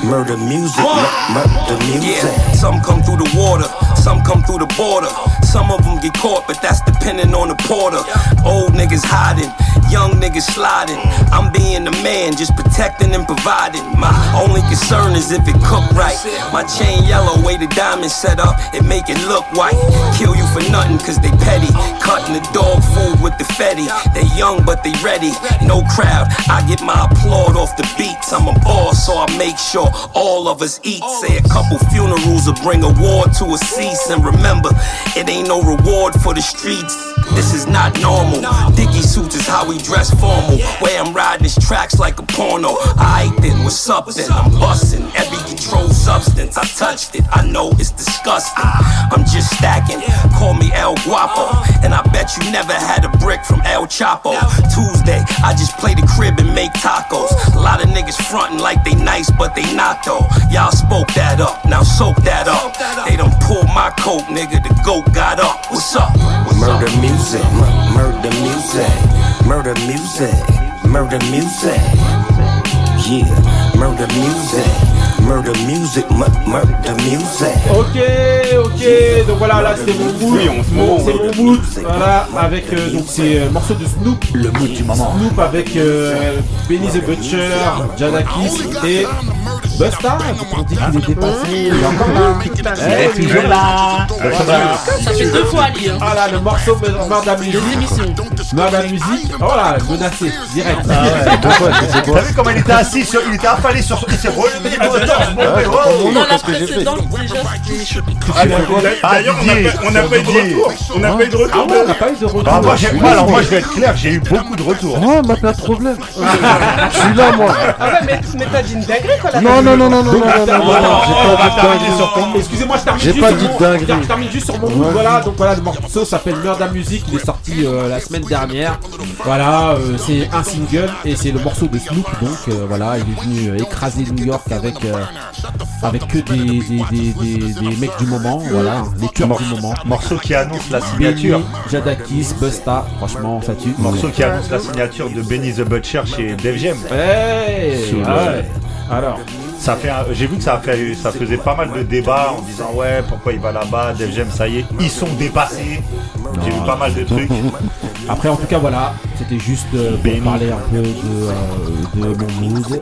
Murder music, mu- murder music. Yeah, some come through the water, some come through the border. Some of them get caught, but that's depending on the porter. Old niggas hiding, young niggas sliding. I'm being the man, just protecting and providing. My only concern is if it cooked right. My chain yellow, way the diamond set up, it make it look white. Kill you for nothing, cause they petty. Cutting the dog food with the fetty. They young, but they ready. No crowd, I get my applaud off the beats. I'm a boss, so I make sure all of us eat. Say a couple funerals will bring a war to a cease. And remember, it ain't no reward for the streets. This is not normal. Dicky suits is how we dress formal. Way I'm riding these tracks like a porno. I then, what's up then? I'm busting every controlled substance. I touched it. I know it's disgusting. I'm just stacking. Call me El Guapo. And I bet you never had a brick from El Chapo. Tuesday, I just play the crib and make tacos. A lot of niggas frontin' like they nice, but they not though. Y'all spoke that up. Now soak that up. They done pulled my coat, nigga. The goat got up. What's up? What's up? Murder music, mu- murder music, murder music, murder music. Yeah, murder music, murder music, mu- murder music. Ok, ok, donc voilà, là c'est mon mood. Oui, on se Mon- moque. c'est mon mood, voilà, avec euh, donc c'est euh, morceau de Snoop. Le mood du moment. Snoop avec euh, Benny the Butcher, Jadakis et Busta. On dit qu'il est dépassé, il est encore là. Eh, Il est toujours là. Ça fait deux fois, Ali. Hein. Ah là, le morceau Murder Music. Des émissions. Murder Music. Oh là, menacé, direct. T'as vu comment il était assis sur, il était affalé sur il s'est relevé le torse, mon Ouais, père. quand on Oh. Dans la qu'est-ce que j'ai fait précédente, déjà, c'était. Ah, D'ailleurs, on n'a Didier. pas- on n'a pas eu de retour. On n'a pas eu de Ah retour. ouais, on n'a pas eu de retour. Ah, moi, j'ai- moi, alors, moi, je vais être clair, j'ai eu beaucoup de retours. Oh, bah, pas de problème. Je suis là, moi. Ah ouais, mais, mais t'as dit une dinguerie quoi là. Non, non, non, non, non, non, non, non, Attends, non, attends, j'ai on pas va dit terminer dinguerie. sur ton- Excusez-moi, je termine J'ai juste pas sur dit mon- dinguerie. Je termine juste sur mon mood. Voilà, donc voilà, le morceau s'appelle Murder Music. Il est sorti euh, la semaine dernière. Voilà, euh, c'est un single et c'est le morceau de Snoop. Donc euh, voilà, il est venu euh, écraser New York avec avec que des, des, des, mecs du moment. Voilà, les tueurs du moment. Morceau qui annonce la signature. Benny, Jadakis, Busta. Franchement, ça tue. Morceau qui annonce la signature de Benny the Butcher chez Def Jam. Hey, ah ouais. Alors, Ça fait, un- j'ai vu que ça, a fait, ça faisait pas mal de débats en disant ouais pourquoi il va là-bas, Def Jam ça y est, ils sont dépassés. J'ai vu pas mal de trucs. Après, en tout cas, voilà, c'était juste euh, pour parler un peu de, euh, de mon mood.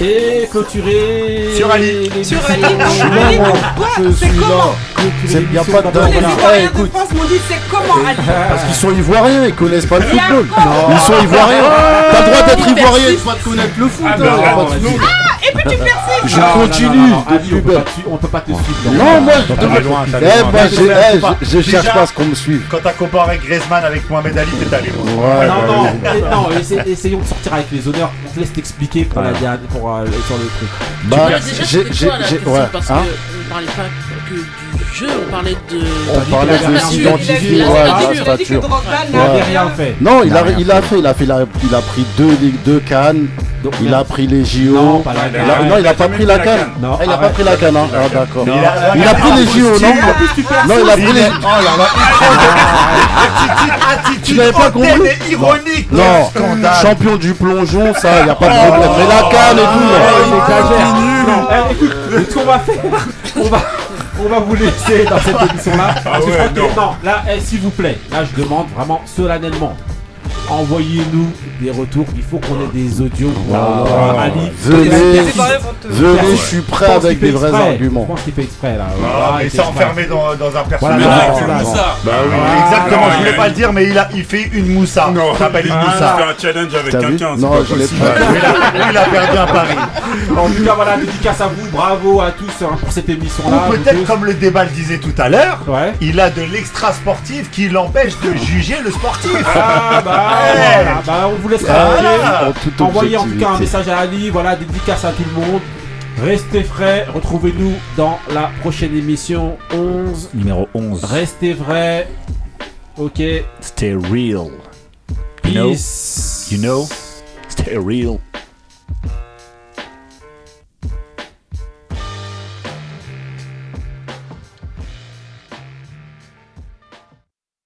Et clôturer. Sur Ali. Sur Ali. Je suis là, moi. Je suis là. Clôturer C'est- y a pas de. Les de écoute. C'est comment Ali Parce qu'ils sont ivoiriens, ils connaissent pas le Il football. Ils sont ivoiriens. T'as le droit d'être Il ivoirien de pas te connaître le foot. Puis tu persistes Je Non, non, continue on peut pas te- On peut pas te suivre. Non, moi, je Eh, eh, cherche pas à ce qu'on me suive. Quand t'as comparé Griezmann avec Mohamed Ali, t'es allé loin. Ouais, Non, bah non, essa- essayons de sortir avec les honneurs. On te laisse t'expliquer pour la dernière, pour euh, sur le truc. Bah, j'ai, ouais, Hein. qu'on parlait pas que du jeu, on parlait de. On parlait la de s'identifier, la ouais, stature. la stature. Non, il a, rien il a fait, il a fait, il a, il a pris deux, deux cannes. Donc, Il a pris les JO. Non, pas la Il a- canne. non, il a Il pas pris la canne. Non, Ah, il a pas pris la canne, hein. Ah, d'accord. Il a- Il a pris les JO, non Non, il a pris les. Oh là là, attitude, Tu l'avais pas compris ironique. Non, scandale. champion du plongeon, ça, il a pas de problème. Mais la canne et Oh, il tout, exagère. Non, eh, écoute, ce qu'on va faire, on va, on va vous laisser dans cette émission-là. Parce que je ouais, crois que- non. non, là, eh, s'il vous plaît, là, je demande vraiment solennellement. Envoyez-nous des retours. Il faut qu'on ait des audios. pour, euh, Ali. Venez, je suis prêt avec des vrais exprès. arguments. Je pense qu'il fait exprès là. Ah, mais il fait ça enfermé dans, dans un personnage. voilà. Bah oui, exactement, je voulais pas le dire, mais il, a, il fait une moussa. Non, Ça s'appelle une Ah, moussa. fait un challenge avec quelqu'un. Non, je l'ai pas. Il a, perdu un pari. En tout cas, voilà, dédicace à vous. Bravo à tous hein, pour cette émission-là. Peut-être, comme le débat le disait tout à l'heure, il a de l'extra sportif qui l'empêche de juger le sportif. Ah bah. Voilà, bah on vous laisse Voilà. tranquille. En toute Envoyez en tout cas un message à Ali, voilà, dédicace à tout le monde. Restez frais, retrouvez-nous dans la prochaine émission 11. Numéro 11. Restez vrais. Ok. Stay real. You know? Peace. You know? Stay real.